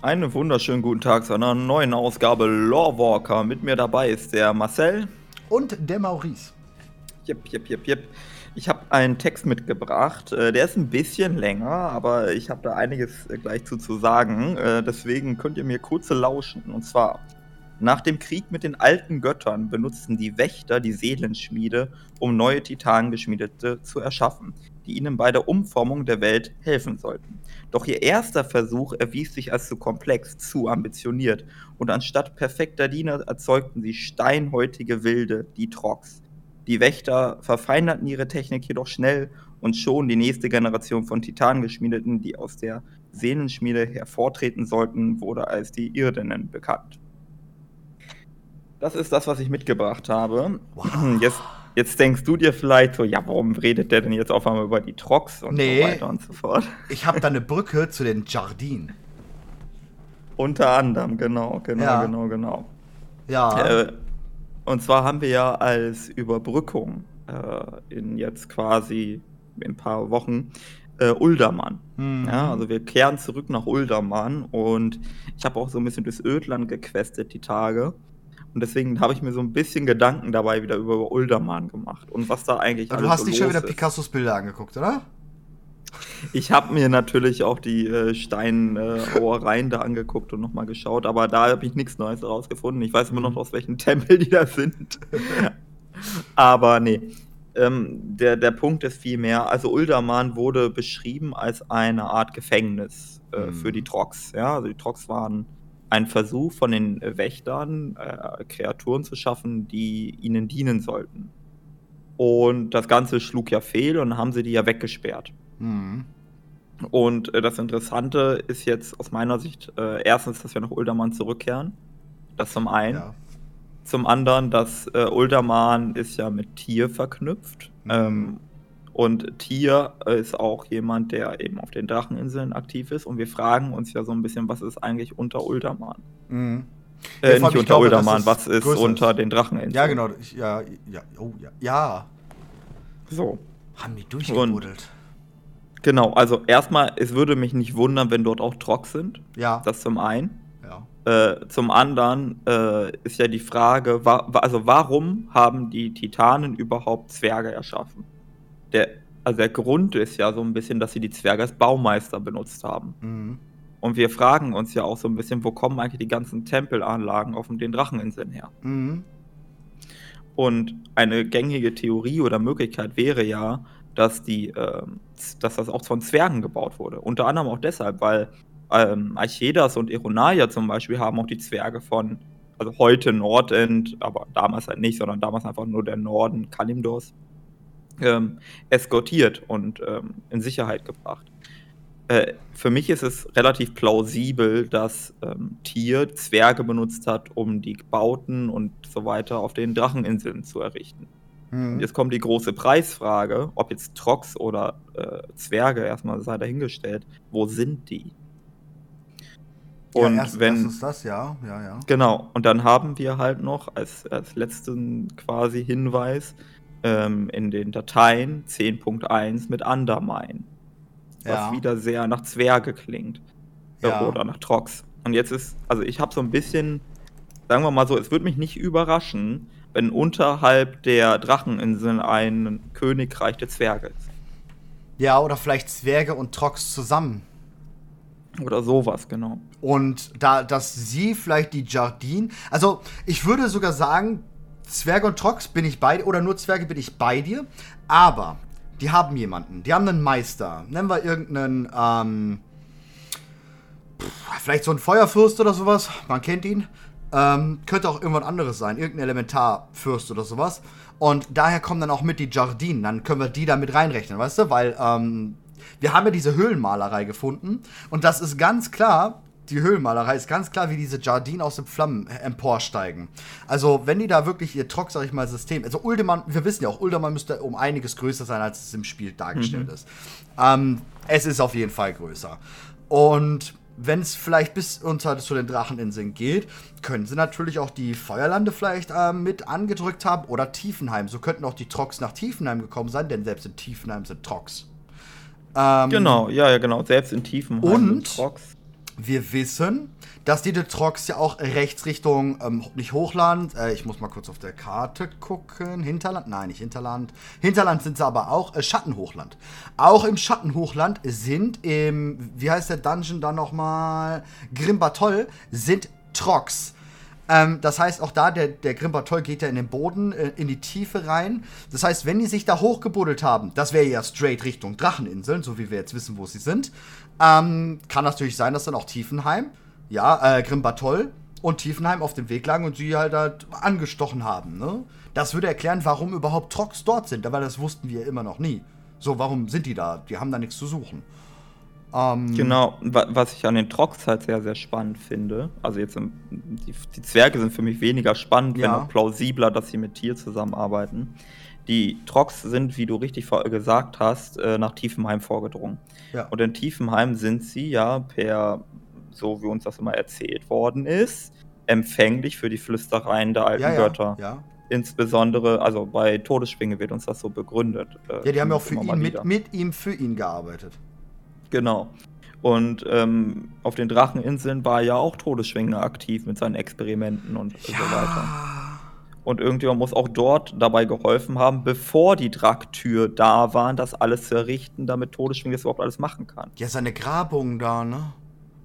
Einen wunderschönen guten Tag zu einer neuen Ausgabe Lorewalker. Mit mir dabei ist der Marcel. Und der Maurice. Jep, jep, jep, jep. Ich habe einen Text mitgebracht. Äh, der ist ein bisschen länger, aber ich habe da einiges äh, gleich zu, zu sagen. Äh, deswegen könnt ihr mir kurze lauschen. Und zwar, nach dem Krieg mit den alten Göttern benutzten die Wächter die Seelenschmiede, um neue Titanengeschmiedete zu erschaffen, die ihnen bei der Umformung der Welt helfen sollten. Doch ihr erster Versuch erwies sich als zu komplex, zu ambitioniert, und anstatt perfekter Diener erzeugten sie steinhäutige Wilde, die Trox. Die Wächter verfeinerten ihre Technik jedoch schnell und schon die nächste Generation von Titangeschmiedeten, die aus der Seelenschmiede hervortreten sollten, wurde als die Irdinnen bekannt. Das ist das, was ich mitgebracht habe. Wow. Jetzt Jetzt denkst du dir vielleicht so, ja, warum redet der denn jetzt auf einmal über die Trox und nee, so weiter und so fort? Ich habe da eine Brücke zu den Jardin. Unter anderem, genau, genau, ja. genau, genau. Ja. Äh, und zwar haben wir ja als Überbrückung äh, in jetzt quasi in ein paar Wochen äh, Uldermann. Mhm. Ja, also wir kehren zurück nach Uldermann und ich habe auch so ein bisschen durchs Ödland gequestet die Tage. Und deswegen habe ich mir so ein bisschen Gedanken dabei wieder über Uldermann gemacht und was da eigentlich Aber Du hast so dich schon wieder Picassos Bilder angeguckt, oder? Ich habe mir natürlich auch die äh, Steinauereien äh, da angeguckt und nochmal geschaut, aber da habe ich nichts Neues rausgefunden. Ich weiß immer noch, mhm. aus welchen Tempel die da sind. aber nee. Ähm, der, der Punkt ist vielmehr, also Ulderman wurde beschrieben als eine Art Gefängnis äh, mhm. für die Trox. Ja? Also die Trox waren ein Versuch von den Wächtern, äh, Kreaturen zu schaffen, die ihnen dienen sollten. Und das Ganze schlug ja fehl und haben sie die ja weggesperrt. Mhm. Und äh, das Interessante ist jetzt aus meiner Sicht äh, erstens, dass wir nach Uldermann zurückkehren. Das zum einen. Ja. Zum anderen, dass äh, Uldermann ist ja mit Tier verknüpft. Mhm. Ähm, und Tier ist auch jemand, der eben auf den Dracheninseln aktiv ist. Und wir fragen uns ja so ein bisschen, was ist eigentlich unter Ulderman? Mhm. Äh, nicht unter glaube, Ulderman, was ist unter den Dracheninseln? Ja, genau. Ja, ja, oh, ja. ja. So. Haben die durchgebuddelt. Genau, also erstmal, es würde mich nicht wundern, wenn dort auch Trock sind. Ja. Das zum einen. Ja. Äh, zum anderen äh, ist ja die Frage, wa also warum haben die Titanen überhaupt Zwerge erschaffen? Der, also der Grund ist ja so ein bisschen, dass sie die Zwerge als Baumeister benutzt haben. Mhm. Und wir fragen uns ja auch so ein bisschen, wo kommen eigentlich die ganzen Tempelanlagen auf den Dracheninseln her? Mhm. Und eine gängige Theorie oder Möglichkeit wäre ja, dass, die, äh, dass das auch von Zwergen gebaut wurde. Unter anderem auch deshalb, weil ähm, Archedas und Eronaia zum Beispiel haben auch die Zwerge von, also heute Nordend, aber damals halt nicht, sondern damals einfach nur der Norden Kalimdors, ähm, eskortiert und ähm, in Sicherheit gebracht. Äh, für mich ist es relativ plausibel, dass ähm, Tier Zwerge benutzt hat, um die Bauten und so weiter auf den Dracheninseln zu errichten. Mhm. Jetzt kommt die große Preisfrage, ob jetzt Trox oder äh, Zwerge, erstmal sei dahingestellt, wo sind die? Und ja, erst, wenn ist das, ja, ja, ja. Genau, und dann haben wir halt noch als, als letzten quasi Hinweis, ähm, in den Dateien 10.1 mit Undermine. Was ja. wieder sehr nach Zwerge klingt. Äh, ja. Oder nach Trox. Und jetzt ist, also ich habe so ein bisschen, sagen wir mal so, es würde mich nicht überraschen, wenn unterhalb der Dracheninseln ein Königreich der Zwerge ist. Ja, oder vielleicht Zwerge und Trox zusammen. Oder sowas, genau. Und da, dass sie vielleicht die Jardin. Also, ich würde sogar sagen, Zwerge und Trox bin ich bei oder nur Zwerge bin ich bei dir. Aber die haben jemanden, die haben einen Meister. Nennen wir irgendeinen, ähm, vielleicht so ein Feuerfürst oder sowas. Man kennt ihn. Ähm, könnte auch irgendwann anderes sein, irgendein Elementarfürst oder sowas. Und daher kommen dann auch mit die Jardinen. Dann können wir die da mit reinrechnen, weißt du? Weil ähm, wir haben ja diese Höhlenmalerei gefunden. Und das ist ganz klar die Höhlenmalerei ist ganz klar, wie diese Jardinen aus den Flammen emporsteigen. Also, wenn die da wirklich ihr Trock, sag ich mal, System. Also, Uldemann, wir wissen ja auch, Uldemann müsste um einiges größer sein, als es im Spiel dargestellt mhm. ist. Ähm, es ist auf jeden Fall größer. Und wenn es vielleicht bis unter zu den Dracheninseln geht, können sie natürlich auch die Feuerlande vielleicht äh, mit angedrückt haben oder Tiefenheim. So könnten auch die Trox nach Tiefenheim gekommen sein, denn selbst in Tiefenheim sind Trox. Ähm, genau, ja, ja, genau. Selbst in Tiefenheim und, sind Trox wir wissen, dass die Detrox ja auch rechts Richtung, ähm, nicht Hochland, äh, ich muss mal kurz auf der Karte gucken, Hinterland, nein, nicht Hinterland. Hinterland sind sie aber auch, äh, Schattenhochland. Auch im Schattenhochland sind im, wie heißt der Dungeon dann nochmal, Grimbatol, sind Trox. Ähm, das heißt, auch da, der, der Grimbatol geht ja in den Boden, äh, in die Tiefe rein. Das heißt, wenn die sich da hochgebuddelt haben, das wäre ja straight Richtung Dracheninseln, so wie wir jetzt wissen, wo sie sind. Ähm, kann natürlich sein, dass dann auch Tiefenheim, ja, äh, Grimbatol und Tiefenheim auf dem Weg lagen und sie halt, halt angestochen haben, ne? Das würde erklären, warum überhaupt Trox dort sind, aber das wussten wir immer noch nie. So, warum sind die da? Die haben da nichts zu suchen. Ähm, genau, was ich an den Trox halt sehr, sehr spannend finde. Also jetzt, die, die Zwerge sind für mich weniger spannend, ja. wenn auch plausibler, dass sie mit Tier zusammenarbeiten. Die Trox sind, wie du richtig gesagt hast, äh, nach Tiefenheim vorgedrungen. Ja. Und in Tiefenheim sind sie ja per, so wie uns das immer erzählt worden ist, empfänglich für die Flüstereien der alten ja, Götter. Ja. Insbesondere, also bei Todesschwinge wird uns das so begründet. Äh, ja, die haben ja auch für ihn, mit, mit ihm, für ihn gearbeitet. Genau. Und ähm, auf den Dracheninseln war ja auch Todesschwinge aktiv mit seinen Experimenten und ja. so weiter. Und irgendjemand muss auch dort dabei geholfen haben, bevor die Draktür da waren, das alles zu errichten, damit Todesschwinge das überhaupt alles machen kann. Ja, seine Grabungen da, ne?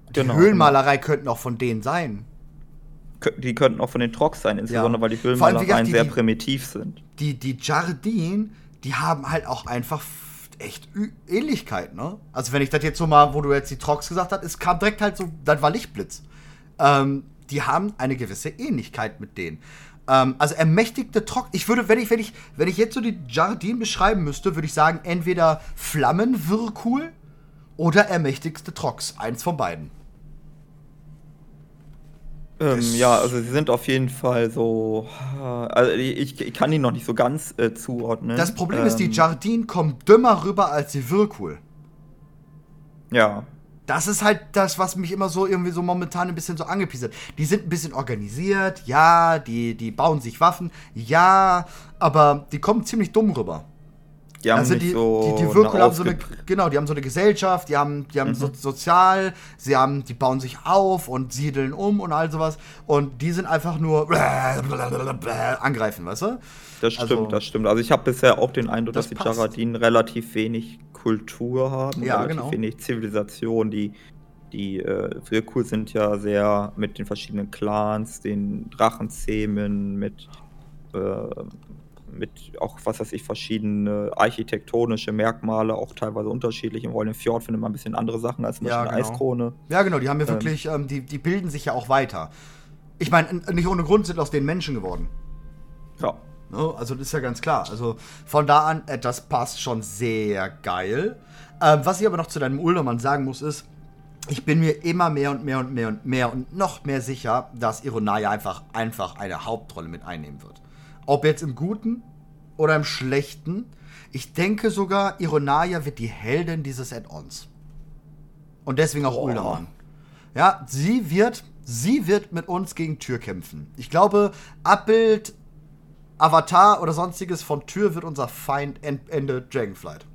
Die genau, Höhlenmalerei genau. könnten auch von denen sein. Die könnten auch von den Trox sein, insbesondere ja. weil die Höhlenmalereien sehr primitiv sind. Die, die Jardin, die haben halt auch einfach echt Ähnlichkeit, ne? Also wenn ich das jetzt so mal, wo du jetzt die Trox gesagt hast, es kam direkt halt so, das war Lichtblitz. Ähm, die haben eine gewisse Ähnlichkeit mit denen. Ähm, also ermächtigte Trox. Ich würde, wenn ich, wenn ich, wenn ich jetzt so die Jardin beschreiben müsste, würde ich sagen, entweder Flammenwirrkul oder ermächtigste Trox. Eins von beiden. Ähm, ja, also sie sind auf jeden Fall so. Also ich, ich kann die noch nicht so ganz äh, zuordnen. Das Problem ähm, ist, die ähm, Jardin kommen dümmer rüber als die Wirkul. Ja. Das ist halt das, was mich immer so irgendwie so momentan ein bisschen so angepieselt. Die sind ein bisschen organisiert, ja, die, die bauen sich Waffen, ja, aber die kommen ziemlich dumm rüber. Die haben also die, so die, die Wirkung haben so eine, genau, die haben so eine Gesellschaft, die haben, die haben mhm. so, sozial, sie haben, die bauen sich auf und siedeln um und all sowas und die sind einfach nur angreifen, weißt du? Das stimmt, also, das stimmt. Also ich habe bisher auch den Eindruck, das dass die Jaradinen relativ wenig Kultur haben, ja, relativ genau. wenig Zivilisation, die die äh, Wirkul sind ja sehr mit den verschiedenen Clans, den Drachenzähmen, mit äh, mit auch, was weiß ich, verschiedene architektonische Merkmale, auch teilweise unterschiedlich. Im Rolling Fjord findet man ein bisschen andere Sachen als ja, genau. Eiskrone. Ja, genau, die haben ja ähm, wirklich, ähm, die, die bilden sich ja auch weiter. Ich meine, nicht ohne Grund sind aus den Menschen geworden. Ja. Ne, also das ist ja ganz klar. Also von da an, äh, das passt schon sehr geil. Ähm, was ich aber noch zu deinem Uldermann sagen muss, ist, ich bin mir immer mehr und mehr und mehr und mehr und noch mehr sicher, dass Ironaya einfach, einfach eine Hauptrolle mit einnehmen wird. Ob jetzt im Guten oder im Schlechten. Ich denke sogar, Ironaya wird die Heldin dieses Add-ons. Und deswegen auch Uldaman. Ja, sie wird, sie wird mit uns gegen Tür kämpfen. Ich glaube, Abbild, Avatar oder sonstiges von Tür wird unser Feind Ende Dragonflight.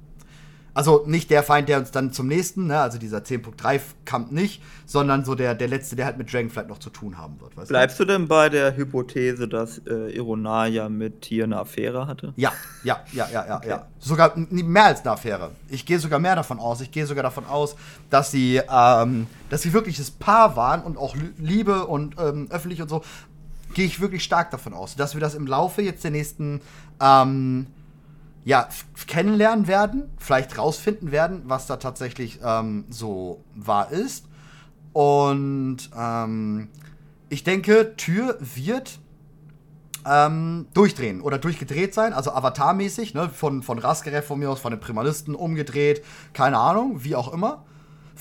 Also nicht der Feind, der uns dann zum nächsten, ne, also dieser 10.3 Kampf nicht, sondern so der, der letzte, der halt mit Dragonflight noch zu tun haben wird. Bleibst du? denn bei der Hypothese, dass äh, Ironaya mit Tier eine Affäre hatte? Ja, ja, ja, ja, ja, okay. ja. Sogar mehr als eine Affäre. Ich gehe sogar mehr davon aus. Ich gehe sogar davon aus, dass sie, ähm, dass sie wirkliches Paar waren und auch Liebe und ähm, öffentlich und so. Gehe ich wirklich stark davon aus, dass wir das im Laufe jetzt der nächsten ähm, ja, kennenlernen werden, vielleicht rausfinden werden, was da tatsächlich ähm, so wahr ist. Und ähm, ich denke, Tür wird ähm, durchdrehen oder durchgedreht sein, also Avatar-mäßig, ne? von, von Raskerev von mir aus, von den Primalisten umgedreht, keine Ahnung, wie auch immer.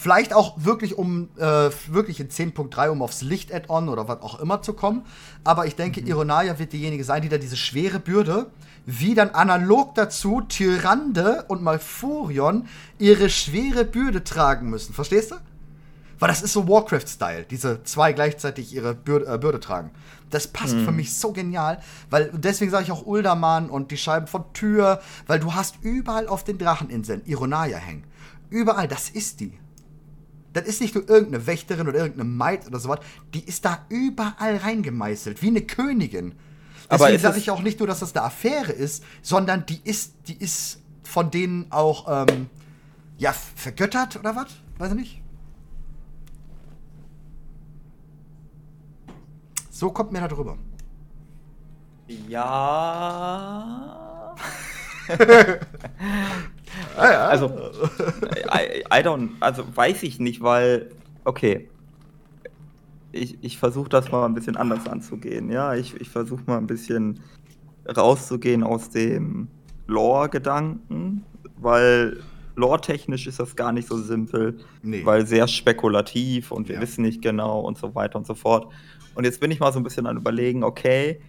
Vielleicht auch wirklich um, äh, wirklich in 10.3, um aufs Licht-Add-on oder was auch immer zu kommen. Aber ich denke, mhm. Ironaya wird diejenige sein, die da diese schwere Bürde, wie dann analog dazu Tyrande und Malfurion ihre schwere Bürde tragen müssen. Verstehst du? Weil das ist so Warcraft-Style, diese zwei gleichzeitig ihre Bürde, äh, Bürde tragen. Das passt mhm. für mich so genial, weil deswegen sage ich auch Uldaman und die Scheiben von Tür, weil du hast überall auf den Dracheninseln Ironaya hängen. Überall, das ist die das ist nicht nur irgendeine Wächterin oder irgendeine Maid oder sowas, die ist da überall reingemeißelt, wie eine Königin. Deswegen sage ich auch nicht nur, dass das eine Affäre ist, sondern die ist, die ist von denen auch, ähm, ja, vergöttert oder was? Weiß ich nicht. So kommt mir da drüber. Ja. also, I, I, don't, also weiß ich nicht, weil, okay, ich, ich versuche das mal ein bisschen anders anzugehen, ja, ich, ich versuche mal ein bisschen rauszugehen aus dem Lore-Gedanken, weil lore-technisch ist das gar nicht so simpel, nee. weil sehr spekulativ und wir ja. wissen nicht genau und so weiter und so fort. Und jetzt bin ich mal so ein bisschen an überlegen, okay,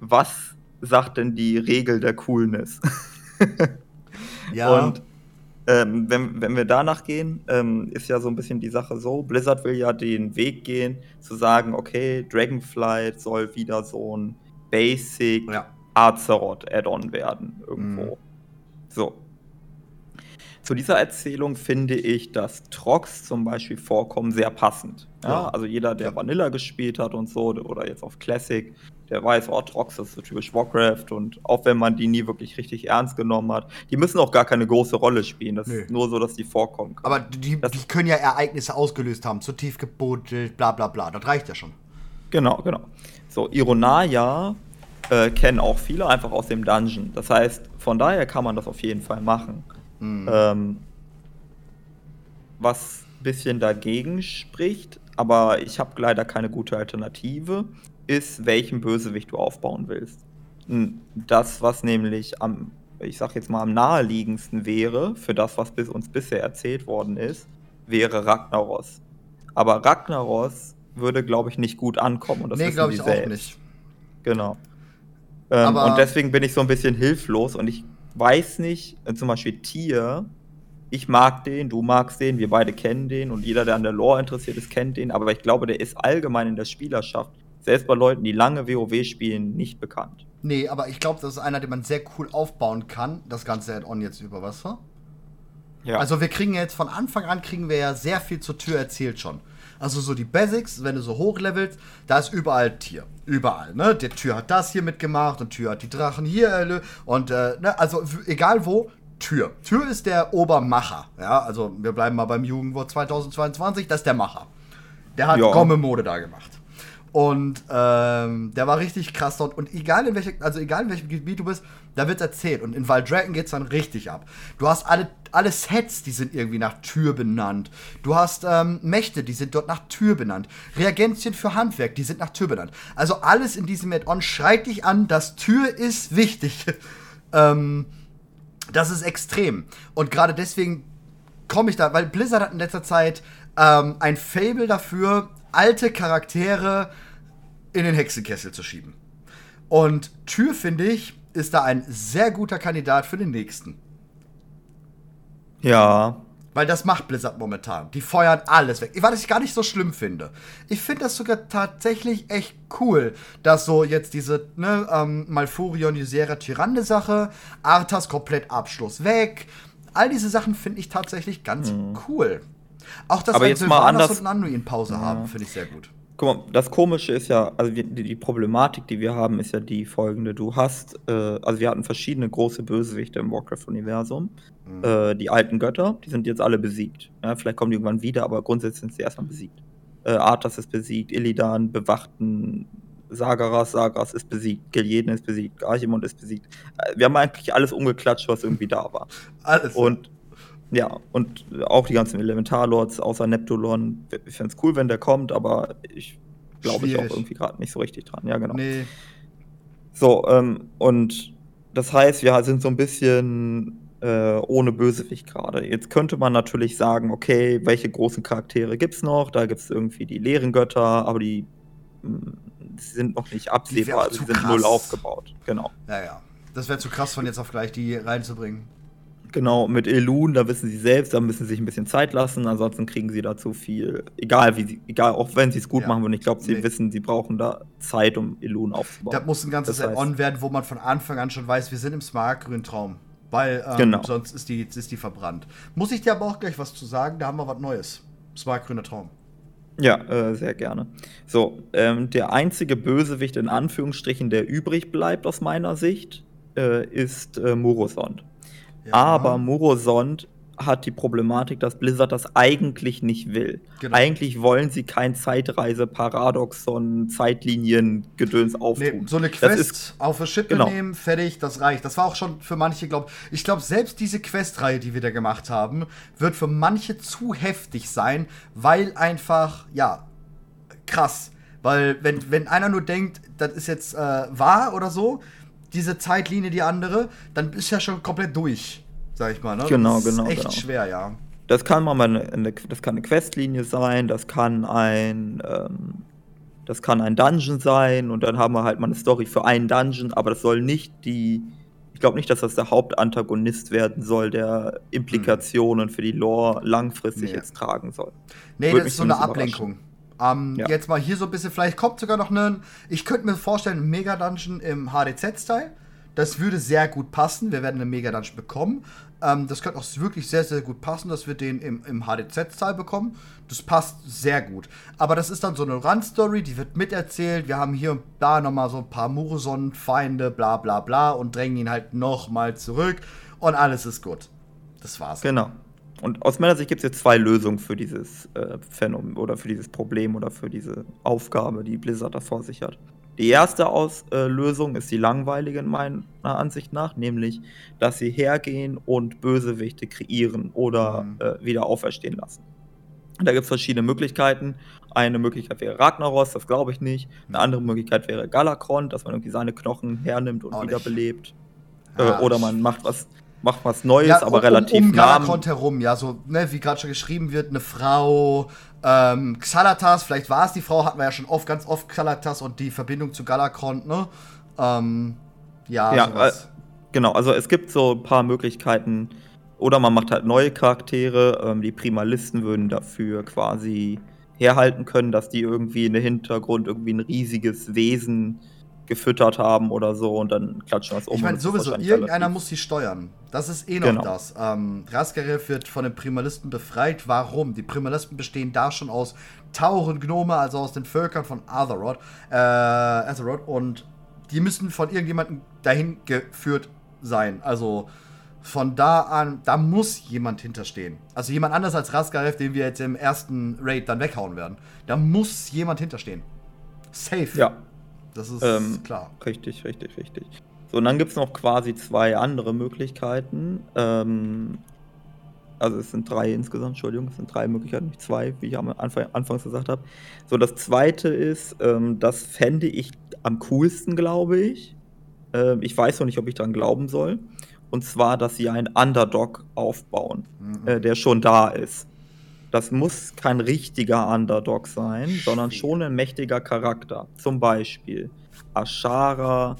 was sagt denn die Regel der Coolness? ja. Und ähm, wenn, wenn wir danach gehen, ähm, ist ja so ein bisschen die Sache so, Blizzard will ja den Weg gehen, zu sagen, okay, Dragonflight soll wieder so ein Basic ja. Azeroth Add-on werden irgendwo. Mhm. So. Zu dieser Erzählung finde ich das Trox zum Beispiel Vorkommen sehr passend. Ja? ja. Also jeder, der Vanilla gespielt hat und so, oder jetzt auf Classic, der weiß, oh, Trox ist so typisch Warcraft und auch wenn man die nie wirklich richtig ernst genommen hat, die müssen auch gar keine große Rolle spielen. Das Nö. ist nur so, dass die vorkommen können. Aber die, die können ja Ereignisse ausgelöst haben, zu tief gebuddelt, bla bla bla. Das reicht ja schon. Genau, genau. So, Ironaya äh, kennen auch viele einfach aus dem Dungeon. Das heißt, von daher kann man das auf jeden Fall machen. Mhm. Ähm, was ein bisschen dagegen spricht, aber ich habe leider keine gute Alternative, ist, welchen Bösewicht du aufbauen willst. Das, was nämlich am, ich sag jetzt mal, am naheliegendsten wäre, für das, was bis uns bisher erzählt worden ist, wäre Ragnaros. Aber Ragnaros würde, glaube ich, nicht gut ankommen. Und das nee, glaube ich selbst. auch nicht. Genau. Ähm, und deswegen bin ich so ein bisschen hilflos und ich weiß nicht, äh, zum Beispiel Tier, ich mag den, du magst den, wir beide kennen den und jeder, der an der Lore interessiert ist, kennt den, aber ich glaube, der ist allgemein in der Spielerschaft selbst bei Leuten, die lange WoW spielen, nicht bekannt. Nee, aber ich glaube, das ist einer, den man sehr cool aufbauen kann, das ganze Add-on jetzt über, was du? Ja. Also wir kriegen jetzt von Anfang an kriegen wir ja sehr viel zur Tür erzählt schon. Also so die Basics, wenn du so hochlevelst, da ist überall Tier. Überall, ne? Der Tür hat das hier mitgemacht und Tür hat die Drachen hier und äh, ne? also egal wo, Tür. Tür ist der Obermacher. Ja, also wir bleiben mal beim Jugendwort 2022, das ist der Macher. Der hat ja. Gomme-Mode da gemacht. Und ähm, der war richtig krass dort. Und egal in welchem, also egal in welchem Gebiet du bist, da wird erzählt. Und in Valdragon geht es dann richtig ab. Du hast alle, alle Sets, die sind irgendwie nach Tür benannt. Du hast ähm, Mächte, die sind dort nach Tür benannt. Reagenzien für Handwerk, die sind nach Tür benannt. Also alles in diesem Add-on schreit dich an, dass Tür ist wichtig. ähm, das ist extrem. Und gerade deswegen komme ich da, weil Blizzard hat in letzter Zeit ähm, ein Fable dafür, alte Charaktere in den Hexenkessel zu schieben. Und Tür, finde ich, ist da ein sehr guter Kandidat für den nächsten. Ja. Weil das macht Blizzard momentan. Die feuern alles weg. Was ich gar nicht so schlimm finde. Ich finde das sogar tatsächlich echt cool, dass so jetzt diese ne, ähm, Malfurion, Ysera, Tyrande-Sache, Arthas komplett Abschluss weg. All diese Sachen finde ich tatsächlich ganz mhm. cool. Auch dass Aber jetzt mal anders und Anduin Pause ja. haben, finde ich sehr gut. Guck mal, das Komische ist ja, also die, die, Problematik, die wir haben, ist ja die folgende. Du hast, äh, also wir hatten verschiedene große Bösewichte im Warcraft-Universum. Mhm. Äh, die alten Götter, die sind jetzt alle besiegt. Ja, vielleicht kommen die irgendwann wieder, aber grundsätzlich sind sie erstmal besiegt. Äh, Arthas ist besiegt, Illidan, Bewachten, Sagaras, Sagaras ist besiegt, Giljeden ist besiegt, Archimond ist besiegt. Äh, wir haben eigentlich alles umgeklatscht, was irgendwie da war. Alles. Und ja, und auch die ganzen Elementarlords außer Neptulon. Ich fände es cool, wenn der kommt, aber ich glaube ich auch irgendwie gerade nicht so richtig dran. Ja, genau. Nee. So, ähm, und das heißt, wir sind so ein bisschen äh, ohne Bösewicht gerade. Jetzt könnte man natürlich sagen, okay, welche großen Charaktere gibt es noch? Da gibt es irgendwie die leeren Götter, aber die, mh, hm, sind noch nicht absehbar, also sind krass. null aufgebaut. Genau. Ja, ja. Das wäre zu krass, von jetzt auf gleich die reinzubringen. Genau, mit Elun, da wissen sie selbst, da müssen sie sich ein bisschen Zeit lassen, ansonsten kriegen sie da zu viel. Egal, wie sie, egal, auch wenn sie es gut ja. machen würden, ich glaube, sie nee. wissen, sie brauchen da Zeit, um Elun aufzubauen. Das muss ein ganzes Add-on werden, wo man von Anfang an schon weiß, wir sind im smart Traum. Weil ähm, genau. sonst ist die, ist die verbrannt. Muss ich dir aber auch gleich was zu sagen, da haben wir was Neues. Es war grüner Traum. Ja, äh, sehr gerne. So, ähm, der einzige Bösewicht in Anführungsstrichen, der übrig bleibt aus meiner Sicht, äh, ist äh, Murosond. Ja. Aber Murosond hat die Problematik, dass Blizzard das eigentlich nicht will. Genau. Eigentlich wollen sie kein Zeitreise, Paradoxon, Zeitlinien, Gedöns Nee, auftun. so eine Quest ist- auf eine Schippe genau. nehmen, fertig, das reicht. Das war auch schon für manche, glaube ich. glaube, selbst diese Questreihe, die wir da gemacht haben, wird für manche zu heftig sein, weil einfach, ja, krass. Weil, wenn, wenn einer nur denkt, das ist jetzt äh, wahr oder so, diese Zeitlinie, die andere, dann ist ja schon komplett durch, sag ich mal. Ne? Genau, das ist genau, echt genau. schwer, ja. Das kann mal eine, eine, das kann eine Questlinie sein, das kann ein, ähm, das kann ein Dungeon sein und dann haben wir halt mal eine Story für einen Dungeon, aber das soll nicht die, ich glaube nicht, dass das der Hauptantagonist werden soll, der Implikationen für die Lore langfristig Nee. jetzt tragen soll. Nee, Würde das ist so eine Ablenkung. Ähm, Ja. Jetzt mal hier so ein bisschen, vielleicht kommt sogar noch ein, ich könnte mir vorstellen, ein Mega-Dungeon im HDZ-Style. Das würde sehr gut passen. Wir werden einen Mega-Dungeon bekommen. Ähm, das könnte auch wirklich sehr, sehr gut passen, dass wir den im, im HDZ-Style bekommen. Das passt sehr gut. Aber das ist dann so eine Run-Story, die wird miterzählt. Wir haben hier und da nochmal so ein paar Muroson-Feinde, bla bla bla, und drängen ihn halt nochmal zurück. Und alles ist gut. Das war's. Genau. Und aus meiner Sicht gibt es jetzt zwei Lösungen für dieses äh, Phänomen oder für dieses Problem oder für diese Aufgabe, die Blizzard da vor sich hat. Die erste Aus äh, Lösung ist die langweilige in meiner Ansicht nach, nämlich, dass sie hergehen und Bösewichte kreieren oder Mhm. äh, wieder auferstehen lassen. Da gibt es verschiedene Möglichkeiten. Eine Möglichkeit wäre Ragnaros, das glaube ich nicht. Eine andere Möglichkeit wäre Galakron, dass man irgendwie seine Knochen hernimmt und Auch wiederbelebt. Ja, äh, oder ich- man macht was, macht was Neues, Ja, aber um, relativ um, um. Galakont herum, ja, so, ne, wie gerade schon geschrieben wird, eine Frau, ähm, Xalatas, vielleicht war es die Frau, hatten wir ja schon oft, ganz oft Xalatas und die Verbindung zu Galakron, ne? Ähm, ja, Ja, sowas. Genau, also es gibt so ein paar Möglichkeiten. Oder man macht halt neue Charaktere. Ähm, die Primalisten würden dafür quasi herhalten können, dass die irgendwie in den Hintergrund irgendwie ein riesiges Wesen gefüttert haben oder so und dann klatschen das um. ich meine, sowieso, irgendeiner muss sie steuern. Das ist eh noch Genau. das. Ähm, Raskarev wird von den Primalisten befreit. Warum? Die Primalisten bestehen da schon aus Tauren, Gnome, also aus den Völkern von Azeroth. Äh, Azeroth. Und die müssen von irgendjemandem dahin geführt sein. Also von da an, da muss jemand hinterstehen. Also jemand anders als Raskarev, den wir jetzt im ersten Raid dann weghauen werden. Da muss jemand hinterstehen. Safe. Ja, Das ist Ähm, klar. richtig, richtig, richtig. So, und dann gibt es noch quasi zwei andere Möglichkeiten. Ähm, also es sind drei insgesamt, Entschuldigung, es sind drei Möglichkeiten, nicht zwei, wie ich am Anfang, anfangs gesagt habe. So, das zweite ist, ähm, das fände ich am coolsten, glaube ich. Ähm, ich weiß noch nicht, ob ich daran glauben soll. Und zwar, dass sie einen Underdog aufbauen, Mhm. äh, der schon da ist. Das muss kein richtiger Underdog sein, sondern schon ein mächtiger Charakter. Zum Beispiel Ashara,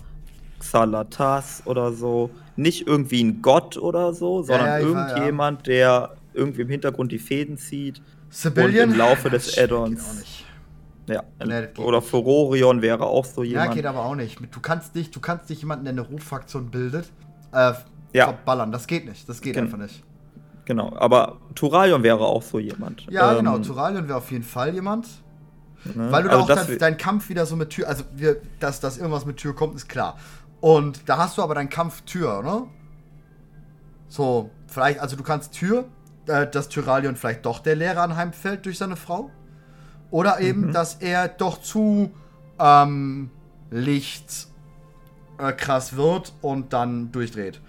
Xalatas oder so. Nicht irgendwie ein Gott oder so, sondern ja, war- irgendjemand, der irgendwie im Hintergrund die Fäden zieht. Civilian? und im Laufe des Add-ons. Ja. Nee, oder. Furorion wäre auch so Ja, jemand. geht aber auch nicht. Du kannst nicht, du kannst nicht jemanden, der eine Ruffraktion bildet, äh, Ja. verballern. Das geht nicht. Das geht Gen- einfach nicht. Genau. Aber Turalion wäre auch so jemand. Ja, Ähm, genau. Turalion wäre auf jeden Fall jemand. ne? Weil du Also da auch dein, dein Kampf wieder so mit Tür, also wir, dass, dass irgendwas mit Tür kommt, ist klar. Und da hast du aber deinen Kampf Tür, ne? So, vielleicht, also du kannst Tür, äh, dass Tyralion vielleicht doch der Lehrer anheimfällt durch seine Frau. Oder eben, Mhm. dass er doch zu ähm, Licht äh, krass wird und dann durchdreht.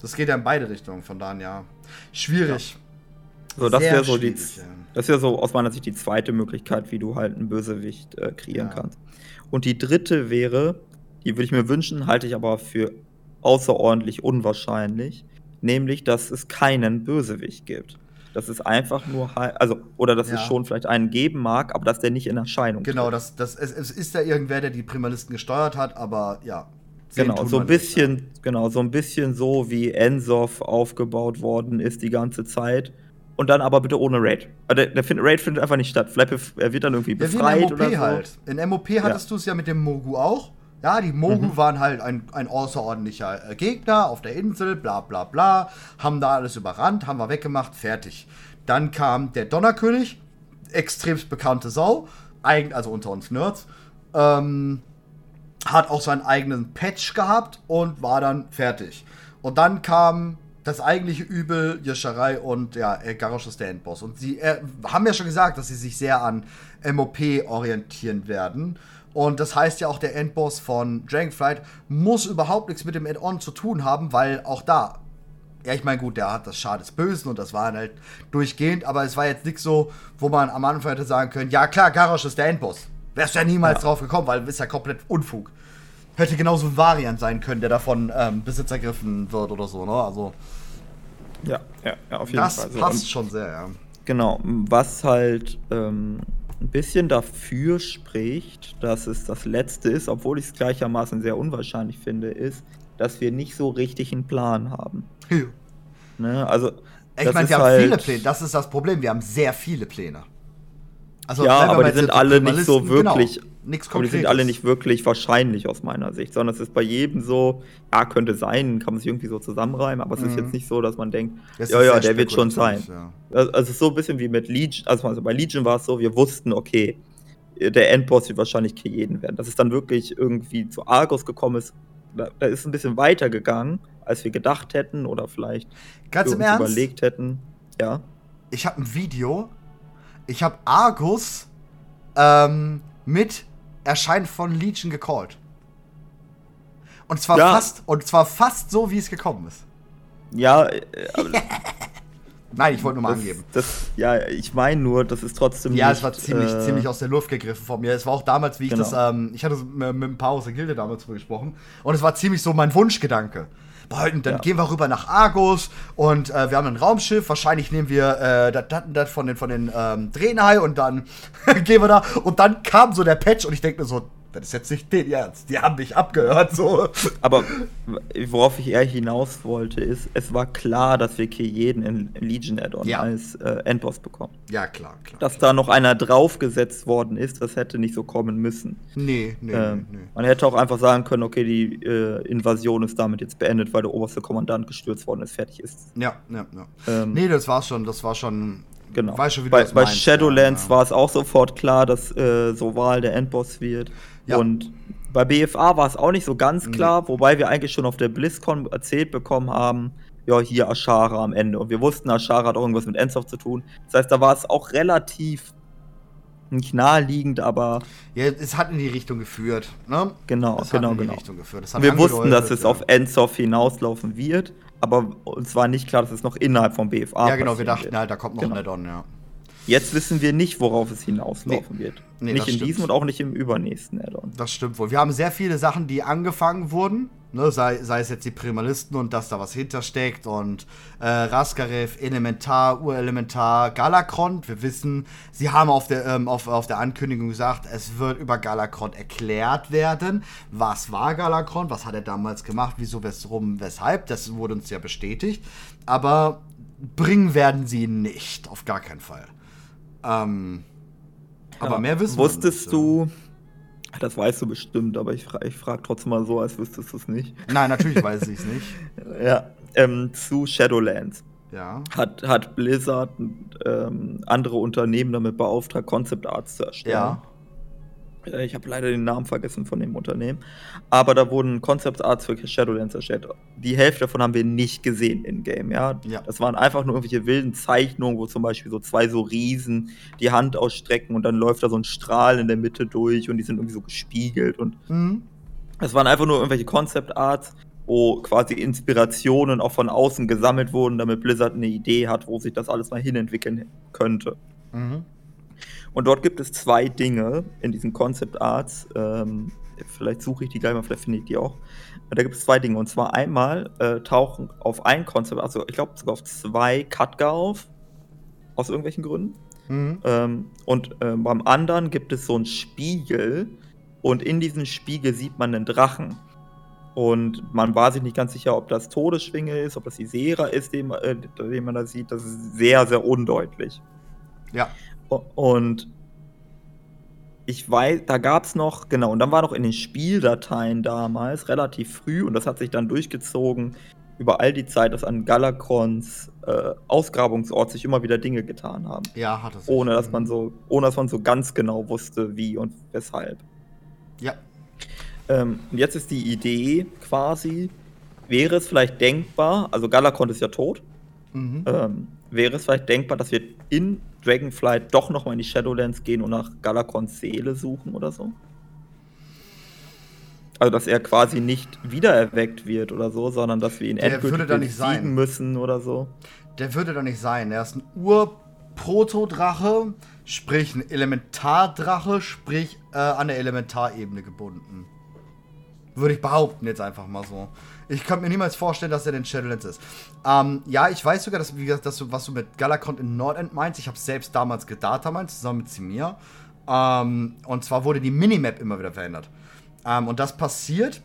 Das geht ja in beide Richtungen, von daher ja. Schwierig. So, das wäre so die, ja. das wäre so aus meiner Sicht die zweite Möglichkeit, wie du halt einen Bösewicht äh, kreieren Ja. kannst. Und die dritte wäre, die würde ich mir wünschen, halte ich aber für außerordentlich unwahrscheinlich, nämlich, dass es keinen Bösewicht gibt. Dass es einfach nur, also, oder dass Ja. es schon vielleicht einen geben mag, aber dass der nicht in Erscheinung Genau, tritt. das, das, es, es ist ja irgendwer, der die Primalisten gesteuert hat, aber ja. Genau, so ein bisschen, genau, so ein bisschen so wie Ensoff aufgebaut worden ist die ganze Zeit. Und dann aber bitte ohne Raid. Also Der, der find, Raid findet einfach nicht statt. Vielleicht er wird dann irgendwie Ja, ja wie befreit in MOP oder so. halt. In MOP hattest du es ja mit dem Mogu auch. Ja, die Mogu Mhm. waren halt ein, ein außerordentlicher äh, Gegner auf der Insel, bla bla bla. Haben da alles überrannt, haben wir weggemacht, fertig. Dann kam der Donnerkönig, extremst bekannte Sau, eigen, also unter uns Nerds. Ähm, hat auch seinen eigenen Patch gehabt und war dann fertig. Und dann kam das eigentliche Übel, Yoshirai und ja, Garrosh ist der Endboss. Und sie äh, haben ja schon gesagt, dass sie sich sehr an MOP orientieren werden. Und das heißt ja auch, der Endboss von Dragonflight muss überhaupt nichts mit dem Add-on zu tun haben, weil auch da, ja, ich meine, gut, der hat das Schad des Bösen und das war halt durchgehend, aber es war jetzt nichts so, wo man am Anfang hätte sagen können, ja klar, Garrosh ist der Endboss. Wärst du ja niemals ja. drauf gekommen, weil du bist ja komplett Unfug. Hätte genauso ein Variant sein können, der davon ähm, Besitz ergriffen wird oder so, ne? Also. Ja, ja, ja auf jeden das Fall. Das passt also, schon sehr, ja. Genau, was halt ähm, ein bisschen dafür spricht, dass es das letzte ist, obwohl ich es gleichermaßen sehr unwahrscheinlich finde, ist, dass wir nicht so richtig einen Plan haben. Ja. Ne? Also, ich meine, wir haben halt viele Pläne, das ist das Problem, wir haben sehr viele Pläne. Also, ja, aber die sind alle nicht so genau, wirklich. Genau, aber die sind alle nicht wirklich wahrscheinlich aus meiner Sicht, sondern es ist bei jedem so, ja, könnte sein, kann man sich irgendwie so zusammenreimen, aber es mhm. ist jetzt nicht so, dass man denkt, das ja, ja, der wird schon sein. Ja. Also, es ist so ein bisschen wie mit Legion, also, also bei Legion war es so, wir wussten, okay, der Endboss wird wahrscheinlich Kejeden werden. Dass es dann wirklich irgendwie zu Argos gekommen ist, da, da ist ein bisschen weiter gegangen, als wir gedacht hätten oder vielleicht Ganz im Ernst? überlegt hätten. Ja. Ich habe ein Video, ich habe Argus ähm, mit Erscheinen von Legion gecallt. Und zwar ja. fast und zwar fast so, wie es gekommen ist. Ja, äh, Nein, ich wollte nur mal das, angeben. Das, ja, ich meine nur, das ist trotzdem. Ja, nicht, es war ziemlich, äh, ziemlich aus der Luft gegriffen von mir. Es war auch damals, wie ich genau. das, ähm, ich hatte mit, mit ein paar aus der Gilde damals drüber gesprochen. Und es war ziemlich so mein Wunschgedanke. Boah, dann ja. gehen wir rüber nach Argus und äh, wir haben ein Raumschiff. Wahrscheinlich nehmen wir äh, das, das von den, von den ähm, Drehnhai und dann gehen wir da. Und dann kam so der Patch und ich denke mir so, das ist jetzt nicht den Ernst. Die haben mich abgehört, so. Aber worauf ich eher hinaus wollte, ist, es war klar, dass wir hier jeden in Legion Add-on ja. als äh, Endboss bekommen. Ja, klar, klar. Dass da noch einer draufgesetzt worden ist, das hätte nicht so kommen müssen. Nee, nee, ähm, nee, nee. Man hätte auch einfach sagen können, okay, die äh, Invasion ist damit jetzt beendet, weil der oberste Kommandant gestürzt worden ist, fertig ist. Ja, ja, ja. Ähm, nee, das war schon, das war schon Genau. Weiß schon, wie bei, bei Shadowlands ja, ja. war es auch sofort klar, dass äh, Soval der Endboss wird. Ja. Und bei BFA war es auch nicht so ganz klar, mhm. wobei wir eigentlich schon auf der BlizzCon erzählt bekommen haben, ja, hier Ashara am Ende. Und wir wussten, Ashara hat auch irgendwas mit Endsoft zu tun. Das heißt, da war es auch relativ nicht naheliegend, aber. Ja, es hat in die Richtung geführt. Ne? Genau, es genau, hat in die genau. Richtung geführt. wir wussten, dass es ja. auf Endsoft hinauslaufen wird, aber uns war nicht klar, dass es noch innerhalb vom BFA Ja, genau, wir dachten wird. halt, da kommt noch genau. ein Add-on, ja. Jetzt wissen wir nicht, worauf es hinauslaufen nee. wird. Nee, nicht in stimmt. diesem und auch nicht im übernächsten Addon. Das stimmt wohl. Wir haben sehr viele Sachen, die angefangen wurden. Ne, sei, sei, es jetzt die Primalisten und dass da was hintersteckt und äh, Raskarev, Elementar, Urelementar, Galakron. Wir wissen, sie haben auf der, ähm, auf, auf der Ankündigung gesagt, es wird über Galakron erklärt werden. Was war Galakron? Was hat er damals gemacht? Wieso, warum, weshalb? Das wurde uns ja bestätigt. Aber bringen werden sie nicht. Auf gar keinen Fall. Ähm, aber mehr wissen Wusstest wir nicht, du, das weißt du bestimmt, aber ich, frage ich frage trotzdem mal so, als wüsstest du es nicht. Nein, natürlich weiß ich es nicht. ja, ähm, zu Shadowlands. Ja. Hat, hat Blizzard ähm, andere Unternehmen damit beauftragt, Concept Arts zu erstellen. Ja. Äh, ich habe leider den Namen vergessen von dem Unternehmen. Aber da wurden Concept Arts für Shadowlands erstellt. Die Hälfte davon haben wir nicht gesehen in-game, ja? ja. Das waren einfach nur irgendwelche wilden Zeichnungen, wo zum Beispiel so zwei so Riesen die Hand ausstrecken und dann läuft da so ein Strahl in der Mitte durch und die sind irgendwie so gespiegelt und. Mhm. Es waren einfach nur irgendwelche Concept Arts, wo quasi Inspirationen auch von außen gesammelt wurden, damit Blizzard eine Idee hat, wo sich das alles mal hinentwickeln könnte. Mhm. Und dort gibt es zwei Dinge in diesen Concept Arts. Ähm, vielleicht suche ich die gleich mal, vielleicht finde ich die auch. Da gibt es zwei Dinge. Und zwar einmal äh, tauchen auf ein Concept, also ich glaube sogar auf zwei Katga auf. Aus irgendwelchen Gründen. Mhm. Ähm, und äh, beim anderen gibt es so einen Spiegel. Und in diesem Spiegel sieht man einen Drachen. Und man war sich nicht ganz sicher, ob das Todesschwinge ist, ob das die Sera ist, den, äh, den man da sieht. Das ist sehr, sehr undeutlich. Ja. Und ich weiß, da gab es noch, genau, und dann war noch in den Spieldateien damals relativ früh, und das hat sich dann durchgezogen über all die Zeit, dass an Galakrons äh, Ausgrabungsort sich immer wieder Dinge getan haben. Ja, hat es. Ohne dass man so, ohne dass man so ganz genau wusste, wie und weshalb. Ja. Ähm, und jetzt ist die Idee quasi, wäre es vielleicht denkbar, also Galakron ist ja tot, Mhm. ähm, wäre es vielleicht denkbar, dass wir in Dragonflight doch nochmal in die Shadowlands gehen und nach Galakrons Seele suchen oder so? Also, dass er quasi nicht wiedererweckt wird oder so, sondern dass wir ihn Der endgültig würde da nicht sein. besiegen müssen oder so. Der würde doch nicht sein. Er ist ein Ur-Protodrache, sprich ein Elementardrache, sprich äh, an der Elementarebene gebunden. Würde ich behaupten, jetzt einfach mal so. Ich könnte mir niemals vorstellen, dass er den Shadowlands ist. Ähm, ja, ich weiß sogar, dass, wie gesagt, dass du, was du mit Galakron in Nordend meinst. Ich habe selbst damals gedatamined, zusammen mit Simir. Ähm, und zwar wurde die Minimap immer wieder verändert. Ähm, und das passiert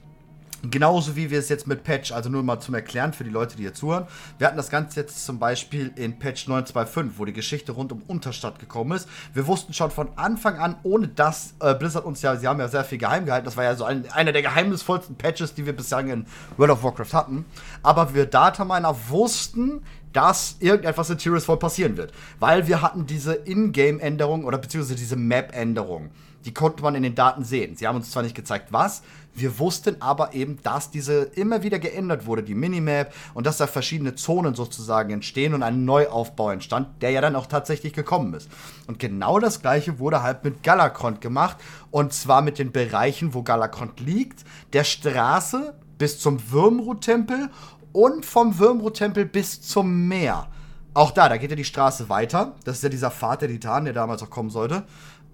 Genauso wie wir es jetzt mit Patch, also nur mal zum Erklären für die Leute, die hier zuhören. Wir hatten das Ganze jetzt zum Beispiel in Patch 925, wo die Geschichte rund um Unterstadt gekommen ist. Wir wussten schon von Anfang an, ohne dass äh, Blizzard uns ja, sie haben ja sehr viel geheim gehalten. Das war ja so ein, einer der geheimnisvollsten Patches, die wir bislang in World of Warcraft hatten. Aber wir Dataminer wussten, dass irgendetwas in Tirisfall passieren wird. Weil wir hatten diese Ingame-Änderung oder beziehungsweise diese Map-Änderung. Die konnte man in den Daten sehen. Sie haben uns zwar nicht gezeigt, was, wir wussten aber eben, dass diese immer wieder geändert wurde, die Minimap, und dass da verschiedene Zonen sozusagen entstehen und ein Neuaufbau entstand, der ja dann auch tatsächlich gekommen ist. Und genau das gleiche wurde halt mit Galakrond gemacht, und zwar mit den Bereichen, wo Galakrond liegt, der Straße bis zum Würmrut-Tempel und vom Würmrut-Tempel bis zum Meer. Auch da, da geht ja die Straße weiter. Das ist ja dieser Pfad der Titanen, der damals auch kommen sollte.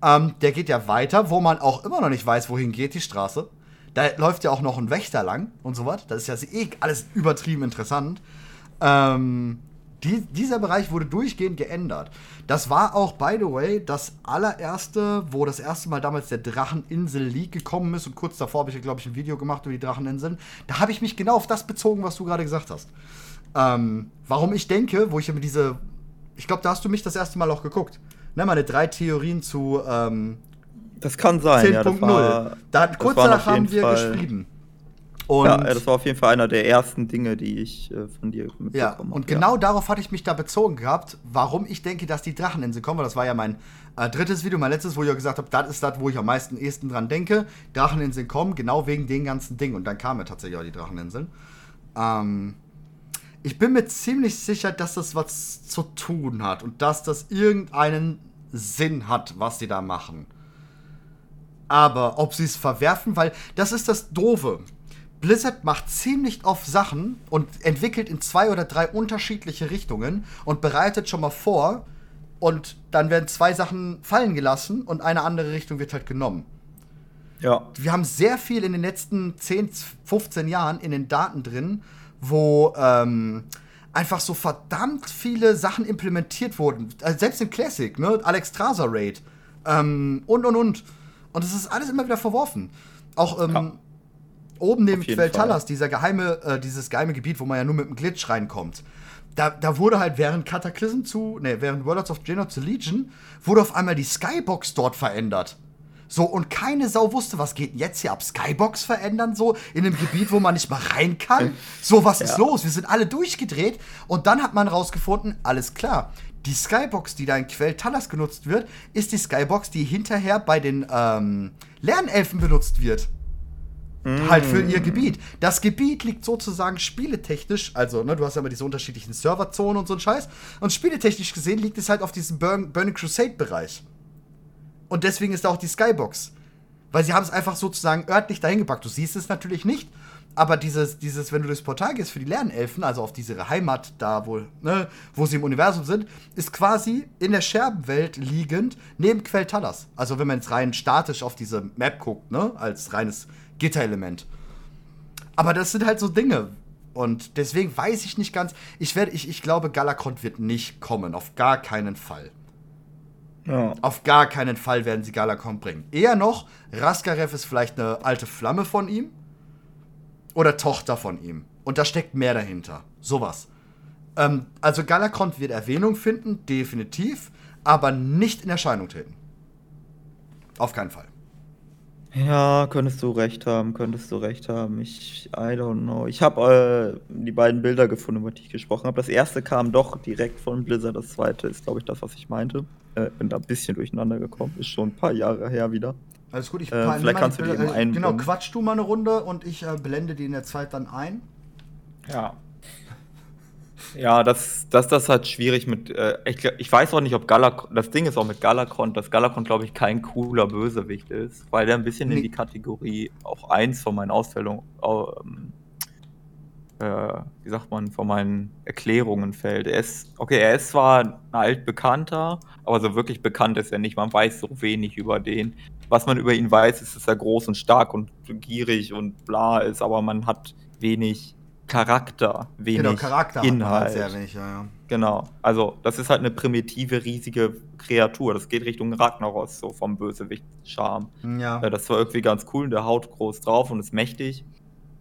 Ähm, der geht ja weiter, wo man auch immer noch nicht weiß, wohin geht die Straße. Da läuft ja auch noch ein Wächter lang und so was. Das ist ja eh alles übertrieben interessant. Ähm, die, dieser Bereich wurde durchgehend geändert. Das war auch, by the way, das allererste, wo das erste Mal damals der Dracheninsel League gekommen ist. Und kurz davor habe ich, glaube ich, ein Video gemacht über die Dracheninseln. Da habe ich mich genau auf das bezogen, was du gerade gesagt hast. Ähm, warum ich denke, wo ich mir diese. Ich glaube, da hast du mich das erste Mal auch geguckt. Ne, meine drei Theorien zu ähm, Das kann sein, ja. Das 10.0. war, Da kurz danach haben wir Fall- geschrieben. Und ja, das war auf jeden Fall einer der ersten Dinge, die ich äh, von dir mitbekommen Ja, habe. und genau darauf hatte ich mich da bezogen gehabt, warum ich denke, dass die Dracheninsel kommen. weil Das war ja mein äh, drittes Video, mein letztes, wo ich ja gesagt habe, das ist das, wo ich am meisten ehesten dran denke. Dracheninseln kommen, genau wegen den ganzen Dingen. Und dann kamen ja tatsächlich auch die Dracheninseln. Ähm, ich bin mir ziemlich sicher, dass das was zu tun hat und dass das irgendeinen Sinn hat, was sie da machen. Aber ob sie es verwerfen, weil das ist das Doofe. Blizzard macht ziemlich oft Sachen und entwickelt in zwei oder drei unterschiedliche Richtungen und bereitet schon mal vor und dann werden zwei Sachen fallen gelassen und eine andere Richtung wird halt genommen. Ja, Wir haben sehr viel in den letzten 10, 15 Jahren in den Daten drin, wo ähm, einfach so verdammt viele Sachen implementiert wurden. Also selbst in Classic, ne? Alex Traser Raid ähm, und und und. Und es ist alles immer wieder verworfen. Auch ähm, Ja. oben neben Auf jeden Quell Fall. Talas, dieser geheime, äh, dieses geheime Gebiet, wo man ja nur mit dem Glitch reinkommt. Da, da wurde halt während Cataclysm zu, ne, während Warlords of Draenor zu Legion, wurde auf einmal die Skybox dort verändert. So, und keine Sau wusste, was geht jetzt hier ab? Skybox verändern, so, in einem Gebiet, wo man nicht mal rein kann? So, was ist Ja. los? Wir sind alle durchgedreht. Und dann hat man rausgefunden, alles klar. Die Skybox, die da in Quell Talas genutzt wird, ist die Skybox, die hinterher bei den ähm, Lernelfen benutzt wird. Halt für ihr Gebiet. Das Gebiet liegt sozusagen spieletechnisch, also, ne, du hast ja immer diese unterschiedlichen Serverzonen und so ein Scheiß. Und spieletechnisch gesehen liegt es halt auf diesem Burn Burning Crusade-Bereich. Und deswegen ist da auch die Skybox. Weil sie haben es einfach sozusagen örtlich dahin gepackt. Du siehst es natürlich nicht, aber dieses, dieses, wenn du durchs Portal gehst für die Lernelfen, also auf diese Heimat da, wo, ne, wo sie im Universum sind, ist quasi in der Scherbenwelt liegend neben Quell Talas. Also wenn man jetzt rein statisch auf diese Map guckt, ne, als reines Gitterelement. Aber das sind halt so Dinge. Und deswegen weiß ich nicht ganz. Ich, werde, ich, ich glaube, Galakrond wird nicht kommen. Auf gar keinen Fall. ja. Auf gar keinen Fall werden sie Galakon bringen. Eher noch, Raskarev ist vielleicht eine alte Flamme von ihm oder Tochter von ihm. Und da steckt mehr dahinter. Sowas. Ähm, also Galakrond wird Erwähnung finden, definitiv, aber nicht in Erscheinung treten. Auf keinen Fall. Ja, könntest du recht haben, könntest du recht haben. Ich, I don't know. Ich habe äh, die beiden Bilder gefunden, über die ich gesprochen habe. Das erste kam doch direkt von Blizzard, das zweite ist, glaube ich, das, was ich meinte. Äh, bin da ein bisschen durcheinander gekommen. Ist schon ein paar Jahre her wieder. Alles gut, ich Äh, vielleicht kannst du die eben äh, Genau, einblenden. quatsch du mal eine Runde und ich äh, blende die in der Zeit dann ein. Ja. Ja, das, das, das ist halt schwierig mit. Äh, ich, ich weiß auch nicht, ob Galakon. Das Ding ist auch mit Galakon, dass Galakon, glaube ich, kein cooler Bösewicht ist, weil der ein bisschen Nee. in die Kategorie auch eins von meinen Ausstellungen, ähm, äh, wie sagt man, von meinen Erklärungen fällt. Er ist, okay, er ist zwar ein altbekannter, aber so wirklich bekannt ist er nicht. Man weiß so wenig über den. Was man über ihn weiß, ist, dass er groß und stark und gierig und bla ist, aber man hat wenig Charakter, wenig genau, Charakter man Inhalt. halt sehr wenig, ja, ja. Genau. Also, das ist halt eine primitive, riesige Kreatur. Das geht Richtung Ragnaros, so vom Bösewicht-Charme. Ja. Äh, Das war irgendwie ganz cool, der haut groß drauf und ist mächtig.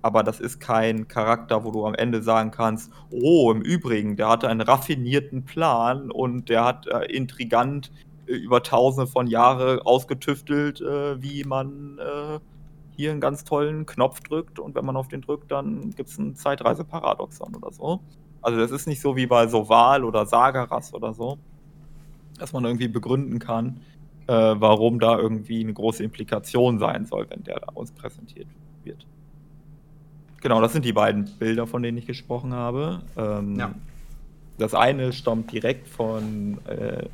Aber das ist kein Charakter, wo du am Ende sagen kannst, oh, im Übrigen, der hatte einen raffinierten Plan und der hat äh, intrigant über tausende von Jahre ausgetüftelt, äh, wie man äh, hier einen ganz tollen Knopf drückt und wenn man auf den drückt, dann gibt es ein Zeitreiseparadoxon oder so. Also das ist nicht so wie bei Soval oder Sagaras oder so, dass man irgendwie begründen kann, äh, warum da irgendwie eine große Implikation sein soll, wenn der da uns präsentiert wird. Genau, das sind die beiden Bilder, von denen ich gesprochen habe. Ähm, Ja. Das eine stammt direkt von, äh,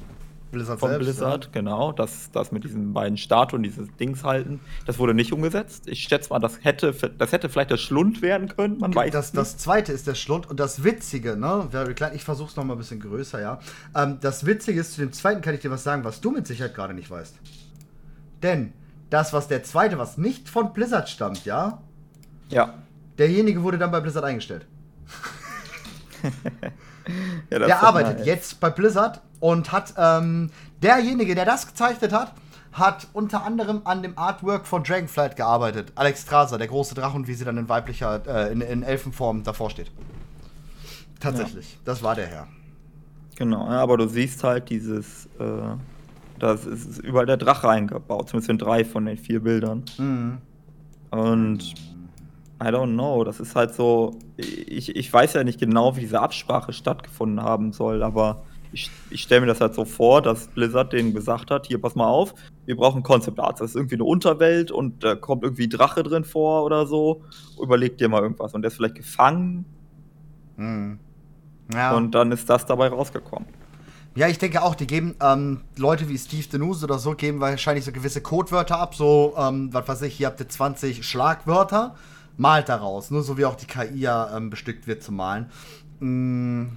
Blizzard von selbst, Blizzard, genau. Das, das mit diesen beiden Statuen, dieses Dings halten, das wurde nicht umgesetzt. Ich schätze mal, das hätte, das hätte vielleicht der Schlund werden können, man Ja. weiß Das, es das zweite ist der Schlund und das Witzige, ne? Very klein, ich versuch's noch mal ein bisschen größer, ja. Ähm, das Witzige ist, zu dem zweiten kann ich dir was sagen, was du mit Sicherheit gerade nicht weißt. Denn das, was der zweite, was nicht von Blizzard stammt, ja, nicht. Ja. derjenige wurde dann bei Blizzard eingestellt. ja Der arbeitet nice. jetzt bei Blizzard und hat ähm, derjenige, der das gezeichnet hat, hat unter anderem an dem Artwork von Dragonflight gearbeitet. Alex Strasser, der große Drache und wie sie dann in weiblicher, äh, in, in Elfenform davor steht. Tatsächlich, das war der Herr. Genau, ja, aber du siehst halt dieses, äh, das ist ist überall der Drache eingebaut, zumindest in drei von den vier Bildern. Mhm. Und I don't know, das ist halt so, ich, ich weiß ja nicht genau, wie diese Absprache stattgefunden haben soll, aber ich, ich stelle mir das halt so vor, dass Blizzard denen gesagt hat, hier pass mal auf, wir brauchen Concept Arts, das ist irgendwie eine Unterwelt und da kommt irgendwie Drache drin vor oder so, überleg dir mal irgendwas. Und der ist vielleicht gefangen. Mhm. Ja. und dann ist das dabei rausgekommen. ja, ich denke auch, die geben ähm, Leute wie Steve Denuse oder so, geben wahrscheinlich so gewisse Codewörter ab, so, ähm, was weiß ich, hier habt ihr 20 Schlagwörter, malt daraus, nur so wie auch die KI ja ähm, bestückt wird zu malen. Mm.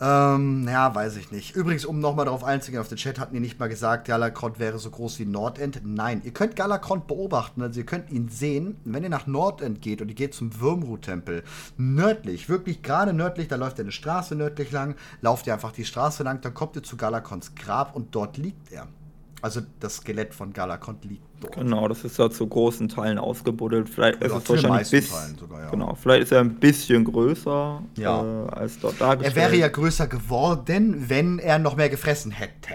Ähm, ja, weiß ich nicht. Übrigens, um nochmal darauf einzugehen, auf den Chat hatten die nicht mal gesagt, Galakrond wäre so groß wie Nordend. Nein, ihr könnt Galakrond beobachten, also ihr könnt ihn sehen, wenn ihr nach Nordend geht und ihr geht zum Würmrut-Tempel. Nördlich, wirklich gerade nördlich, da läuft eine Straße nördlich lang, lauft ihr einfach die Straße lang, dann kommt ihr zu Galakons Grab und dort liegt er. Also das Skelett von Galakond liegt dort. Genau, das ist ja zu großen Teilen ausgebuddelt. Vielleicht ist Ja, es wahrscheinlich bis, sogar, ja. genau, vielleicht ist er ein bisschen größer Ja. äh, als dort Er dargestellt. wäre ja größer geworden, wenn er noch mehr gefressen hätte.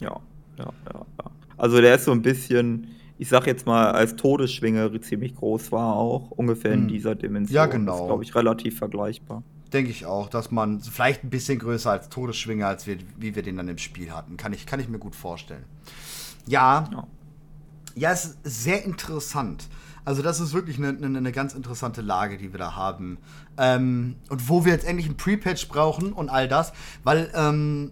ja, ja, ja, ja. Also der ist so ein bisschen, ich sag jetzt mal, als Todesschwinge ziemlich groß war auch, ungefähr in Hm. dieser Dimension. Ja, Das genau. ist, glaube ich, relativ vergleichbar. Denke ich auch, dass man vielleicht ein bisschen größer als Todesschwinger, als wir, wie wir den dann im Spiel hatten. Kann ich, kann ich mir gut vorstellen. Ja, Ja. ja, es ist sehr interessant. Also das ist wirklich eine, eine, eine ganz interessante Lage, die wir da haben. Ähm, und wo wir jetzt endlich einen Pre-Patch brauchen und all das, weil ähm,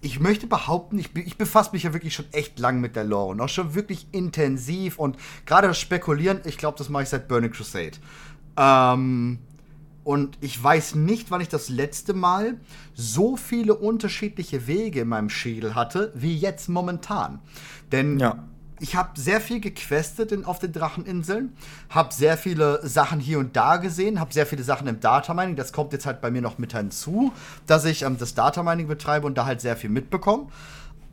ich möchte behaupten, ich, ich befasse mich ja wirklich schon echt lang mit der Lore und auch schon wirklich intensiv und gerade das Spekulieren, ich glaube, das mache ich seit Burning Crusade. Ähm, und ich weiß nicht, wann ich das letzte Mal so viele unterschiedliche Wege in meinem Schädel hatte, wie jetzt momentan. Denn Ja. ich habe sehr viel gequestet in, auf den Dracheninseln, habe sehr viele Sachen hier und da gesehen, habe sehr viele Sachen im Datamining. Das kommt jetzt halt bei mir noch mit hinzu, dass ich ähm, das Datamining betreibe und da halt sehr viel mitbekomme.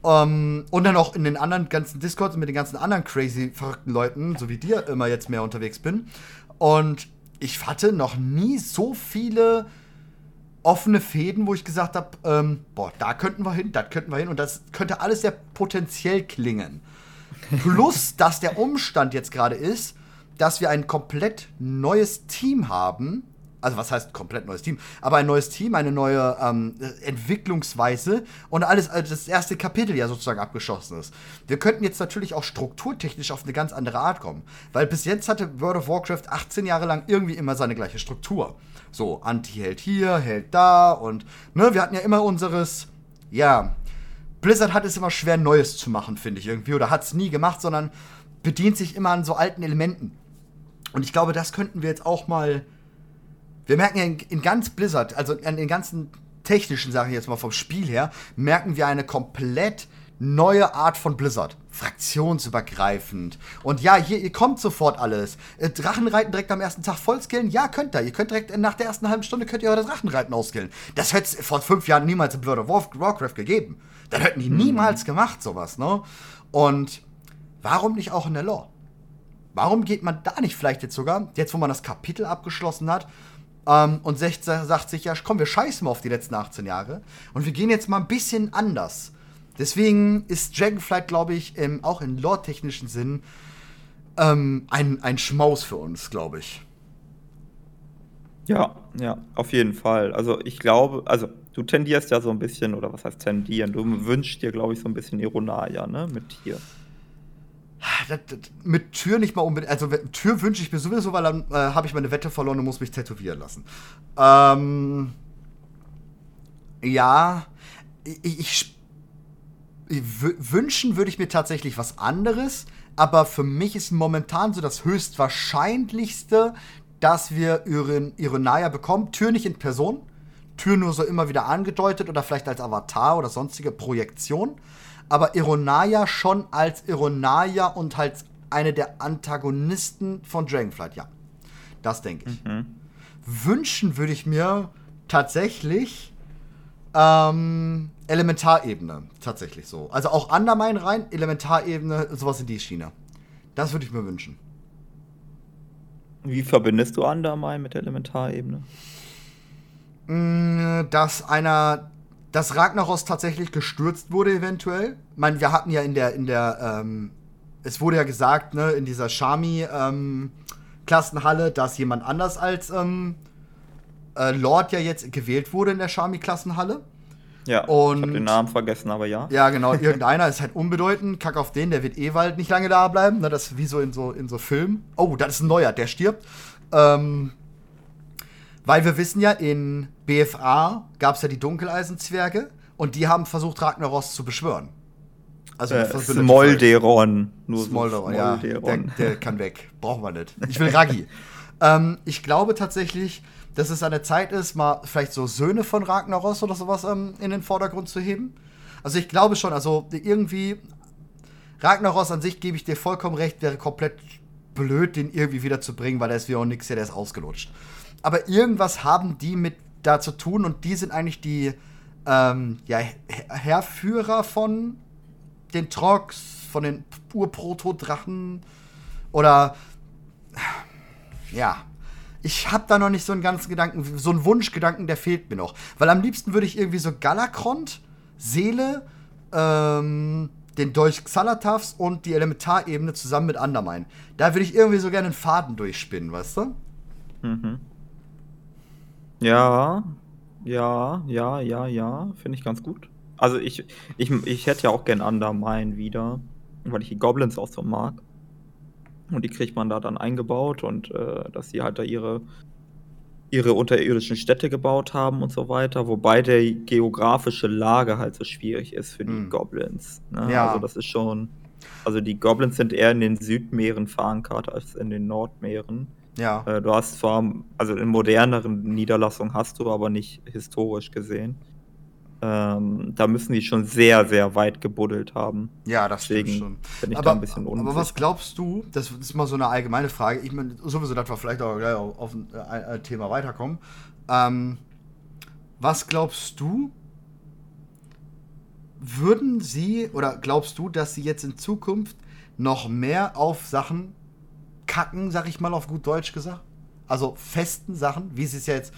Ähm, und dann auch in den anderen ganzen Discords mit den ganzen anderen crazy, verrückten Leuten, so wie dir, immer jetzt mehr unterwegs bin. Und ich hatte noch nie so viele offene Fäden, wo ich gesagt habe, ähm, boah, da könnten wir hin, da könnten wir hin und das könnte alles sehr potenziell klingen. Plus, dass der Umstand jetzt gerade ist, dass wir ein komplett neues Team haben. Also was heißt komplett neues Team? Aber ein neues Team, eine neue ähm, Entwicklungsweise und alles, also das erste Kapitel ja sozusagen abgeschlossen ist. Wir könnten jetzt natürlich auch strukturtechnisch auf eine ganz andere Art kommen. Weil bis jetzt hatte World of Warcraft 18 Jahre lang irgendwie immer seine gleiche Struktur. So, Anti-Held hier, Held da und ne, wir hatten ja immer unseres, ja, Blizzard hat es immer schwer, Neues zu machen, finde ich irgendwie. Oder hat es nie gemacht, sondern bedient sich immer an so alten Elementen. Und ich glaube, das könnten wir jetzt auch mal. Wir merken ja in, in ganz Blizzard, also an den ganzen technischen Sachen jetzt mal vom Spiel her, merken wir eine komplett neue Art von Blizzard. Fraktionsübergreifend. Und ja, hier, ihr kommt sofort alles. Äh, Drachenreiten direkt am ersten Tag vollskillen? Ja, könnt ihr. Ihr könnt direkt nach der ersten halben Stunde könnt ihr eure Drachenreiten ausskillen. Das hätte es vor fünf Jahren niemals in World of Warcraft gegeben. Das hätten die mhm. niemals gemacht, sowas, ne? Und warum nicht auch in der Lore? Warum geht man da nicht vielleicht jetzt sogar, jetzt wo man das Kapitel abgeschlossen hat, ähm, und sagt, sagt sich, ja, komm, wir scheißen mal auf die letzten 18 Jahre und wir gehen jetzt mal ein bisschen anders. Deswegen ist Dragonflight, glaube ich, im, auch in lore-technischen Sinn ähm, ein, ein Schmaus für uns, glaube ich. Ja, ja, auf jeden Fall. Also ich glaube, also du tendierst ja so ein bisschen, oder was heißt tendieren? Du wünschst dir, glaube ich, so ein bisschen Ironaia, ne, mit Tier. Das, das, mit Tür nicht mal unbedingt. Also Tür wünsche ich mir sowieso, weil dann äh, habe ich meine Wette verloren und muss mich tätowieren lassen. Ähm, ja, ich, ich wünschen würde ich mir tatsächlich was anderes, aber für mich ist momentan so das höchstwahrscheinlichste, dass wir Ironaya bekommen. Tür nicht in Person, Tür nur so immer wieder angedeutet oder vielleicht als Avatar oder sonstige Projektion. Aber Ironaya schon als Ironaya und halt eine der Antagonisten von Dragonflight, ja. Das denke ich. Mhm. Wünschen würde ich mir tatsächlich ähm, Elementarebene, tatsächlich so. Also auch Undermine rein, Elementarebene, sowas in die Schiene. Das würde ich mir wünschen. Wie verbindest du Undermine mit der Elementarebene? Mm, dass einer, dass Ragnaros tatsächlich gestürzt wurde, eventuell. Ich meine, wir hatten ja in der, in der, ähm, es wurde ja gesagt, ne, in dieser Shami-Klassenhalle, ähm, dass jemand anders als ähm, äh, Lord ja jetzt gewählt wurde in der Shami-Klassenhalle. Ja, und, ich hab den Namen vergessen, aber ja. Ja, genau, irgendeiner ist halt unbedeutend. Kack auf den, der wird eh bald nicht lange da bleiben. Ne, das ist wie so in so, in so Filmen. Oh, das ist ein neuer, der stirbt. Ähm, weil wir wissen ja, in BFA gab es ja die Dunkeleisenzwerge und die haben versucht, Ragnaros zu beschwören. Also äh, Smolderon. Nur Smolderon, so ja. Der, der, kann weg. Brauchen wir nicht. Ich will Raggi. ähm, ich glaube tatsächlich, dass es an der Zeit ist, mal vielleicht so Söhne von Ragnaros oder sowas ähm, in den Vordergrund zu heben. Also ich glaube schon, also irgendwie Ragnaros an sich gebe ich dir vollkommen recht, wäre komplett blöd, den irgendwie wieder zu bringen, weil der ist wie auch nix, der ist ausgelutscht. Aber irgendwas haben die mit da zu tun und die sind eigentlich die ähm, ja, Herrführer von den Trogs, von den Urprotodrachen oder ja, ich habe da noch nicht so einen ganzen Gedanken, so einen Wunschgedanken, der fehlt mir noch. Weil am liebsten würde ich irgendwie so Galakrond, Seele, ähm, den Dolch Xalatavs und die Elementarebene zusammen mit Undermine. Da würde ich irgendwie so gerne einen Faden durchspinnen, weißt du? Mhm. Ja, ja, ja, ja, ja, finde ich ganz gut. Also ich, ich, ich hätte ja auch gern Undermine wieder, weil ich die Goblins auch so mag. Und die kriegt man da dann eingebaut und äh, dass sie halt da ihre, ihre unterirdischen Städte gebaut haben und so weiter. Wobei der geografische Lage halt so schwierig ist für die mhm. Goblins. Ne? Ja. Also das ist schon. Also die Goblins sind eher in den Südmeeren verankert als in den Nordmeeren. Ja. Äh, du hast zwar, also in moderneren Niederlassungen hast du, aber nicht historisch gesehen. Ähm, da müssen die schon sehr, sehr weit gebuddelt haben. Ja, das Deswegen stimmt schon. Bin ich aber, da ein bisschen unsicher. aber was glaubst du, das ist mal so eine allgemeine Frage, ich meine, sowieso, dass wir vielleicht auch gleich auf ein, ein, ein Thema weiterkommen. Ähm, was glaubst du, würden sie, oder glaubst du, dass sie jetzt in Zukunft noch mehr auf Sachen kacken, sag ich mal auf gut Deutsch gesagt? also festen Sachen, wie sie es ja jetzt,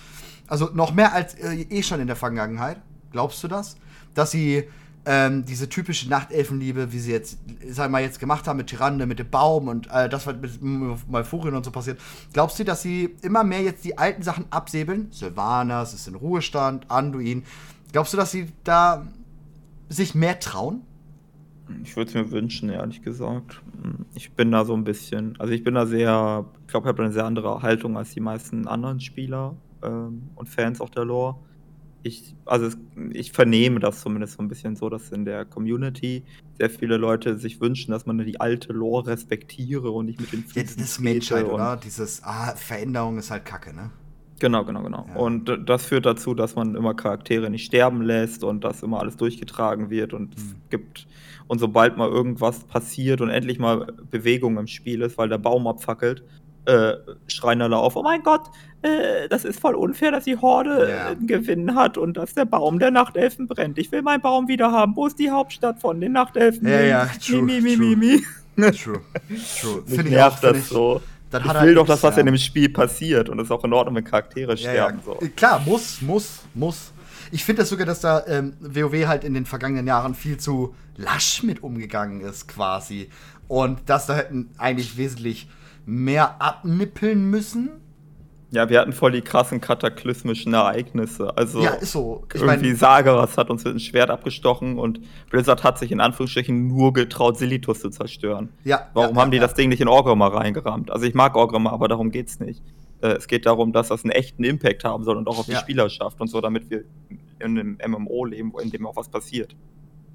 also noch mehr als äh, eh schon in der Vergangenheit, glaubst du das? Dass sie ähm, diese typische Nachtelfenliebe, wie sie jetzt, sag mal, jetzt gemacht haben mit Tyrande, mit dem Baum und äh, das, was mit Malfurien und so passiert. Glaubst du, dass sie immer mehr jetzt die alten Sachen absäbeln? Sylvanas ist in Ruhestand, Anduin. Glaubst du, dass sie da sich mehr trauen? Ich würde es mir wünschen, ehrlich gesagt. Ich bin da so ein bisschen, also ich bin da sehr, ich glaube, ich habe eine sehr andere Haltung als die meisten anderen Spieler ähm, und Fans auch der Lore ich, also es, ich vernehme das zumindest so ein bisschen so, dass in der Community sehr viele Leute sich wünschen, dass man die alte Lore respektiere und nicht mit den Füßen ja, Das ist Menschheit, oder? Dieses, ah, Veränderung ist halt Kacke, ne? Genau, genau, genau. Ja. Und das führt dazu, dass man immer Charaktere nicht sterben lässt und dass immer alles durchgetragen wird und mhm. es gibt und sobald mal irgendwas passiert und endlich mal Bewegung im Spiel ist, weil der Baum abfackelt, äh, schreien alle auf, oh mein Gott, äh, das ist voll unfair, dass die Horde ja. einen Gewinn hat und dass der Baum der Nachtelfen brennt. Ich will meinen Baum wieder haben. Wo ist die Hauptstadt von den Nachtelfen? Ja, ja, true, mi, mi, mi, mi, mi. True, true. Finde ich auch, das ich, so. Ich will doch, dass was ja. in dem Spiel passiert und es ist auch in Ordnung, wenn Charaktere sterben. Ja. So. Klar, muss, muss, muss. Ich finde das sogar, dass da ähm, WoW halt in den vergangenen Jahren viel zu lasch mit umgegangen ist, quasi. Und dass da hätten eigentlich wesentlich mehr abnippeln müssen. Ja, wir hatten voll die krassen kataklysmischen Ereignisse. Also ja, ist so. Ich irgendwie mein, Sageras hat uns mit einem Schwert abgestochen und Blizzard hat sich in Anführungsstrichen nur getraut, Silitus zu zerstören. Ja. Warum ja, haben die ja. das Ding nicht in Orgrimmar reingerammt? Also ich mag Orgrimmar, aber darum geht's nicht. Äh, es geht darum, dass das einen echten Impact haben soll und auch auf die Spielerschaft und so, damit wir in einem MMO leben, in dem auch was passiert.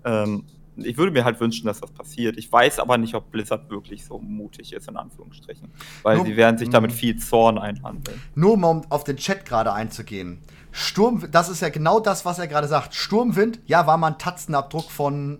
Ähm, ich würde mir halt wünschen, dass das passiert. Ich weiß aber nicht, ob Blizzard wirklich so mutig ist, in Anführungsstrichen. Weil nur, sie werden sich damit viel Zorn einhandeln. Nur um auf den Chat gerade einzugehen. Sturm, das ist ja genau das, was er gerade sagt. Sturmwind, ja, war mal ein Tatzenabdruck von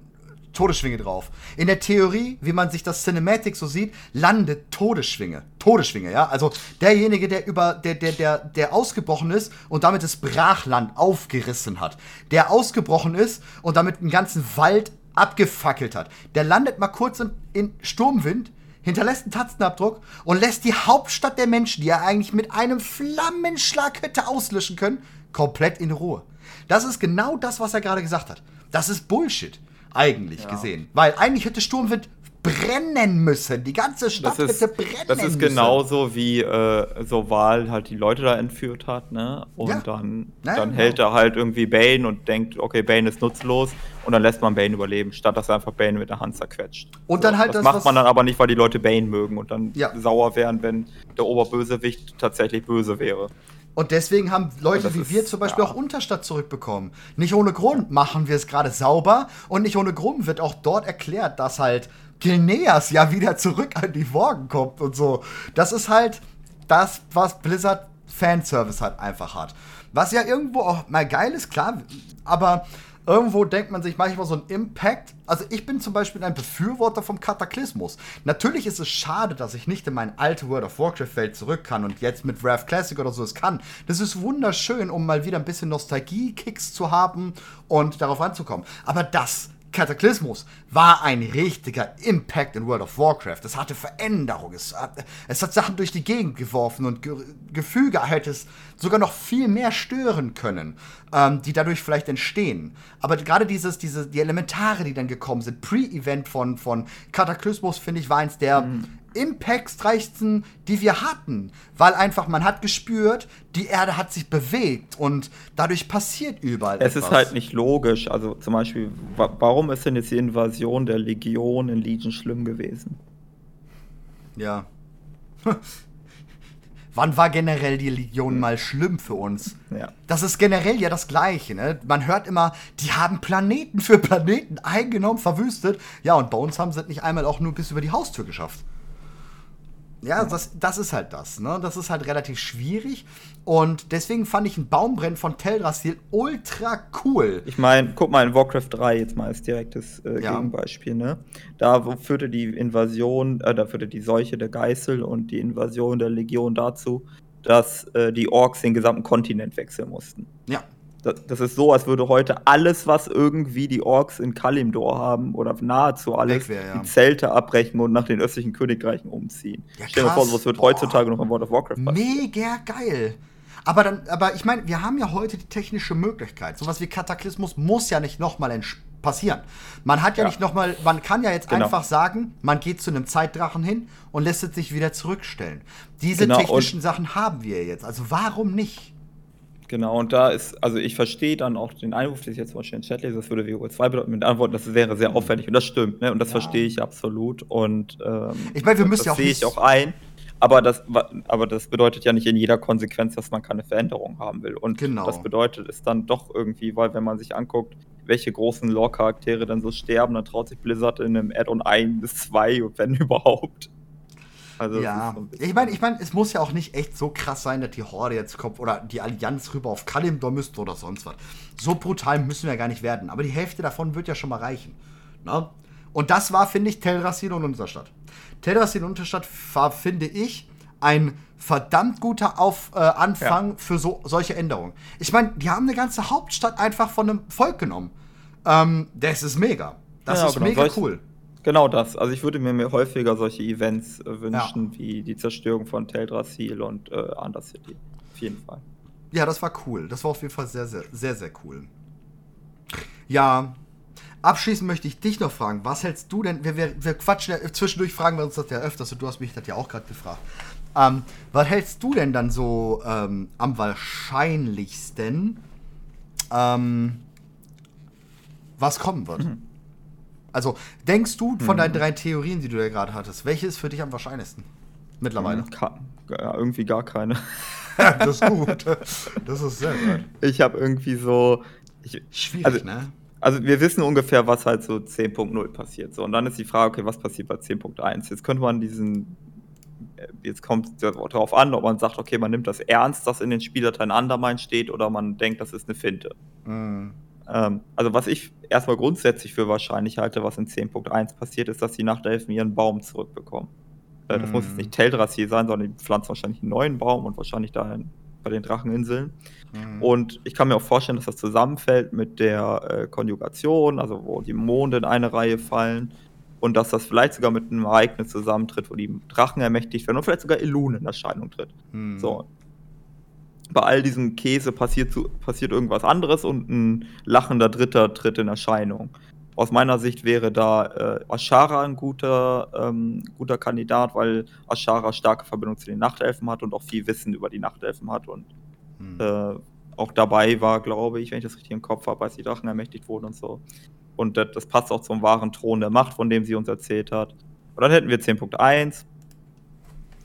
Todesschwinge drauf. In der Theorie, wie man sich das Cinematic so sieht, landet Todesschwinge. Todesschwinge, ja. Also derjenige, der über, der, der, der, der ausgebrochen ist und damit das Brachland aufgerissen hat. Der ausgebrochen ist und damit einen ganzen Wald abgefackelt hat. Der landet mal kurz in, in Sturmwind, hinterlässt einen Tatzenabdruck und lässt die Hauptstadt der Menschen, die er eigentlich mit einem Flammenschlag hätte auslöschen können, komplett in Ruhe. Das ist genau das, was er gerade gesagt hat. Das ist Bullshit, eigentlich ja. gesehen. Weil eigentlich hätte Sturmwind brennen müssen. Die ganze Stadt ist, hätte brennen müssen. Das ist genauso wie äh, so Wahl halt die Leute da entführt hat, ne? Und ja. dann, dann genau. hält er halt irgendwie Bane und denkt, okay, Bane ist nutzlos und dann lässt man Bane überleben, statt dass er einfach Bane mit der Hand zerquetscht. Und dann so, halt das, das macht man dann aber nicht, weil die Leute Bane mögen und dann ja. sauer wären, wenn der Oberbösewicht tatsächlich böse wäre. Und deswegen haben Leute wie ist, wir zum Beispiel ja. auch Unterstadt zurückbekommen. Nicht ohne Grund machen wir es gerade sauber und nicht ohne Grund wird auch dort erklärt, dass halt Gilneas ja wieder zurück an die Morgen kommt und so. Das ist halt das, was Blizzard Fanservice halt einfach hat. Was ja irgendwo auch mal geil ist, klar, aber irgendwo denkt man sich manchmal so ein Impact. Also ich bin zum Beispiel ein Befürworter vom Kataklysmus. Natürlich ist es schade, dass ich nicht in meine alte World of Warcraft-Welt zurück kann und jetzt mit Wrath Classic oder so es kann. Das ist wunderschön, um mal wieder ein bisschen Nostalgie-Kicks zu haben und darauf ranzukommen. Aber das Kataklysmus war ein richtiger Impact in World of Warcraft. Es hatte Veränderung. Es hat, es hat Sachen durch die Gegend geworfen und Ge Gefüge hätte es sogar noch viel mehr stören können, ähm, die dadurch vielleicht entstehen. Aber gerade dieses, diese, die Elementare, die dann gekommen sind, Pre-Event von, von Kataklysmus, finde ich, war eins der mhm impactreichsten, die wir hatten. Weil einfach, man hat gespürt, die Erde hat sich bewegt und dadurch passiert überall. Es etwas. ist halt nicht logisch. Also zum Beispiel, wa warum ist denn jetzt die Invasion der Legion in Legion schlimm gewesen? Ja. Wann war generell die Legion mal schlimm für uns? Ja. Das ist generell ja das Gleiche. Ne? Man hört immer, die haben Planeten für Planeten eingenommen, verwüstet. Ja, und bei uns haben sie es nicht einmal auch nur bis über die Haustür geschafft. Ja, das, das ist halt das. Ne? Das ist halt relativ schwierig. Und deswegen fand ich ein Baumbrennen von Teldrassil ultra cool. Ich meine, guck mal in Warcraft 3 jetzt mal als direktes äh, ja. Gegenbeispiel. Ne? Da führte die Invasion, äh, da führte die Seuche der Geißel und die Invasion der Legion dazu, dass äh, die Orks den gesamten Kontinent wechseln mussten. Ja. Das, ist so, als würde heute alles, was irgendwie die Orks in Kalimdor haben, oder nahezu alles, wär, ja. die Zelte abbrechen und nach den östlichen Königreichen umziehen. Ja, Stell dir vor, sowas wird Boah. heutzutage noch in World of Warcraft passieren. Mega geil. Aber dann, aber ich meine, wir haben ja heute die technische Möglichkeit. Sowas wie Kataklysmus muss ja nicht nochmal passieren. Man hat ja, Ja. nicht nochmal, man kann ja jetzt Genau. einfach sagen, man geht zu einem Zeitdrachen hin und lässt es sich wieder zurückstellen. Diese Genau, technischen Sachen haben wir jetzt. Also warum nicht? Genau, und da ist, also ich verstehe dann auch den Einwurf, den ich jetzt zum Beispiel in den Chat lese, das würde WoW 2 bedeuten, mit Antworten, das wäre sehr aufwendig. Und das stimmt, ne? Und das Ja. verstehe ich absolut. Und ähm, Ich meine, wir müssen das ja auch sehe ich auch ein. Aber das, aber das bedeutet ja nicht in jeder Konsequenz, dass man keine Veränderung haben will. Und Genau. das bedeutet es dann doch irgendwie, weil wenn man sich anguckt, welche großen Lore-Charaktere dann so sterben, dann traut sich Blizzard in einem Add-on 1 bis 2, wenn überhaupt. Also ja, ich meine, ich meine, es muss ja auch nicht echt so krass sein, dass die Horde jetzt kommt oder die Allianz rüber auf Kalimdor müsste oder sonst was. So brutal müssen wir gar nicht werden. Aber die Hälfte davon wird ja schon mal reichen. Na? Und das war, finde ich, Teldrassil und Unterstadt. Teldrassil und Unterstadt war, finde ich, ein verdammt guter auf, äh, Anfang für so, solche Änderungen. Ich meine, die haben eine ganze Hauptstadt einfach von einem Volk genommen. Ähm, das ist mega. Das Ja, ist genau. mega cool. Genau das. Also ich würde mir mehr häufiger solche Events äh, wünschen, wie die Zerstörung von Teldrassil und äh, Undercity. Auf jeden Fall. Ja, das war cool. Das war auf jeden Fall sehr, sehr, sehr, sehr cool. Ja, abschließend möchte ich dich noch fragen, was hältst du denn, wir, wir, wir quatschen ja, zwischendurch fragen wir uns das ja öfters und du hast mich das ja auch gerade gefragt. Ähm, was hältst du denn dann so ähm, am wahrscheinlichsten, ähm, was kommen wird? Also, denkst du von deinen drei Theorien, die du ja gerade hattest, welche ist für dich am wahrscheinlichsten? Mittlerweile. Ka ja, irgendwie gar keine. das ist gut. Das ist sehr gut. Ich habe irgendwie so. Ich, Schwierig, Also- ne? also wir wissen ungefähr, was halt so 10.0 passiert. So, und dann ist die Frage, okay, was passiert bei 10.1? Jetzt könnte man diesen. äh, Jetzt kommt darauf an, ob man sagt, okay, man nimmt das ernst, dass in den Spieldateien Undermine steht, oder man denkt, das ist eine Finte. Mhm. Ähm, also was ich erstmal grundsätzlich für wahrscheinlich halte, was in 10.1 passiert, ist, dass die Nachtelfen ihren Baum zurückbekommen. Äh, das muss jetzt Mhm. nicht Teldrassil sein, sondern die pflanzen wahrscheinlich einen neuen Baum und wahrscheinlich da bei den Dracheninseln. Mhm. Und ich kann mir auch vorstellen, dass das zusammenfällt mit der äh, Konjugation, also wo die Monde in eine Reihe fallen und dass das vielleicht sogar mit einem Ereignis zusammentritt, wo die Drachen ermächtigt werden und vielleicht sogar Elun in Erscheinung tritt. Mhm. So. Bei all diesem Käse passiert, passiert irgendwas anderes und ein lachender Dritter tritt in Erscheinung. Aus meiner Sicht wäre da äh, Ashara ein guter, ähm, guter Kandidat, weil Ashara starke Verbindung zu den Nachtelfen hat und auch viel Wissen über die Nachtelfen hat und Mhm. äh, auch dabei war, glaube ich, wenn ich das richtig im Kopf habe, als die Drachen ermächtigt wurden und so. Und das, das passt auch zum wahren Thron der Macht, von dem sie uns erzählt hat. Und dann hätten wir 10.1.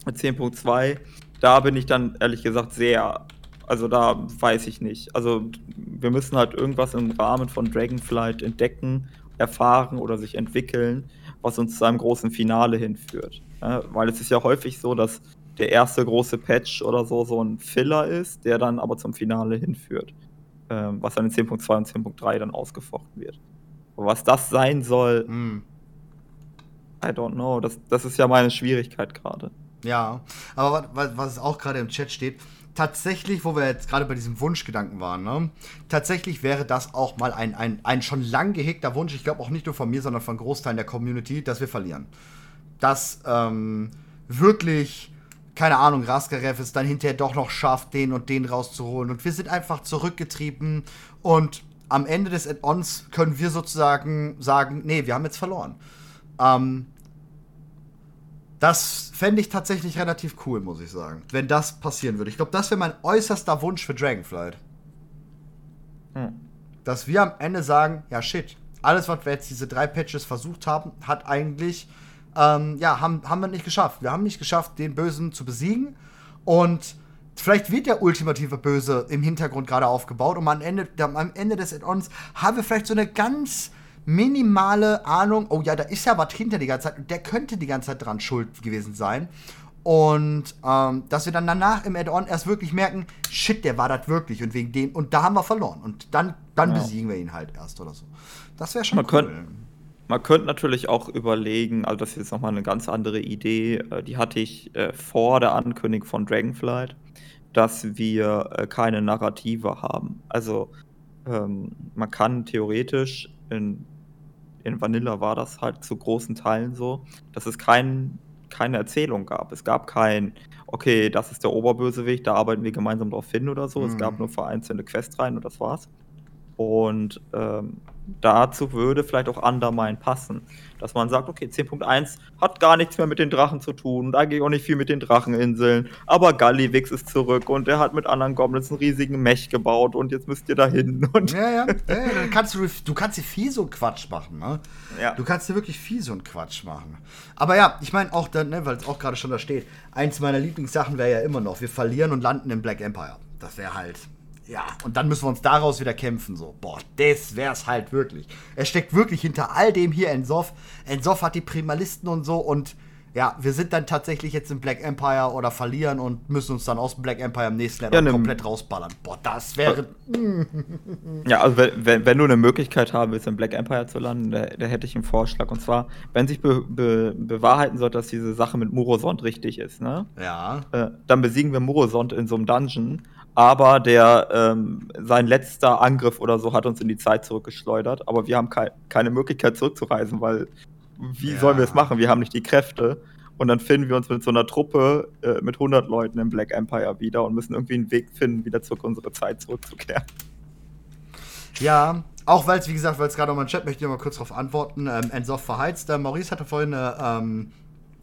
Mit 10.2, da bin ich dann ehrlich gesagt sehr, also da weiß ich nicht. Also wir müssen halt irgendwas im Rahmen von Dragonflight entdecken, erfahren oder sich entwickeln, was uns zu einem großen Finale hinführt. Ja, weil es ist ja häufig so, dass der erste große Patch oder so so ein Filler ist, der dann aber zum Finale hinführt. Ähm, was dann in 10.2 und 10.3 dann ausgefochten wird. Aber was das sein soll, Mhm. I don't know. Das, das ist ja meine Schwierigkeit gerade. Ja, aber was, was auch gerade im Chat steht, tatsächlich, wo wir jetzt gerade bei diesem Wunschgedanken waren, ne? tatsächlich wäre das auch mal ein, ein, ein schon lang gehegter Wunsch, ich glaube auch nicht nur von mir, sondern von Großteilen der Community, dass wir verlieren. Dass ähm, wirklich, keine Ahnung, Raskarev es dann hinterher doch noch schafft, den und den rauszuholen. Und wir sind einfach zurückgetrieben und am Ende des Add-ons können wir sozusagen sagen, nee, wir haben jetzt verloren. Ähm, das fände ich tatsächlich relativ cool, muss ich sagen. Wenn das passieren würde. Ich glaube, das wäre mein äußerster Wunsch für Dragonflight. Hm. Dass wir am Ende sagen, ja shit, alles, was wir jetzt diese drei Patches versucht haben, hat eigentlich, ähm, ja, haben, haben wir nicht geschafft. Wir haben nicht geschafft, den Bösen zu besiegen. Und vielleicht wird der ultimative Böse im Hintergrund gerade aufgebaut. Und am Ende, am Ende des Add-ons haben wir vielleicht so eine ganz minimale Ahnung, oh ja, da ist ja was hinter die ganze Zeit und der könnte die ganze Zeit dran schuld gewesen sein. Und ähm, dass wir dann danach im Add-on erst wirklich merken, shit, der war das wirklich und wegen dem, und da haben wir verloren. Und dann, dann Ja. besiegen wir ihn halt erst oder so. Das wäre schon Man cool. könnt- Man könnte natürlich auch überlegen, also das ist jetzt nochmal eine ganz andere Idee, äh, die hatte ich äh, vor der Ankündigung von Dragonflight, dass wir äh, keine Narrative haben. Also ähm, man kann theoretisch in, in Vanilla war das halt zu großen Teilen so, dass es kein, keine Erzählung gab. Es gab kein, okay, das ist der Oberbösewicht, da arbeiten wir gemeinsam drauf hin oder so. Es gab Mhm. nur vereinzelte Questreihen und das war's. Und ähm, dazu würde vielleicht auch Undermine passen. Dass man sagt, okay, 10.1 hat gar nichts mehr mit den Drachen zu tun und eigentlich auch nicht viel mit den Dracheninseln. Aber Gallivix ist zurück und er hat mit anderen Goblins einen riesigen Mech gebaut und jetzt müsst ihr da hin. Ja, ja, ja, ja dann kannst du, du kannst dir viel so einen Quatsch machen, ne? Ja. Du kannst dir wirklich viel so einen Quatsch machen. Aber ja, ich meine auch, dann, ne, weil es auch gerade schon da steht, eins meiner Lieblingssachen wäre ja immer noch, wir verlieren und landen im Black Empire. Das wäre halt, ja, und dann müssen wir uns daraus wieder kämpfen, so. Boah, das wär's halt wirklich. Es steckt wirklich hinter all dem hier Ensoff. Ensoff hat die Primalisten und so und ja, wir sind dann tatsächlich jetzt im Black Empire oder verlieren und müssen uns dann aus dem Black Empire im nächsten Level Ja, ne- komplett rausballern. Boah, das wäre Ja, also wenn, wenn, wenn du eine Möglichkeit haben willst, im Black Empire zu landen, da, da hätte ich einen Vorschlag. Und zwar, wenn sich be, be, bewahrheiten sollte, dass diese Sache mit Murosond richtig ist, ne? Ja. Äh, dann besiegen wir Murosond in so einem Dungeon. Aber der, ähm, sein letzter Angriff oder so hat uns in die Zeit zurückgeschleudert. Aber wir haben kei keine Möglichkeit zurückzureisen, weil wie Ja. sollen wir es machen? Wir haben nicht die Kräfte. Und dann finden wir uns mit so einer Truppe äh, mit 100 Leuten im Black Empire wieder und müssen irgendwie einen Weg finden, wieder zurück unsere Zeit zurückzukehren. Ja, auch weil es, wie gesagt, weil es gerade noch mal im Chat möchte ich mal kurz darauf antworten. Ähm, Ensoff verheizt. Der Maurice hatte vorhin eine, ähm,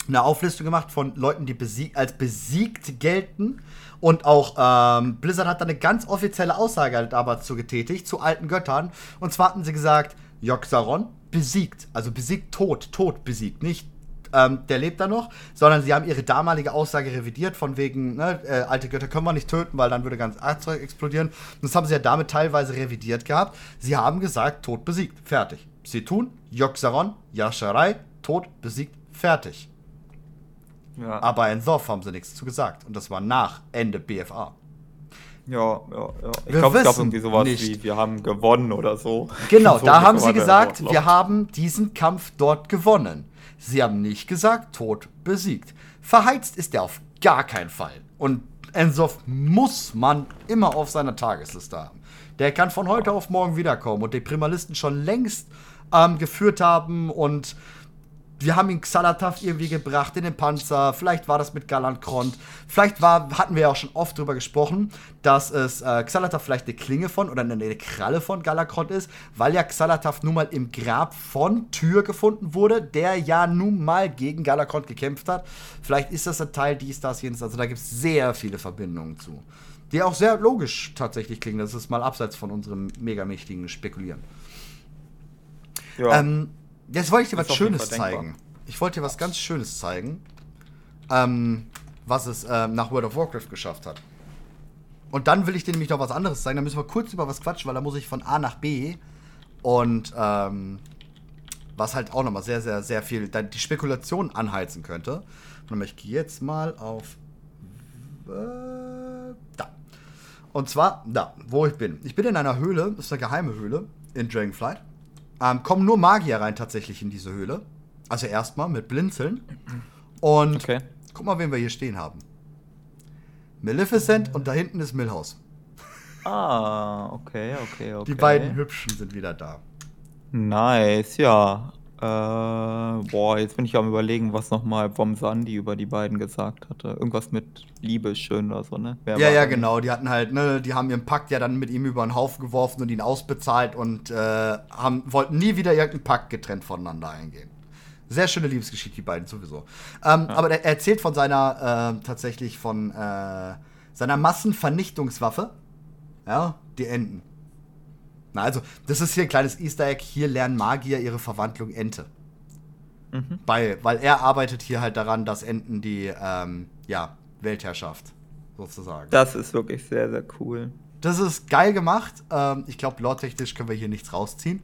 eine Auflistung gemacht von Leuten, die besieg als besiegt gelten. Und auch ähm, Blizzard hat da eine ganz offizielle Aussage halt aber zu getätigt, zu alten Göttern. Und zwar hatten sie gesagt, Yogg-Saron besiegt, also besiegt tot, tot besiegt, nicht ähm, der lebt da noch, sondern sie haben ihre damalige Aussage revidiert, von wegen, ne, äh, alte Götter können wir nicht töten, weil dann würde ganz Erzzeug explodieren. Und das haben sie ja damit teilweise revidiert gehabt. Sie haben gesagt, tot besiegt, fertig. Sie tun, Yogg-Saron, Yasharai, tot besiegt, fertig. Ja. Aber in Sof haben sie nichts zu gesagt. Und das war nach Ende BFA. Ja, ja, ja. Ich Wir glaube, es gab irgendwie sowas nicht. wie, wir haben gewonnen oder so. Genau, So da haben sie gesagt, wir haben diesen Kampf dort gewonnen. Sie haben nicht gesagt, tot besiegt. Verheizt ist er auf gar keinen Fall. Und Ensoff muss man immer auf seiner Tagesliste haben. Der kann von heute auf morgen wiederkommen und die Primalisten schon längst ähm, geführt haben und wir haben ihn Xalatath irgendwie gebracht in den Panzer. Vielleicht war das mit Galant Kront. Vielleicht war, hatten wir ja auch schon oft drüber gesprochen, dass es äh, Xalatath vielleicht eine Klinge von oder eine, eine Kralle von Galakront ist, weil ja Xalatath nun mal im Grab von Tür gefunden wurde, der ja nun mal gegen Galakront gekämpft hat. Vielleicht ist das ein Teil dies, das, jenes. Also da gibt es sehr viele Verbindungen zu. Die auch sehr logisch tatsächlich klingen. Das ist mal abseits von unserem megamächtigen Spekulieren. Ja. Ähm, jetzt wollte ich dir was Schönes zeigen. Ich wollte dir was ganz Schönes zeigen, ähm, was es ähm, nach World of Warcraft geschafft hat. Und dann will ich dir nämlich noch was anderes zeigen. Da müssen wir kurz über was quatschen, weil da muss ich von A nach B. Und ähm, was halt auch nochmal sehr, sehr, sehr viel die Spekulation anheizen könnte. Und ich gehe jetzt mal auf. Äh, da. Und zwar da, wo ich bin. Ich bin in einer Höhle, das ist eine geheime Höhle in Dragonflight. Ähm, kommen nur Magier rein tatsächlich in diese Höhle. Also erstmal mit Blinzeln. Und Okay. guck mal, wen wir hier stehen haben. Maleficent und da hinten ist Millhouse. Ah, okay, okay, okay. Die beiden Hübschen sind wieder da. Nice, ja. Äh, boah, jetzt bin ich am überlegen, was nochmal vom Sandy über die beiden gesagt hatte. Irgendwas mit Liebe schön oder so, ne? Wer Ja, ja, genau. Die hatten halt, ne, die haben ihren Pakt ja dann mit ihm über den Haufen geworfen und ihn ausbezahlt und äh, haben, wollten nie wieder irgendeinen Pakt getrennt voneinander eingehen. Sehr schöne Liebesgeschichte, die beiden sowieso. Ähm, Aber er erzählt von seiner, äh, tatsächlich von äh, seiner Massenvernichtungswaffe. Ja, die Enten. Na, also, das ist hier ein kleines Easter Egg. Hier lernen Magier ihre Verwandlung Ente. Mhm. Bei, weil er arbeitet hier halt daran, dass Enten die, ähm, ja, Weltherrschaft sozusagen. Das ist wirklich sehr, sehr cool. Das ist geil gemacht. Ähm, ich glaube, lore-technisch können wir hier nichts rausziehen.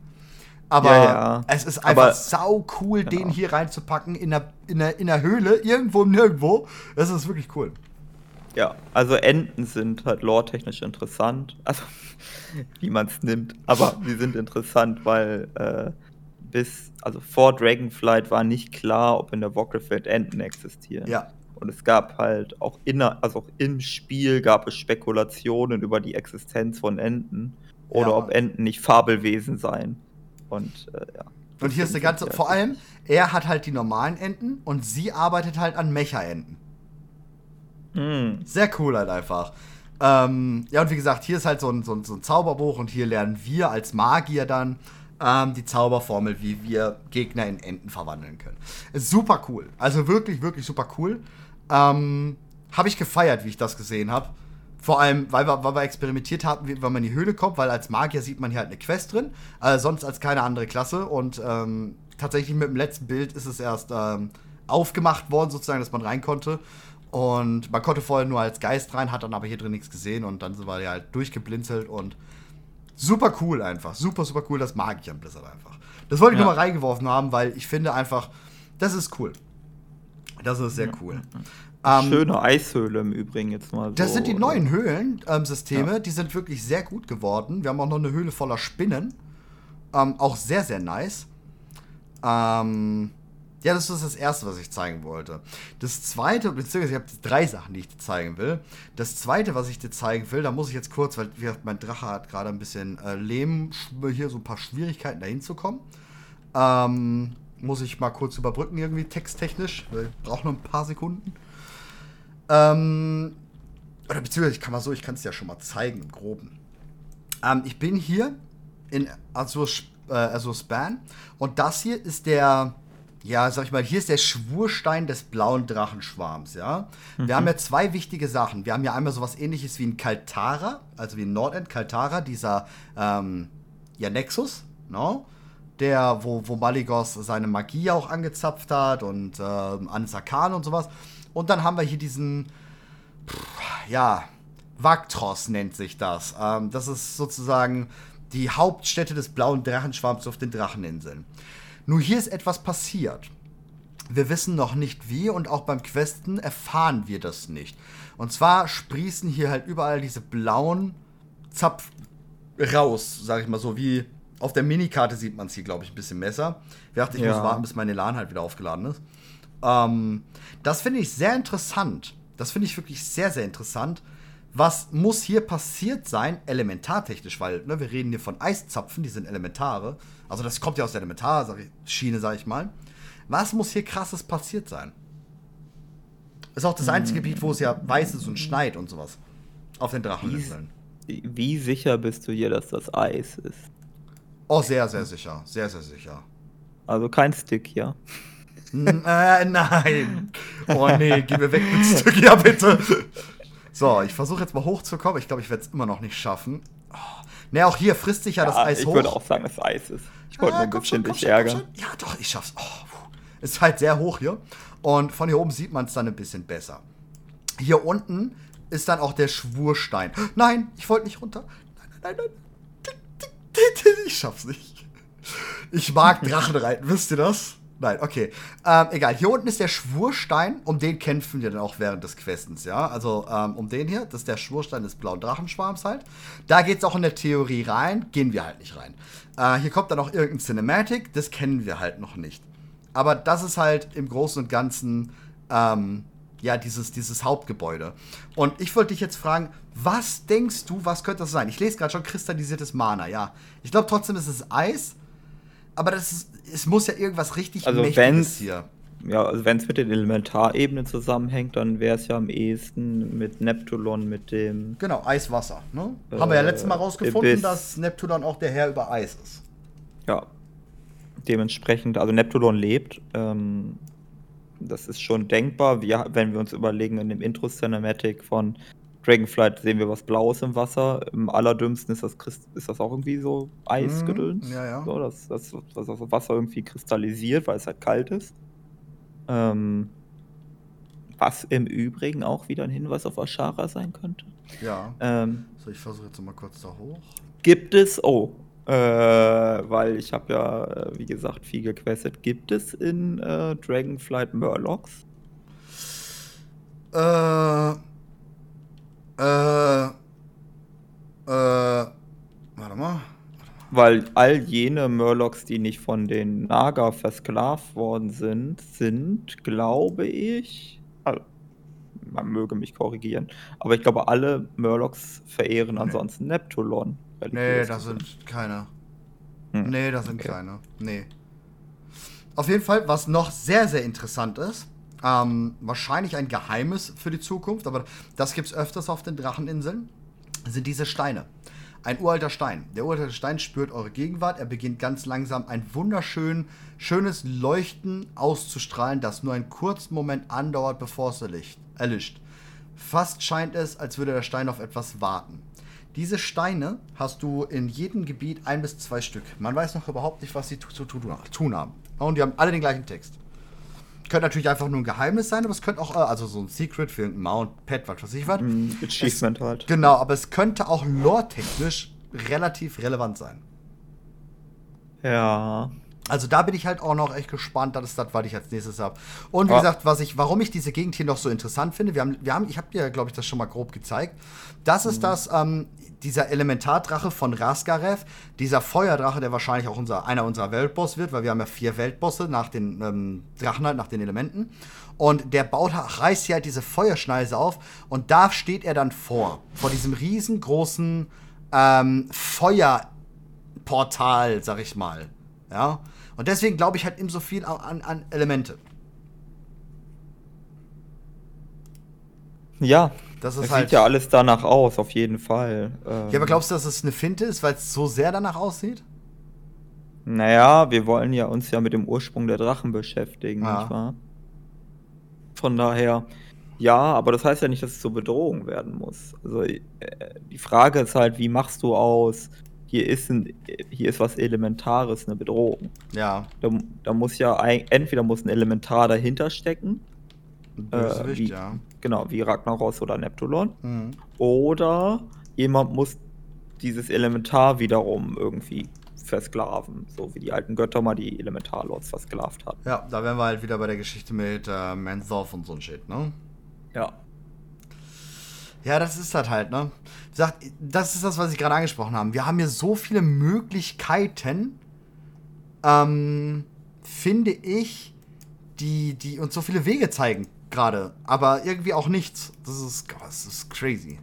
Aber Ja, ja. es ist einfach Aber- sau cool, den Genau. hier reinzupacken in der, in, der, in der Höhle, irgendwo Nirgendwo. Das ist wirklich cool. Ja, also Enten sind halt lore-technisch interessant. Also, wie man es nimmt. Aber sie sind interessant, weil äh, bis, also vor Dragonflight war nicht klar, ob in der Warcraft-Welt Enten existieren. Ja. Und es gab halt auch inner, also auch im Spiel gab es Spekulationen über die Existenz von Enten oder Ja. ob Enten nicht Fabelwesen seien. Und äh, ja. Und hier ist der ganze, vor allem, er hat halt die normalen Enten und sie arbeitet halt an Mecha-Enten. Hm. Sehr cool halt einfach. Ähm, ja, und wie gesagt, hier ist halt so ein, so, ein, so ein Zauberbuch und hier lernen wir als Magier dann ähm, die Zauberformel, wie wir Gegner in Enten verwandeln können. Ist super cool. Also wirklich, wirklich super cool. Ähm, habe ich gefeiert, wie ich das gesehen habe. Vor allem, weil wir, weil wir experimentiert haben, wenn man in die Höhle kommt, weil als Magier sieht man hier halt eine Quest drin, äh, sonst als keine andere Klasse. Und ähm, tatsächlich mit dem letzten Bild ist es erst ähm, aufgemacht worden, sozusagen, dass man rein konnte. Und man konnte vorher nur als Geist rein, hat dann aber hier drin nichts gesehen und dann sind wir ja halt durchgeblinzelt und super cool einfach. Super, super cool, das mag ich an Blizzard einfach. Das wollte ich Ja. nur mal reingeworfen haben, weil ich finde einfach, das ist cool. Das ist sehr cool. Ähm, Schöne Eishöhle im Übrigen jetzt mal. das so, sind die oder? neuen Höhlensysteme, Ja. die sind wirklich sehr gut geworden. Wir haben auch noch eine Höhle voller Spinnen. Ähm, auch sehr, sehr nice. Ähm, ja, das ist das Erste, was ich zeigen wollte. Das Zweite, beziehungsweise ich habe drei Sachen, die ich dir zeigen will. Das Zweite, was ich dir zeigen will, da muss ich jetzt kurz, weil gesagt, mein Drache hat gerade ein bisschen äh, Lehm, hier so ein paar Schwierigkeiten dahin zu kommen. Ähm, muss ich mal kurz überbrücken, irgendwie texttechnisch. Ich brauche noch ein paar Sekunden. Ähm, oder beziehungsweise ich kann mal so, ich kann es ja schon mal zeigen im Groben. Ähm, ich bin hier in Azur, äh, Azur Span und das hier ist der, ja, sag ich mal, hier ist der Schwurstein des blauen Drachenschwarms, ja. Wir haben ja zwei wichtige Sachen. Wir haben ja einmal sowas ähnliches wie ein Kaltara, also wie ein Nordend Kaltara, dieser, ähm, ja, Nexus, no? Der, wo, wo Maligos seine Magie auch angezapft hat und ähm, Ansakan und sowas. Und dann haben wir hier diesen, ja, Vaktros nennt sich das. Ähm, das ist sozusagen die Hauptstätte des blauen Drachenschwarms auf den Dracheninseln. Nur hier ist etwas passiert. Wir wissen noch nicht wie und auch beim Questen erfahren wir das nicht. Und zwar sprießen hier halt überall diese blauen Zapf raus, sag ich mal so, wie auf der Minikarte sieht man es hier, glaube ich, ein bisschen besser. Ich dachte, ich Ja. muss warten, bis meine LAN halt wieder aufgeladen ist. Ähm, das finde ich sehr interessant. Das finde ich wirklich sehr, sehr interessant. Was muss hier passiert sein, elementartechnisch, weil ne, wir reden hier von Eiszapfen, die sind Elementare. Also das kommt ja aus der Elementarschiene, sag ich mal. Was muss hier krasses passiert sein? Ist auch das einzige Gebiet, wo es ja weiß ist und schneit und sowas. Auf den Dracheninseln. Wie, wie sicher bist du hier, dass das Eis ist? Oh, sehr, sehr sicher. Sehr, sehr sicher. Also kein Stick hier. N äh, nein. Oh nee, geh mir weg mit Stück, ja bitte. So, ich versuche jetzt mal hochzukommen. Ich glaube, ich werde es immer noch nicht schaffen. Oh. Ne, auch hier frisst sich ja, das Eis ich hoch. würde auch sagen, dass es Eis ist. Ich wollte Ah, nur ein bisschen dich ärgern. Ja, doch, ich schaff's. Oh, ist halt sehr hoch hier. Und von hier oben sieht man es dann ein bisschen besser. Hier unten ist dann auch der Schwurstein. Nein, ich wollte nicht runter. Nein, nein, nein, nein. Ich schaff's nicht. Ich mag Drachen reiten, wisst ihr das? Nein, okay. Ähm, egal, hier unten ist der Schwurstein, um den kämpfen wir dann auch während des Questens, ja? Also, ähm, um den hier, das ist der Schwurstein des blauen Drachenschwarms halt. Da geht's auch in der Theorie rein, gehen wir halt nicht rein. Äh, hier kommt dann auch irgendein Cinematic, das kennen wir halt noch nicht. Aber das ist halt im Großen und Ganzen, ähm, ja, dieses, dieses Hauptgebäude. Und ich wollte dich jetzt fragen, was denkst du, was könnte das sein? Ich lese gerade schon kristallisiertes Mana, ja. Ich glaube trotzdem ist es Eis, aber das ist, es muss ja irgendwas richtig Also Mächtiges wenn's- hier. Ja, also wenn es mit den Elementarebenen zusammenhängt, dann wäre es ja am ehesten mit Neptulon, mit dem. Genau, Eiswasser. Ne? Haben wir ja Äh, letztes Mal rausgefunden, Abyss. dass Neptun auch der Herr über Eis ist. Ja. Dementsprechend, also Neptulon lebt. Ähm, das ist schon denkbar. Wir, wenn wir uns überlegen, in dem Intro-Cinematic von Dragonflight sehen wir was Blaues im Wasser. Im allerdümmsten ist das, Christ ist das auch irgendwie so Eisgedöns. Mhm, ja, ja. So, dass, dass, dass das Wasser irgendwie kristallisiert, weil es halt kalt ist. Ähm, was im Übrigen auch wieder ein Hinweis auf Ashara sein könnte. Ja. Ähm, So, ich versuche jetzt mal kurz da hoch. Gibt es, oh, äh, weil ich habe ja, äh, wie gesagt, viel gequestet, gibt es in äh, Dragonflight Murlocs? Äh. Äh. Äh. Warte mal. Weil all jene Murlocs, die nicht von den Naga versklavt worden sind, sind, glaube ich, also, man möge mich korrigieren. Aber ich glaube, alle Murlocs verehren Nee. ansonsten Neptulon. Nee, das sind keine. Hm. Nee, das sind Okay. keine. Nee. Auf jeden Fall, was noch sehr, sehr interessant ist, ähm, wahrscheinlich ein Geheimnis für die Zukunft, aber das gibt es öfters auf den Dracheninseln, sind diese Steine. Ein uralter Stein. Der uralte Stein spürt eure Gegenwart. Er beginnt ganz langsam ein wunderschön schönes Leuchten auszustrahlen, das nur einen kurzen Moment andauert, bevor es erlischt. Fast scheint es, als würde der Stein auf etwas warten. Diese Steine hast du in jedem Gebiet ein bis zwei Stück. Man weiß noch überhaupt nicht, was sie zu tun haben. Und die haben alle den gleichen Text. Könnte natürlich einfach nur ein Geheimnis sein, aber es könnte auch, äh, also so ein Secret für irgendein Mount, Pet, was weiß ich was. Ein Achievement halt. Genau, aber es könnte auch lore-technisch relativ relevant sein. Ja. Also da bin ich halt auch noch echt gespannt, das ist das, was ich als nächstes habe. Und wie Ah. gesagt, was ich, warum ich diese Gegend hier noch so interessant finde, wir haben, wir haben, ich habe dir, glaube ich, das schon mal grob gezeigt. Das ist das, ähm, dieser Elementardrache von Rasgarev, dieser Feuerdrache, der wahrscheinlich auch unser, einer unserer Weltboss wird, weil wir haben ja vier Weltbosse nach den ähm, Drachen halt, nach den Elementen. Und der baut, reißt hier halt diese Feuerschneise auf und da steht er dann vor, vor diesem riesengroßen ähm, Feuerportal, sag ich mal. Ja. Und deswegen glaube ich halt eben so viel an, an Elemente. Ja. Das halt. sieht ja alles danach aus, auf jeden Fall. Ähm, Ja, aber glaubst du, dass es eine Finte ist, weil es so sehr danach aussieht? Naja, wir wollen ja uns ja mit dem Ursprung der Drachen beschäftigen, Ja. nicht wahr? Von daher, ja, aber das heißt ja nicht, dass es zur Bedrohung werden muss. Also äh, die Frage ist halt, wie machst du aus, hier ist, ein, hier ist was Elementares, eine Bedrohung. Ja. Da, da muss ja ein, entweder muss ein Elementar dahinter stecken, Ein Äh, Bösewicht, wie- ja. genau, wie Ragnaros oder Neptulon, Mhm. oder jemand muss dieses Elementar wiederum irgendwie versklaven, so wie die alten Götter mal die Elementarlords versklavt haben. Ja, da wären wir halt wieder bei der Geschichte mit äh, Manthorf und so ein Shit, ne? Ja. Ja, das ist das halt, ne? Sagt, das ist das, was ich gerade angesprochen habe. Wir haben hier so viele Möglichkeiten, ähm, finde ich, die, die uns so viele Wege zeigen gerade. Aber irgendwie auch nichts. Das ist, das ist crazy.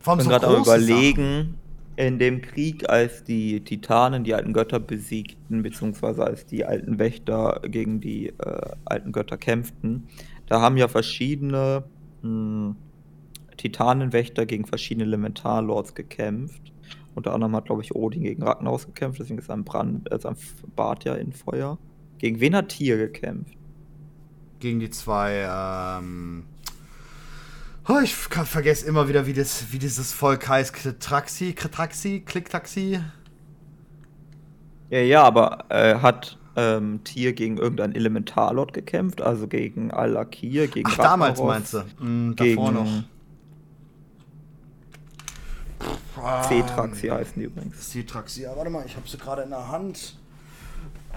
Vor allem Ich so bin gerade am überlegen, in dem Krieg, als die Titanen die alten Götter besiegten, beziehungsweise als die alten Wächter gegen die äh, alten Götter kämpften, da haben ja verschiedene mh, Titanenwächter gegen verschiedene Elementarlords gekämpft. Unter anderem hat, glaube ich, Odin gegen Ragnaros gekämpft, deswegen ist sein Brand, äh, sein Bart ja in Feuer. Gegen wen hat Tyr gekämpft? Gegen die zwei, ähm. Oh, ich ver- vergesse immer wieder, wie, das, wie dieses Volk heißt. Traxi, Traxi, Klicktaxi. Ja, ja, aber äh, hat ähm, Tyr gegen irgendein Elementarlord gekämpft, also gegen Alakir, gegen Ach, damals Ragnaros, meinst du? Gegen davor noch. C-Traxi heißen die übrigens. C-Traxi. Ja, warte mal, ich habe sie gerade in der Hand.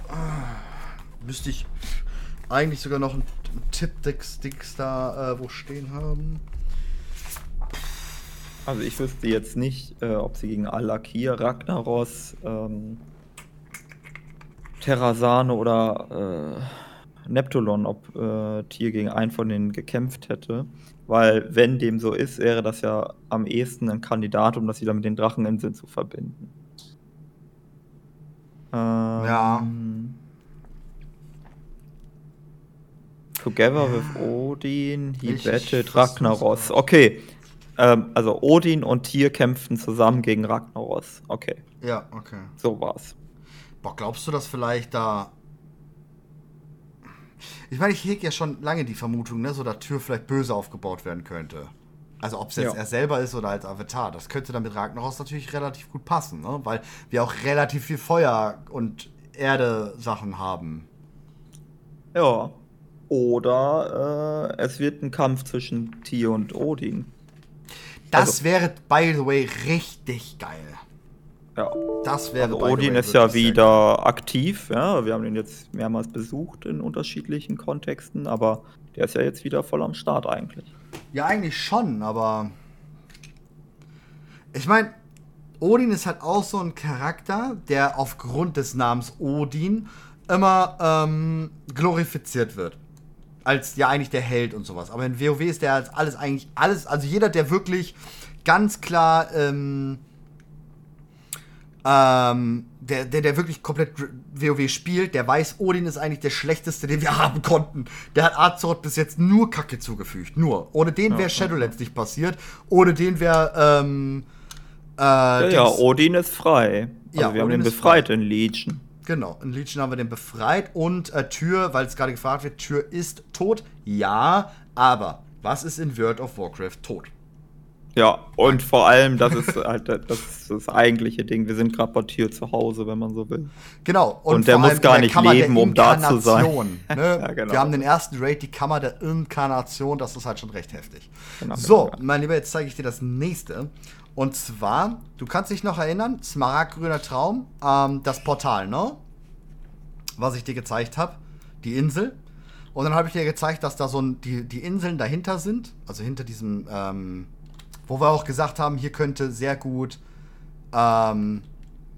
Ah, müsste ich eigentlich sogar noch einen Tipp-Dix da äh, wo stehen haben. Also ich wüsste jetzt nicht, äh, ob sie gegen Alakir, Ragnaros, ähm, Terrasane oder äh, Neptulon, ob äh, Tyr gegen einen von denen gekämpft hätte. Weil wenn dem so ist, wäre das ja am ehesten ein Kandidat, um das wieder mit den Dracheninseln zu verbinden. Ähm, Ja. Together with Odin, he Ich- battled Ragnaros. Okay. Ähm, also Odin und Tyr kämpften zusammen gegen Ragnaros. Okay, Ja, okay. so war's. Boah, glaubst du, dass vielleicht da. Ich meine, ich hege ja schon lange die Vermutung, ne, so dass Tür vielleicht böse aufgebaut werden könnte. Also ob es jetzt Ja. er selber ist oder als Avatar. Das könnte dann mit Ragnaros natürlich relativ gut passen, ne? Weil wir auch relativ viel Feuer und Erde-Sachen haben. Ja. Oder äh, es wird ein Kampf zwischen Tyr und Odin. Das Also- wäre, by the way, richtig geil. Ja. Das wäre Also Odin way, ist ja wieder aktiv, ja. Wir haben ihn jetzt mehrmals besucht in unterschiedlichen Kontexten, aber der ist ja jetzt wieder voll am Start eigentlich. Ja, eigentlich schon, aber. Ich meine, Odin ist halt auch so ein Charakter, der aufgrund des Namens Odin immer ähm, glorifiziert wird. Als ja eigentlich der Held und sowas. Aber in WoW ist der als alles eigentlich alles, also jeder, der wirklich ganz klar ähm, ähm, der, der, der wirklich komplett WoW spielt, der weiß, Odin ist eigentlich der schlechteste, den wir haben konnten. Der hat Azeroth bis jetzt nur Kacke zugefügt. Nur. Ohne den wäre ja, Shadowlands ja. nicht passiert. Ohne den wäre, ähm, äh, ja, ja, Odin ist frei. Also ja, wir Odin haben den befreit frei. in Legion. Genau, in Legion haben wir den befreit und äh, Tür, weil es gerade gefragt wird, Tür ist tot. Ja, aber was ist in World of Warcraft tot? Ja, und vor allem, das ist halt das, das eigentliche Ding. Wir sind gerade bei Tür zu Hause, wenn man so will. Genau. Und, und der muss gar nicht leben, um da zu sein. Ne? ja, genau. Wir haben den ersten Raid, die Kammer der Inkarnation. Das ist halt schon recht heftig. Genau, so, genau. mein Lieber, jetzt zeige ich dir das nächste. Und zwar, du kannst dich noch erinnern, Smaragdgrüner Traum, ähm, das Portal, ne? Was ich dir gezeigt habe. Die Insel. Und dann habe ich dir gezeigt, dass da so ein, die, die Inseln dahinter sind. Also hinter diesem, ähm, wo wir auch gesagt haben, hier könnte sehr gut. Ähm,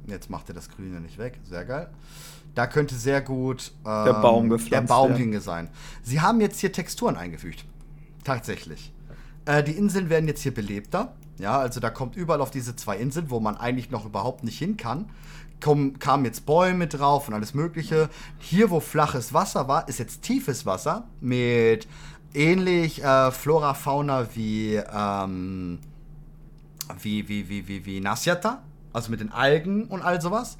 jetzt macht er das Grüne nicht weg. Sehr geil. Da könnte sehr gut ähm, der Baum gepflanzt Der Baum hinge sein. Sie haben jetzt hier Texturen eingefügt. Tatsächlich. Äh, die Inseln werden jetzt hier belebter. Ja, also da kommt überall auf diese zwei Inseln, wo man eigentlich noch überhaupt nicht hin kann, kommen, kamen jetzt Bäume drauf und alles Mögliche. Hier, wo flaches Wasser war, ist jetzt tiefes Wasser mit ähnlich äh, Flora, Fauna wie, ähm, wie, wie, wie, wie, wie Nasiata, also mit den Algen und all sowas.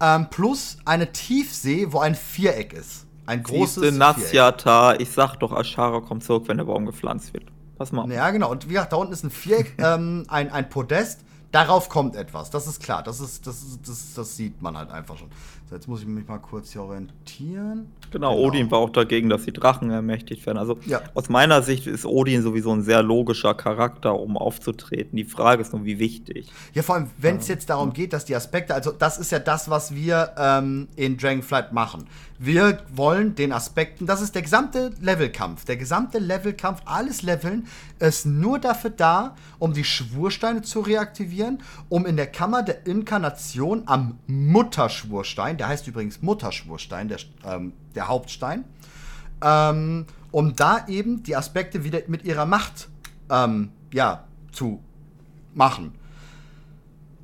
Ähm, plus eine Tiefsee, wo ein Viereck ist. Ein großes Siehste, Nasiata, ich sag doch, Ashara kommt zurück, wenn der Baum gepflanzt wird. Pass mal. Ja, genau. Und wie gesagt, da unten ist ein Viereck, ähm, ein, ein Podest. Darauf kommt etwas. Das ist klar. Das, ist, das, ist, das, das sieht man halt einfach schon. So, jetzt muss ich mich mal kurz hier orientieren. Genau, genau, Odin war auch dagegen, dass die Drachen ermächtigt werden. Also ja. aus meiner Sicht ist Odin sowieso ein sehr logischer Charakter, um aufzutreten. Die Frage ist nur, wie wichtig. Ja, vor allem, wenn es jetzt darum geht, dass die Aspekte, also das ist ja das, was wir ähm, in Dragonflight machen. Wir wollen den Aspekten, das ist der gesamte Levelkampf. Der gesamte Levelkampf, alles Leveln, ist nur dafür da, um die Schwursteine zu reaktivieren, um in der Kammer der Inkarnation am Mutterschwurstein, der heißt übrigens Mutterschwurstein, der, ähm, der Hauptstein, ähm, um da eben die Aspekte wieder mit ihrer Macht ähm, ja, zu machen.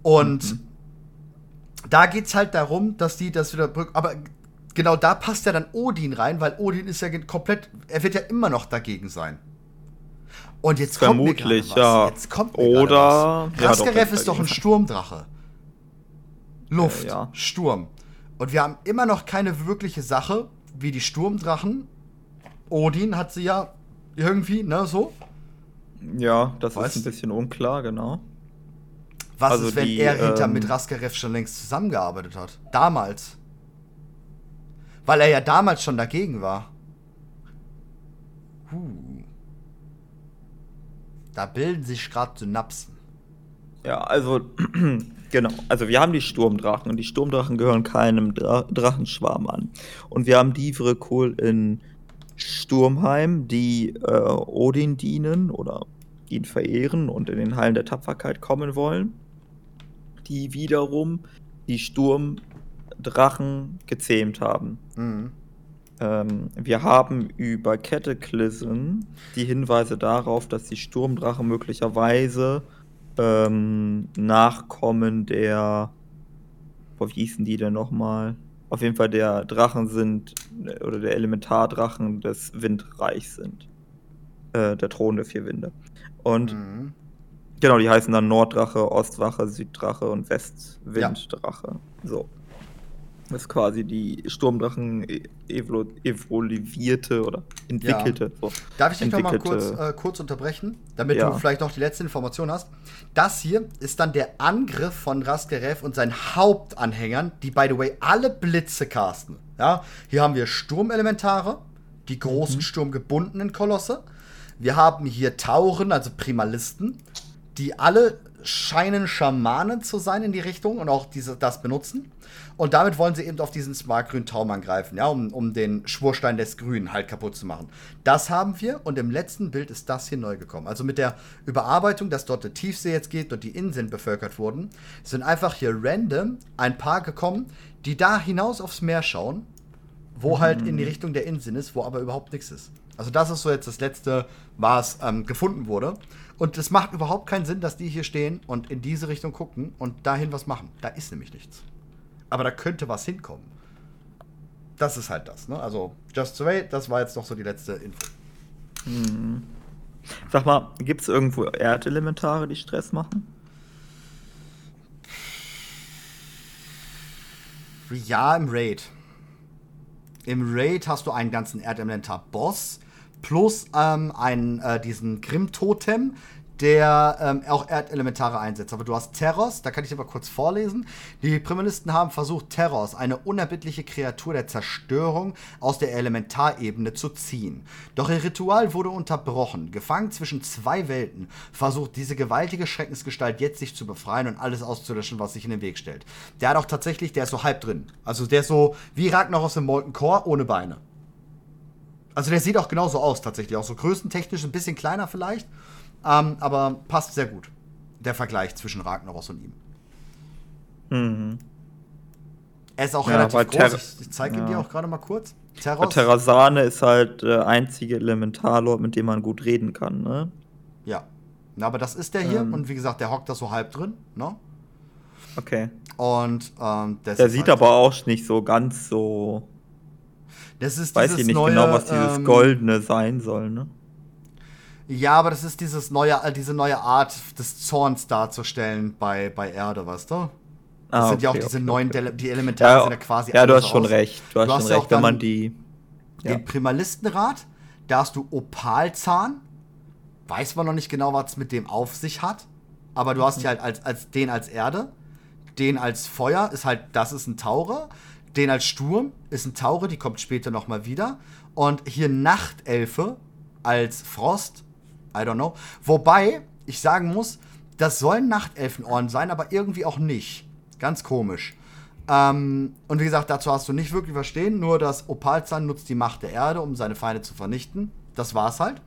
Und mhm. da geht es halt darum, dass die das wieder. Aber genau da passt ja dann Odin rein, weil Odin ist ja komplett. Er wird ja immer noch dagegen sein. Und jetzt Vermutlich, kommt mir ja. Jetzt kommt mir Oder. Raskaref ja, ist doch ein Sturmdrache. Luft, ja, ja. Sturm. Und wir haben immer noch keine wirkliche Sache, wie die Sturmdrachen. Odin hat sie ja irgendwie, ne, so. Ja, das weißt? ist ein bisschen unklar, genau. Was also ist, wenn die, er hinter ähm, mit Raskarev schon längst zusammengearbeitet hat? Damals. Weil er ja damals schon dagegen war. Huh. Da bilden sich gerade Synapsen. Ja, also Genau, also wir haben die Sturmdrachen und die Sturmdrachen gehören keinem Dra Drachenschwarm an. Und wir haben die Kohl in Sturmheim, die äh, Odin dienen oder ihn verehren und in den Hallen der Tapferkeit kommen wollen, die wiederum die Sturmdrachen gezähmt haben. Mhm. Ähm, wir haben über Cataclysm die Hinweise darauf, dass die Sturmdrachen möglicherweise ähm, Nachkommen der. Boah, wie hießen die denn nochmal? Auf jeden Fall der Drachen sind, oder der Elementardrachen des Windreichs sind. Äh, der Thron der vier Winde. Und mhm. genau, die heißen dann Norddrache, Ostdrache, Süddrache und Westwinddrache. Ja. So. Das ist quasi die Sturmdrachen e-, evolu evoluierte oder entwickelte. Ja. So. Darf ich dich noch mal kurz, äh, kurz unterbrechen, damit ja. du vielleicht noch die letzte Information hast? Das hier ist dann der Angriff von Raskerev und seinen Hauptanhängern, die by the way alle Blitze casten. Ja, hier haben wir Sturmelementare, die großen mhm. sturmgebundenen Kolosse. Wir haben hier Tauren, also Primalisten, die alle scheinen Schamanen zu sein in die Richtung und auch diese, das benutzen. Und damit wollen sie eben auf diesen smartgrünen Taum angreifen, ja, um, um den Schwurstein des Grünen halt kaputt zu machen. Das haben wir und im letzten Bild ist das hier neu gekommen. Also mit der Überarbeitung, dass dort der Tiefsee jetzt geht und die Inseln bevölkert wurden, sind einfach hier random ein paar gekommen, die da hinaus aufs Meer schauen, wo halt in die Richtung der Insel ist, wo aber überhaupt nichts ist. Also das ist so jetzt das letzte, was ähm, gefunden wurde. Und es macht überhaupt keinen Sinn, dass die hier stehen und in diese Richtung gucken und dahin was machen. Da ist nämlich nichts. Aber da könnte was hinkommen. Das ist halt das, ne? Also, Just Survey, das war jetzt noch so die letzte Info. Sag mal, gibt es irgendwo Erdelementare, die Stress machen? Ja, im Raid. Im Raid hast du einen ganzen Erdelementar-Boss plus ähm, einen, äh, diesen Grimm-Totem, der ähm, auch Erdelementare einsetzt. Aber du hast Terros, da kann ich aber kurz vorlesen. Die Primalisten haben versucht, Terros, eine unerbittliche Kreatur der Zerstörung, aus der Elementarebene zu ziehen. Doch ihr Ritual wurde unterbrochen. Gefangen zwischen zwei Welten, versucht diese gewaltige Schreckensgestalt jetzt sich zu befreien und alles auszulöschen, was sich in den Weg stellt. Der hat auch tatsächlich, der ist so halb drin. Also der ist so wie Ragnar aus dem Molten Core ohne Beine. Also der sieht auch genauso aus tatsächlich. Auch so größentechnisch ein bisschen kleiner vielleicht. Ähm, aber passt sehr gut. Der Vergleich zwischen Ragnaros und ihm. Mhm. Er ist auch Ja, relativ groß. Ter- ich zeige ihn ja. dir auch gerade mal kurz. Terros. Terrasane ist halt der einzige Elementarlord, mit dem man gut reden kann, ne? Ja. Na, aber das ist der hier. Ähm. Und wie gesagt, der hockt da so halb drin. Ne? Okay. Und ähm, Der sieht halt, aber auch nicht so ganz so. Das ist Weiß ich nicht neue, genau, was dieses ähm, Goldene sein soll, ne? Ja, aber das ist dieses neue, äh, diese neue Art des Zorns darzustellen bei, bei Erde, weißt du? Das Ah, sind ja auch okay, diese okay, neuen, okay. Die Elementare Ja, sind ja quasi ja, du hast schon aus. recht. Du hast Du hast schon ja auch recht, wenn man die. Ja. Den Primalistenrat, da hast du Opalzahn. Weiß man noch nicht genau, was es mit dem auf sich hat. Aber du hast ja halt als, als den als Erde. Den als Feuer ist halt, das ist ein Taurer. Den als Sturm ist ein Taurer, die kommt später nochmal wieder. Und hier Nachtelfe als Frost. I don't know. Wobei, ich sagen muss, das sollen Nachtelfenorden sein, aber irgendwie auch nicht. Ganz komisch. Ähm, und wie gesagt, dazu hast du nicht wirklich verstehen, nur dass Opalzahn nutzt die Macht der Erde, um seine Feinde zu vernichten. Das war's halt.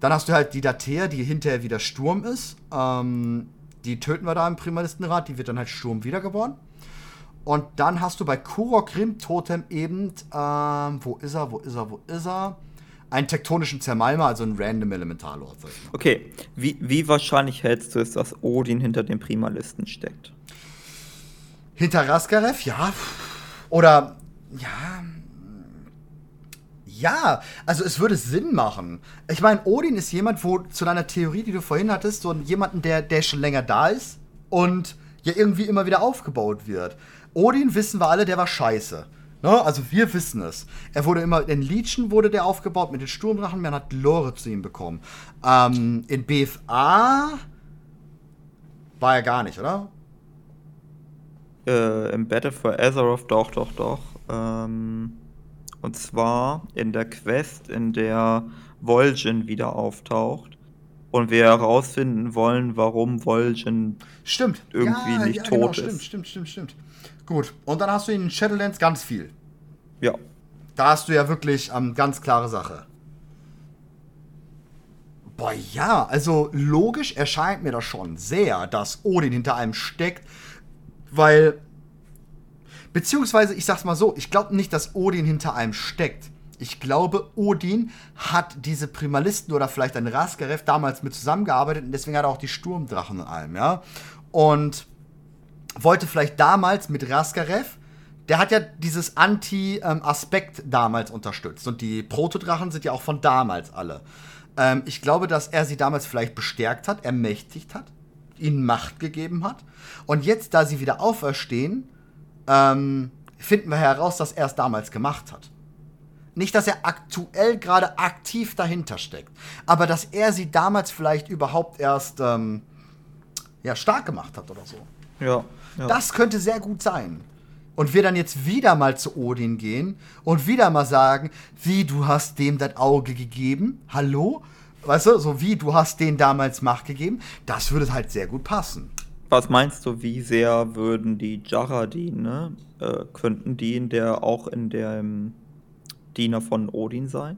Dann hast du halt die Datea, die hinterher wieder Sturm ist. Ähm, die töten wir da im Primalistenrat, die wird dann halt Sturm wiedergeboren. Und dann hast du bei Kurok Rim Totem eben, ähm, wo ist er, wo ist er, wo ist er? Einen tektonischen Zermalmer, also ein random Elementarlord, mal. Okay, wie, wie wahrscheinlich hältst du es, dass Odin hinter den Primalisten steckt? Hinter Raskarev, ja. Oder, ja. Ja, also es würde Sinn machen. Ich meine, Odin ist jemand, wo zu deiner Theorie, die du vorhin hattest, so jemanden, der, der schon länger da ist und ja irgendwie immer wieder aufgebaut wird. Odin wissen wir alle, der war scheiße. Ne? Also wir wissen es. Er wurde immer, in Legion wurde der aufgebaut mit den Sturmdrachen, man hat Lore zu ihm bekommen. Ähm, in BFA war er gar nicht, oder? Äh, Im Battle for Azeroth, doch, doch, doch. Ähm, und zwar in der Quest, in der Vol'jin wieder auftaucht. Und wir herausfinden wollen, warum Vol'jin Stimmt. irgendwie nicht tot genau, ist. Stimmt, stimmt, stimmt, stimmt. Gut. Und dann hast du in Shadowlands ganz viel. Ja. Da hast du ja wirklich ähm, ganz klare Sache. Boah, ja, also logisch erscheint mir das schon sehr, dass Odin hinter einem steckt, weil. Beziehungsweise, ich sag's mal so, ich glaube nicht, dass Odin hinter einem steckt. Ich glaube, Odin hat diese Primalisten oder vielleicht ein Raskarev damals mit zusammengearbeitet und deswegen hat er auch die Sturmdrachen und allem, ja. Und wollte vielleicht damals mit Raskarev, der hat ja dieses Anti-Aspekt damals unterstützt. Und die Protodrachen sind ja auch von damals alle. Ähm, ich glaube, dass er sie damals vielleicht bestärkt hat, ermächtigt hat, ihnen Macht gegeben hat. Und jetzt, da sie wieder auferstehen, ähm, finden wir heraus, dass er es damals gemacht hat. Nicht, dass er aktuell gerade aktiv dahinter steckt, aber dass er sie damals vielleicht überhaupt erst ähm, ja, stark gemacht hat oder so. Ja. Ja. Das könnte sehr gut sein. Und wir dann jetzt wieder mal zu Odin gehen und wieder mal sagen, wie, du hast dem das Auge gegeben? Hallo? Weißt du, so wie, du hast denen damals Macht gegeben? Das würde halt sehr gut passen. Was meinst du, wie sehr würden die Jaradin, ne? Äh, könnten die in der auch in dem Diener von Odin sein?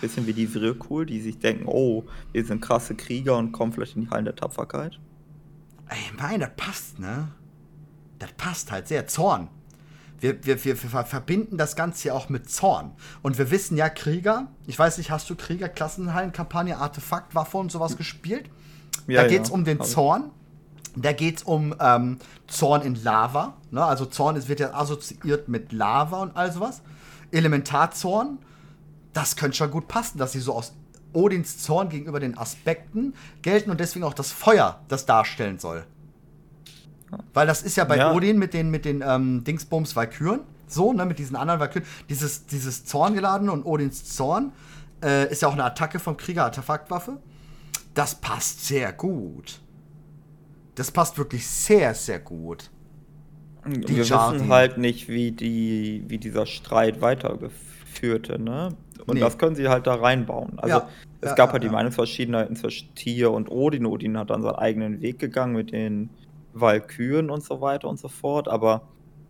Bisschen wie die Vrykul, die sich denken, oh, wir sind krasse Krieger und kommen vielleicht in die Hallen der Tapferkeit. Ey, mein, das passt, ne? Das passt halt sehr. Zorn. Wir, wir, wir, wir verbinden das Ganze ja auch mit Zorn. Und wir wissen ja, Krieger, ich weiß nicht, hast du Krieger, Klassenhallen-Kampagne, Artefakt, Waffe und sowas gespielt? Ja, da geht es ja, um den Zorn. Da geht es um ähm, Zorn in Lava. Ne? Also Zorn ist, wird ja assoziiert mit Lava und all sowas. Elementarzorn, das könnte schon gut passen, dass sie so aus Odins Zorn gegenüber den Aspekten gelten und deswegen auch das Feuer das darstellen soll. Weil das ist ja bei ja. Odin mit den, mit den ähm, Dingsbums Valkyren so, ne, mit diesen anderen Valkyren. Dieses, dieses Zorngeladene und Odins Zorn äh, ist ja auch eine Attacke vom Krieger, Artefaktwaffe. Das passt sehr gut. Das passt wirklich sehr, sehr gut. Die wir Jardi. wissen halt nicht, wie, die, wie dieser Streit weitergeführte, ne? Und nee. das können sie halt da reinbauen. Also ja. es ja, gab halt ja, die Meinungsverschiedenheiten zwischen Tier und Odin. Odin hat dann seinen eigenen Weg gegangen mit den Walküren und so weiter und so fort, aber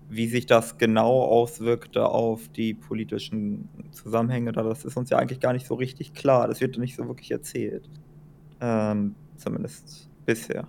wie sich das genau auswirkte auf die politischen Zusammenhänge da, das ist uns ja eigentlich gar nicht so richtig klar. Das wird nicht so wirklich erzählt. Ähm, zumindest bisher.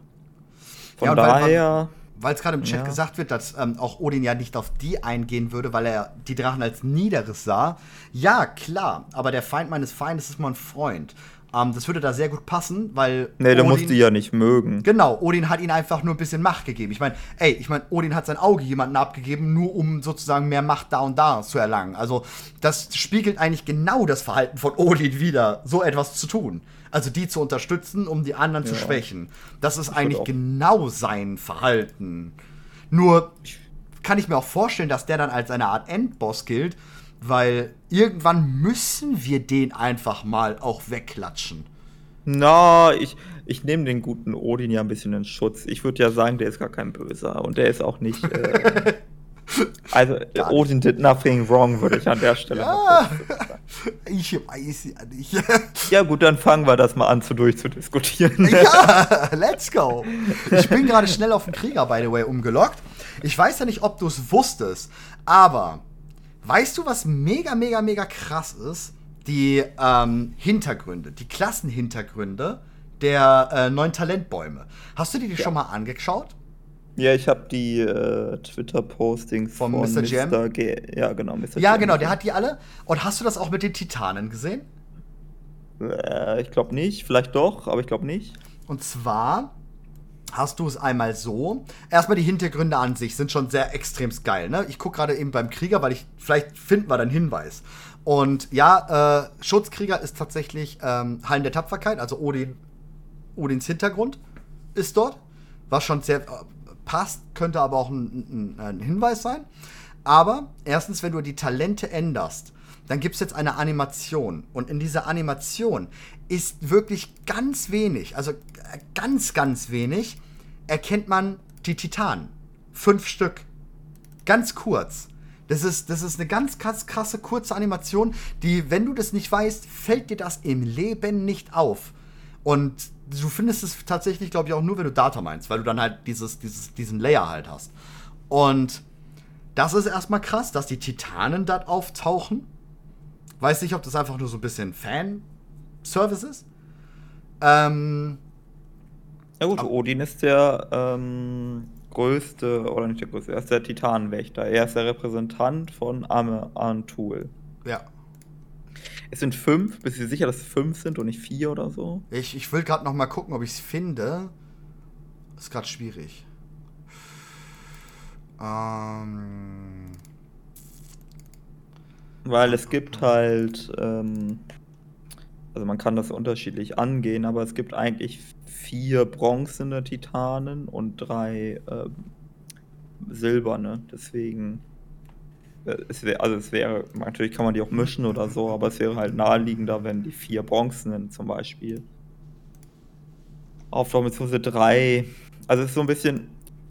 Von ja, daher. Weil es gerade im Chat ja. gesagt wird, dass ähm, auch Odin ja nicht auf die eingehen würde, weil er die Drachen als Niederes sah. Ja, klar, aber der Feind meines Feindes ist mein Freund. Ähm, das würde da sehr gut passen, weil. Nee, Odin, der muss die ja nicht mögen. Genau, Odin hat ihnen einfach nur ein bisschen Macht gegeben. Ich meine, ey, ich meine, Odin hat sein Auge jemanden abgegeben, nur um sozusagen mehr Macht da und da zu erlangen. Also, das spiegelt eigentlich genau das Verhalten von Odin wieder, so etwas zu tun. Also die zu unterstützen, um die anderen ja. zu schwächen. Das ist das eigentlich genau sein Verhalten. Nur kann ich mir auch vorstellen, dass der dann als eine Art Endboss gilt, weil irgendwann müssen wir den einfach mal auch wegklatschen. Na, ich, ich nehme den guten Odin ja ein bisschen in Schutz. Ich würde ja sagen, der ist gar kein Böser und der ist auch nicht. Äh, also, Odin did nothing wrong, würde ich an der Stelle ja, Ich weiß ja nicht. ja, gut, dann fangen wir das mal an, zu durchzudiskutieren. ja, let's go. Ich bin gerade schnell auf den Krieger, by the way, umgelockt. Ich weiß ja nicht, ob du es wusstest, aber Weißt du, was mega, mega, mega krass ist? Die ähm, Hintergründe, die Klassenhintergründe der äh, neuen Talentbäume. Hast du dir die ja. schon mal angeschaut? Ja, ich habe die äh, Twitter-Postings von, von Mr. Jam. Mr. G ja, genau, Mr. Ja, Jam. genau, der hat die alle. Und hast du das auch mit den Titanen gesehen? Äh, ich glaube nicht, vielleicht doch, aber ich glaube nicht. Und zwar hast du es einmal so. Erstmal die Hintergründe an sich sind schon sehr extrem geil. Ne? Ich gucke gerade eben beim Krieger, weil ich vielleicht finden wir dann Hinweis. Und ja, äh, Schutzkrieger ist tatsächlich ähm, Hallen der Tapferkeit, also Odin, Odins Hintergrund ist dort, was schon sehr äh, passt, könnte aber auch ein, ein, ein Hinweis sein. Aber erstens, wenn du die Talente änderst, dann gibt es jetzt eine Animation. Und in dieser Animation ist wirklich ganz wenig, also äh, ganz, ganz wenig, erkennt man die Titanen. Fünf Stück. Ganz kurz. Das ist, das ist eine ganz krass, krasse, kurze Animation, die, wenn du das nicht weißt, fällt dir das im Leben nicht auf. Und du findest es tatsächlich, glaube ich, auch nur, wenn du Data meinst, weil du dann halt dieses, dieses, diesen Layer halt hast. Und das ist erstmal krass, dass die Titanen dort auftauchen. Weiß nicht, ob das einfach nur so ein bisschen Fan-Service ist. Ähm, ja gut, Odin ist der ähm, größte, oder nicht der größte, er ist der Titanenwächter. Er ist der Repräsentant von Ame Antul. Ja. Es sind fünf, bist du sicher, dass es fünf sind und nicht vier oder so? Ich, ich will gerade noch mal gucken, ob ich es finde. Ist gerade schwierig. Ähm. Weil es gibt halt, ähm, also man kann das unterschiedlich angehen, aber es gibt eigentlich vier bronzene Titanen und drei ähm, silberne. Deswegen, äh, es wär, also es wäre, natürlich kann man die auch mischen oder so, aber es wäre halt naheliegender, wenn die vier bronzenen zum Beispiel auftauchen, beziehungsweise drei. Also es ist so ein bisschen,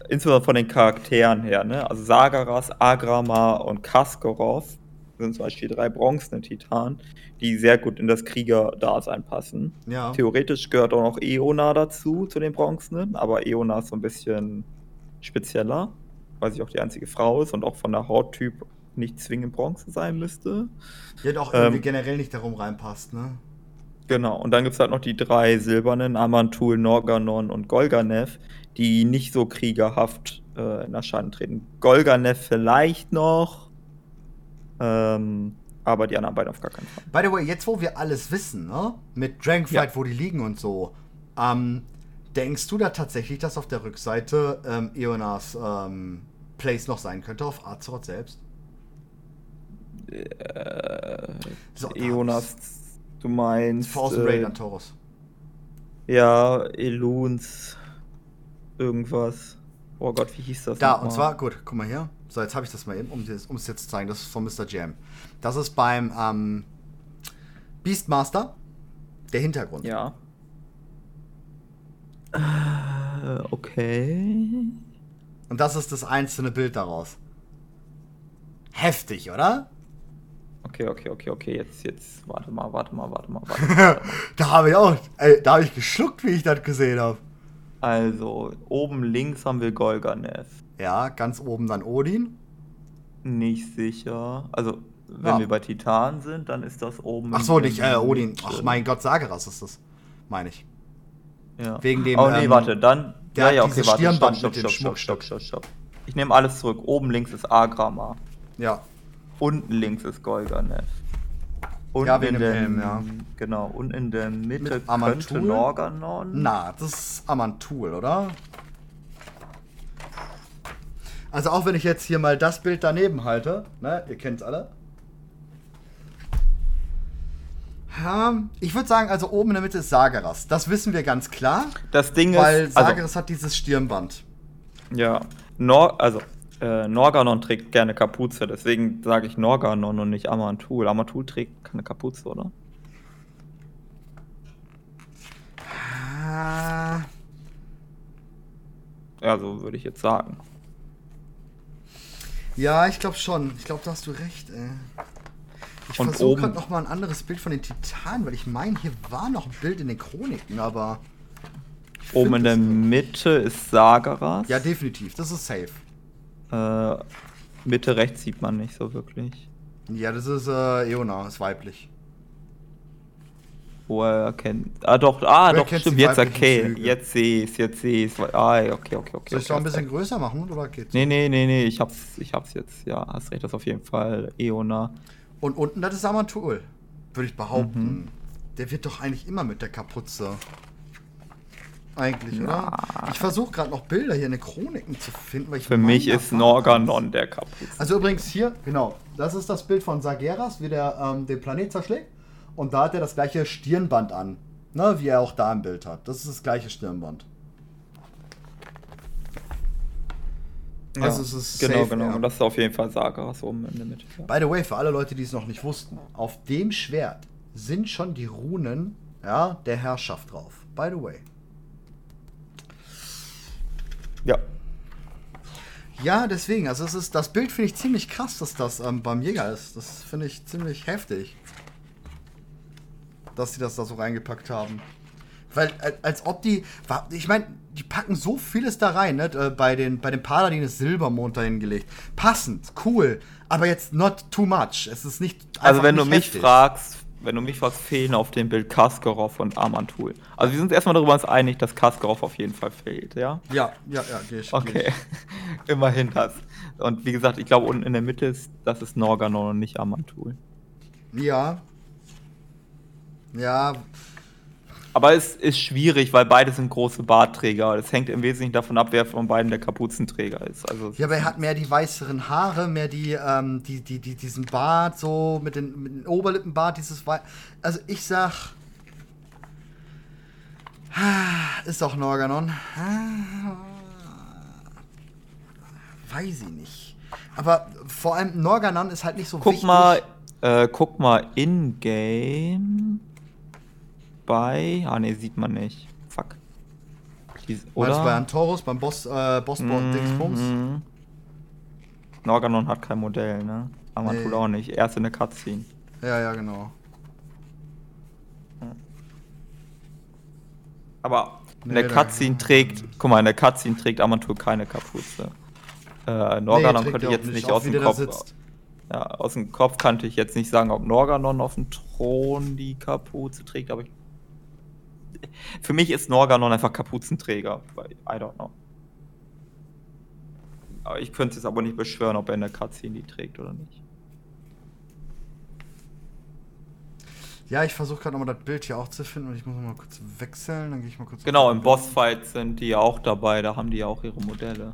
insbesondere von den Charakteren her, ne? Also Sagaras, Agrama und Kaskorov sind zum Beispiel drei bronzene Titanen, die sehr gut in das Krieger-Dasein passen. Ja. Theoretisch gehört auch noch Eona dazu, zu den bronzenen, aber Eona ist so ein bisschen spezieller, weil sie auch die einzige Frau ist und auch von der Hauttyp nicht zwingend Bronze sein müsste. Die hat auch irgendwie ähm, generell nicht darum reinpasst, ne? Genau, und dann gibt es halt noch die drei silbernen, Amantul, Norganon und Golganev, die nicht so kriegerhaft äh, in Erscheinung treten. Golganev vielleicht noch, ähm, aber die anderen beiden auf gar keinen Fall. By the way, jetzt wo wir alles wissen, ne? Mit Dragonflight, Ja. wo die liegen und so, ähm, denkst du da tatsächlich, dass auf der Rückseite ähm, Eonas ähm, Place noch sein könnte, auf Azeroth selbst? Äh, So, Eonas, du meinst. Force äh, Raid an Taurus. Ja, Eluns, irgendwas. Oh Gott, wie hieß das? Da, und zwar, gut, guck mal hier. So, jetzt habe ich das mal eben, um es um jetzt zu zeigen. Das ist von Mr. Jam. Das ist beim ähm, Beastmaster der Hintergrund. Ja. Äh, okay. Und das ist das einzelne Bild daraus. Heftig, oder? Okay, okay, okay, okay. Jetzt, jetzt, warte mal, warte mal, warte mal, warte mal. Warte mal. da habe ich auch, ey, da habe ich geschluckt, wie ich das gesehen habe. Also, oben links haben wir Golganev. Ja, ganz oben dann Odin. Nicht sicher. Also, wenn Ja. wir bei Titan sind, dann ist das oben. Ach so, nicht äh, Odin. Ach mein Gott, Sageras ist das. Meine ich. Ja. wegen dem, Oh nee, ähm, warte, dann. der Ja, ja, okay, warte. Stopp, Stirnband stopp, stopp, stopp, stopp, stopp, stopp. Ich nehme alles zurück. Oben links ist Agrama. Ja. Unten links ist Golganev. Und Ja, wegen in dem der, Helm, ja. Genau, und in der Mitte Mit könnte? Norganon. Na, das ist Amantul, oder? Also auch wenn ich jetzt hier mal das Bild daneben halte, ne, ihr kennt's alle. Ja, ich würde sagen, also oben in der Mitte ist Sageras. Das wissen wir ganz klar, Das Ding weil ist. Also, Sageras hat dieses Stirnband. ja. Nor also, äh, Norganon trägt gerne Kapuze, deswegen sage ich Norganon und nicht Amantul. Amantul trägt keine Kapuze, oder? Ah, Ja, so würde ich jetzt sagen. Ja, ich glaube schon. Ich glaube, da hast du recht, ey. Ich versuche gerade noch mal ein anderes Bild von den Titanen, weil ich meine, hier war noch ein Bild in den Chroniken, aber. Oben in der. Mitte ist Sagaras. Ja, definitiv. Das ist safe. Äh, Mitte rechts sieht man nicht so wirklich. Ja, das ist äh, Eona, ist weiblich. Wo er erkennt. Ah, doch, ah, doch, stimmt. Jetzt okay. Züge. Jetzt sehe ich's, jetzt sehe ich's. Ah, okay, okay, okay. Soll ich okay, es noch ein bisschen größer machen oder geht's? Nee, nee, nee, nee, ich hab's, ich hab's jetzt. Ja, hast recht, das ist auf jeden Fall Eona. Und unten, das ist Amantul. Würde ich behaupten. Mhm. Der wird doch eigentlich immer mit der Kapuze. Eigentlich, oder? Na. Ich versuche gerade noch Bilder hier in den Chroniken zu finden, weil ich Für mich ist Norganon der Kapuze. Also übrigens hier, genau, das ist das Bild von Sageras, wie der ähm, den Planet zerschlägt. Und da hat er das gleiche Stirnband an, ne, wie er auch da im Bild hat. Das ist das gleiche Stirnband. also es ist genau, safe, genau. ja. Und das ist auf jeden Fall Sagaras oben in der Mitte. Ja. By the way, für alle Leute, die es noch nicht wussten, auf dem Schwert sind schon die Runen ja, der Herrschaft drauf. By the way. ja. Ja, deswegen, also es ist, das Bild finde ich ziemlich krass, dass das ähm, beim Jäger ist. Das finde ich ziemlich heftig. Dass sie das da so reingepackt haben. Weil, äh, als ob die, ich meine, die packen so vieles da rein, ne? Äh, Bei den, bei den Paladin ist Silbermond dahin gelegt. Passend, cool, aber jetzt not too much. Es ist nicht. Also wenn du nicht mich heftig. fragst, wenn du mich fragst, fehlen auf dem Bild Kaskarov und Amantul. Also wir sind uns erstmal darüber uns einig, dass Kaskarov auf jeden Fall fehlt, ja? Ja, ja, ja, geh ich. Okay, immerhin das. Und wie gesagt, ich glaube unten in der Mitte ist, das ist Norganon und nicht Amantul. ich. Ja. Ja, Aber es ist schwierig, weil beide sind große Bartträger. Es hängt im Wesentlichen davon ab, wer von beiden der Kapuzenträger ist. Also Ja, aber er hat mehr die weißeren Haare, mehr die, ähm, die, die, die, diesen Bart, so mit den, mit den Oberlippenbart, dieses Wei Also ich sag. Ist doch Norganon. Weiß ich nicht. Aber vor allem Norganon ist halt nicht so Guck wichtig. mal, äh, guck mal in-game bei. Ah ne, sieht man nicht. Fuck. Die, Meinst oder? du bei Antorus, beim Boss, äh, Bossborn Dingsbums? Mhm. Norganon hat kein Modell, ne? Amantul Nee. auch nicht. Erst in der Cutscene. Ja, ja, genau. Aber in Nee, der Cutscene trägt, guck mal, in der Cutscene trägt Amantul keine Kapuze. Äh, Norganon trägt könnte ich jetzt nicht auch aus dem Kopf. Ja, aus dem Kopf kannte ich jetzt nicht sagen, ob Norganon auf dem Thron die Kapuze trägt, aber ich, für mich ist Norganon einfach Kapuzenträger. I don't know. Aber ich könnte es aber nicht beschwören, ob er in der Cutscene die trägt oder nicht. Ja, ich versuche gerade nochmal das Bild hier auch zu finden und ich muss mal kurz wechseln, dann gehe ich mal kurz. Genau, im Bossfight sind die auch dabei, da haben die ja auch ihre Modelle.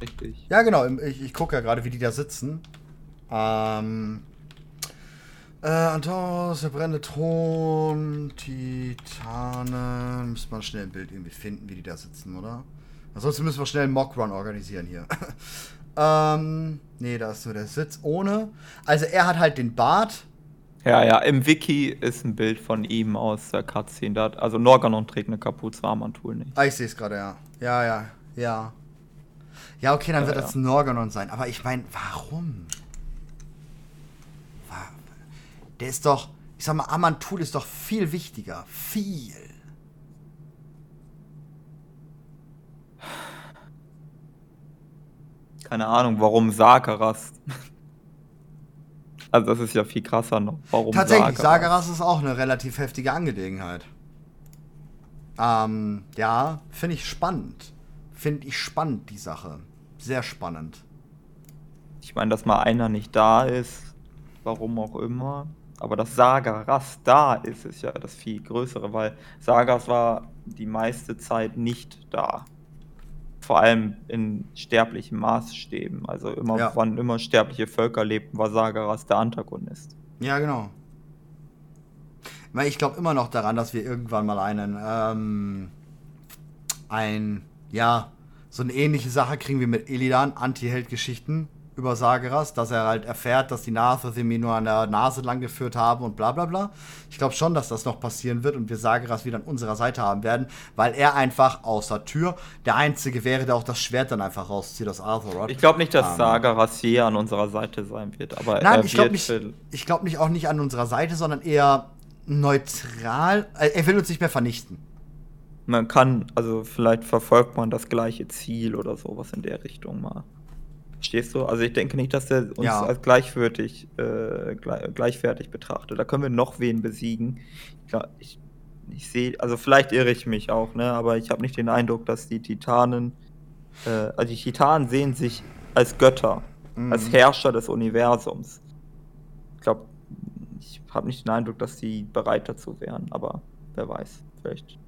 Richtig. Ja, genau, ich, ich gucke ja gerade, wie die da sitzen. Ähm. Äh, Antos, der brennende Thron, Titanen. Müsste man schnell ein Bild irgendwie finden, wie die da sitzen, oder? Ansonsten müssen wir schnell einen Mockrun organisieren hier. ähm, nee, da ist nur der Sitz ohne. Also er hat halt den Bart. Ja, ja, im Wiki ist ein Bild von ihm aus der Cutscene. Da also Norganon trägt eine Kapuze, Armantul nicht. Ah, ich sehe es gerade, ja. Ja, ja, ja. Ja, okay, dann ja, wird ja. das Norganon sein. Aber ich meine, warum? Der ist doch, ich sag mal, Amantul ist doch viel wichtiger. Viel. Keine Ahnung, warum Sakaras. Also das ist ja viel krasser noch. Warum Tatsächlich, Sagaras? Ist auch eine relativ heftige Angelegenheit. Ähm, ja, finde ich spannend. Finde ich spannend, die Sache. Sehr spannend. Ich meine, dass mal einer nicht da ist, warum auch immer. Aber dass Sagaras da ist, ist ja das viel größere, weil Sagas war die meiste Zeit nicht da. Vor allem in sterblichen Maßstäben. Also immer, ja. wann immer sterbliche Völker lebten, war Sagaras der Antagonist. Ja, genau. Weil ich glaube immer noch daran, dass wir irgendwann mal einen, ähm, ein, ja, so eine ähnliche Sache kriegen wie mit Illidan, Anti-Held-Geschichten über Sageras, dass er halt erfährt, dass die Narthothem ihn nur an der Nase lang geführt haben und bla bla bla. Ich glaube schon, dass das noch passieren wird und wir Sageras wieder an unserer Seite haben werden, weil er einfach außer Tür der Einzige wäre, der auch das Schwert dann einfach rauszieht aus Arthur Ich glaube nicht, dass ähm, Sageras hier an unserer Seite sein wird, aber Nein, ich glaube nicht, ich glaube nicht auch nicht an unserer Seite, sondern eher neutral. Äh, er will uns nicht mehr vernichten. Man kann, also vielleicht verfolgt man das gleiche Ziel oder sowas in der Richtung mal. Verstehst du? Also ich denke nicht, dass er uns ja. als gleichwertig, äh, gleichwertig betrachtet. Da können wir noch wen besiegen. Ich, ich, ich sehe, also vielleicht irre ich mich auch, ne? Aber ich habe nicht den Eindruck, dass die Titanen, äh, also die Titanen sehen sich als Götter, mhm. als Herrscher des Universums. Ich glaube, ich habe nicht den Eindruck, dass sie bereit dazu wären, aber wer weiß, vielleicht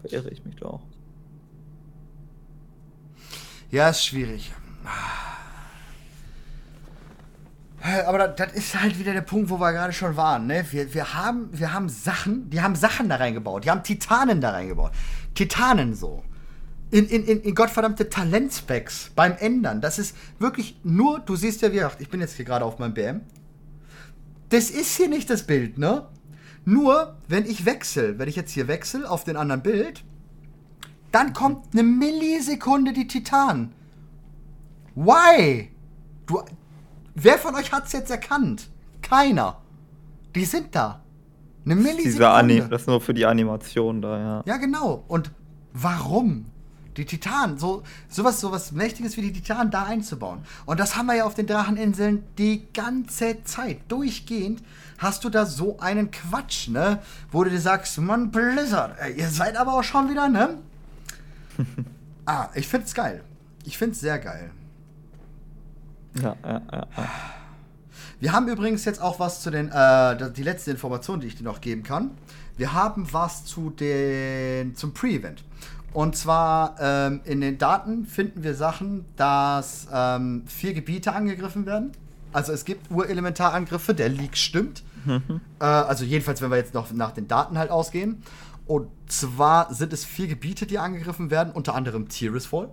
verirre ich mich da auch. Ja, ist schwierig. Aber das, ist halt wieder der Punkt, wo wir gerade schon waren. Ne? Wir, wir, haben, wir haben Sachen, die haben Sachen da reingebaut. Die haben Titanen da reingebaut. Titanen so. In, in, in, in gottverdammte Talentspecs beim Ändern. Das ist wirklich nur, du siehst ja, wie gesagt, ich bin jetzt hier gerade auf meinem BM. Das ist hier nicht das Bild, ne? Nur, wenn ich wechsle, wenn ich jetzt hier wechsle auf den anderen Bild, dann kommt eine Millisekunde die Titan. Why? Du, wer von euch hat es jetzt erkannt? Keiner. Die sind da. Eine Millisekunde. das ist nur für die Animation da, ja. Ja, genau. Und warum? Die Titanen, so sowas, sowas Mächtiges wie die Titanen da einzubauen. Und das haben wir ja auf den Dracheninseln die ganze Zeit. Durchgehend hast du da so einen Quatsch, ne? Wo du dir sagst, Mann, Blizzard, ihr seid aber auch schon wieder, ne? ah, ich find's geil. Ich find's sehr geil. Ja, ja, ja. Wir haben übrigens jetzt auch was zu den, äh, die letzte Information, die ich dir noch geben kann. Wir haben was zu den, zum Pre-Event. Und zwar ähm, in den Daten finden wir Sachen, dass ähm, vier Gebiete angegriffen werden. Also es gibt Urelementarangriffe, der Leak stimmt. Mhm. Äh, also jedenfalls, wenn wir jetzt noch nach den Daten halt ausgehen. Und zwar sind es vier Gebiete, die angegriffen werden, unter anderem Tirisfall.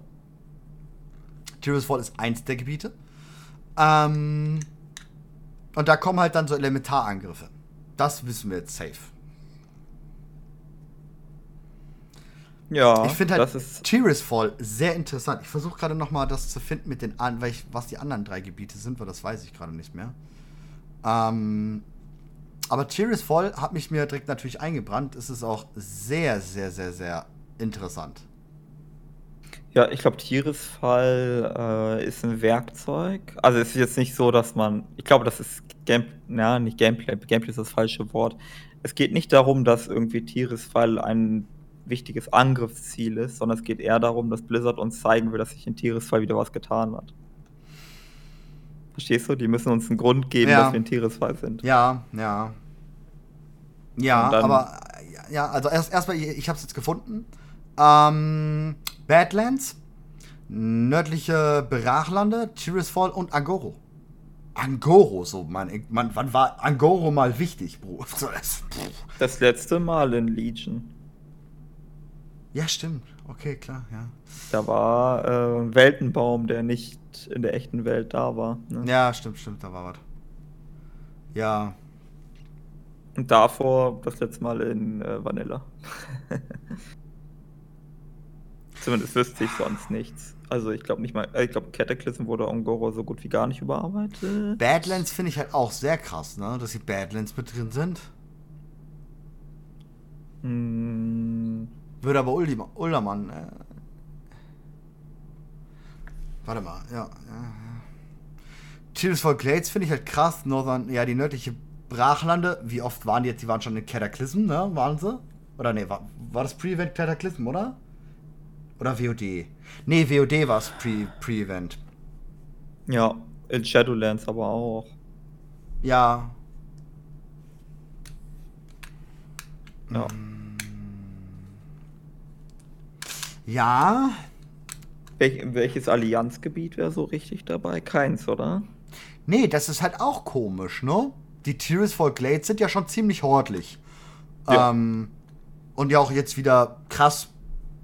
Tirisfall ist eins der Gebiete. Ähm, und da kommen halt dann so Elementarangriffe. Das wissen wir jetzt safe. Ja, ich finde halt Tears Fall sehr interessant. Ich versuche gerade noch mal das zu finden mit den an, weil ich, was die anderen drei Gebiete sind, weil das weiß ich gerade nicht mehr. Ähm, aber Tears Fall hat mich mir direkt natürlich eingebrannt. Es ist auch sehr, sehr, sehr, sehr interessant. Ja, ich glaube, Tieresfall äh, ist ein Werkzeug. Also es ist jetzt nicht so, dass man. Ich glaube, das ist Game, ja, nicht Gameplay. Gameplay ist das falsche Wort. Es geht nicht darum, dass irgendwie Tieresfall ein wichtiges Angriffsziel ist, sondern es geht eher darum, dass Blizzard uns zeigen will, dass sich in Tieresfall wieder was getan hat. Verstehst du? Die müssen uns einen Grund geben, Ja. dass wir in Tieresfall sind. Ja, ja. Ja, aber ja, also erst erstmal, ich, ich habe es jetzt gefunden. Ähm, Badlands, nördliche Brachlande, Tirisfall und Angoro. Angoro, so, man, man, wann war Angoro mal wichtig, Bro? Das-. Das letzte Mal in Legion. Ja, stimmt. Okay, klar, ja. Da war äh, ein Weltenbaum, der nicht in der echten Welt da war. Ne? Ja, stimmt, stimmt, da war was. Ja, Und davor das letzte Mal in äh, Vanilla. Zumindest wüsste ich sonst nichts. Also ich glaube nicht mal, äh, ich glaube Cataclysm wurde Ongoro so gut wie gar nicht überarbeitet. Badlands finde ich halt auch sehr krass, ne? Dass die Badlands mit drin sind. Hm, Würde aber Ultima, Uldermann. Äh, warte mal, ja. Tears for Glades finde ich halt krass. Northern, ja, die nördliche Brachlande. Wie oft waren die jetzt? Die waren schon in Cataclysm, ne? Waren sie? Oder nee, war, war das Pre-Event Cataclysm, oder? Oder WOD? Nee, WOD war es Pre- Pre-Event. ja, in Shadowlands aber auch. ja. Ja. Ja. Welch, welches Allianzgebiet wäre so richtig dabei? Keins, oder? Nee, das ist halt auch komisch, ne? Die Tearsfall Glades sind ja schon ziemlich hordlich. Ja. Ähm, und ja auch jetzt wieder krass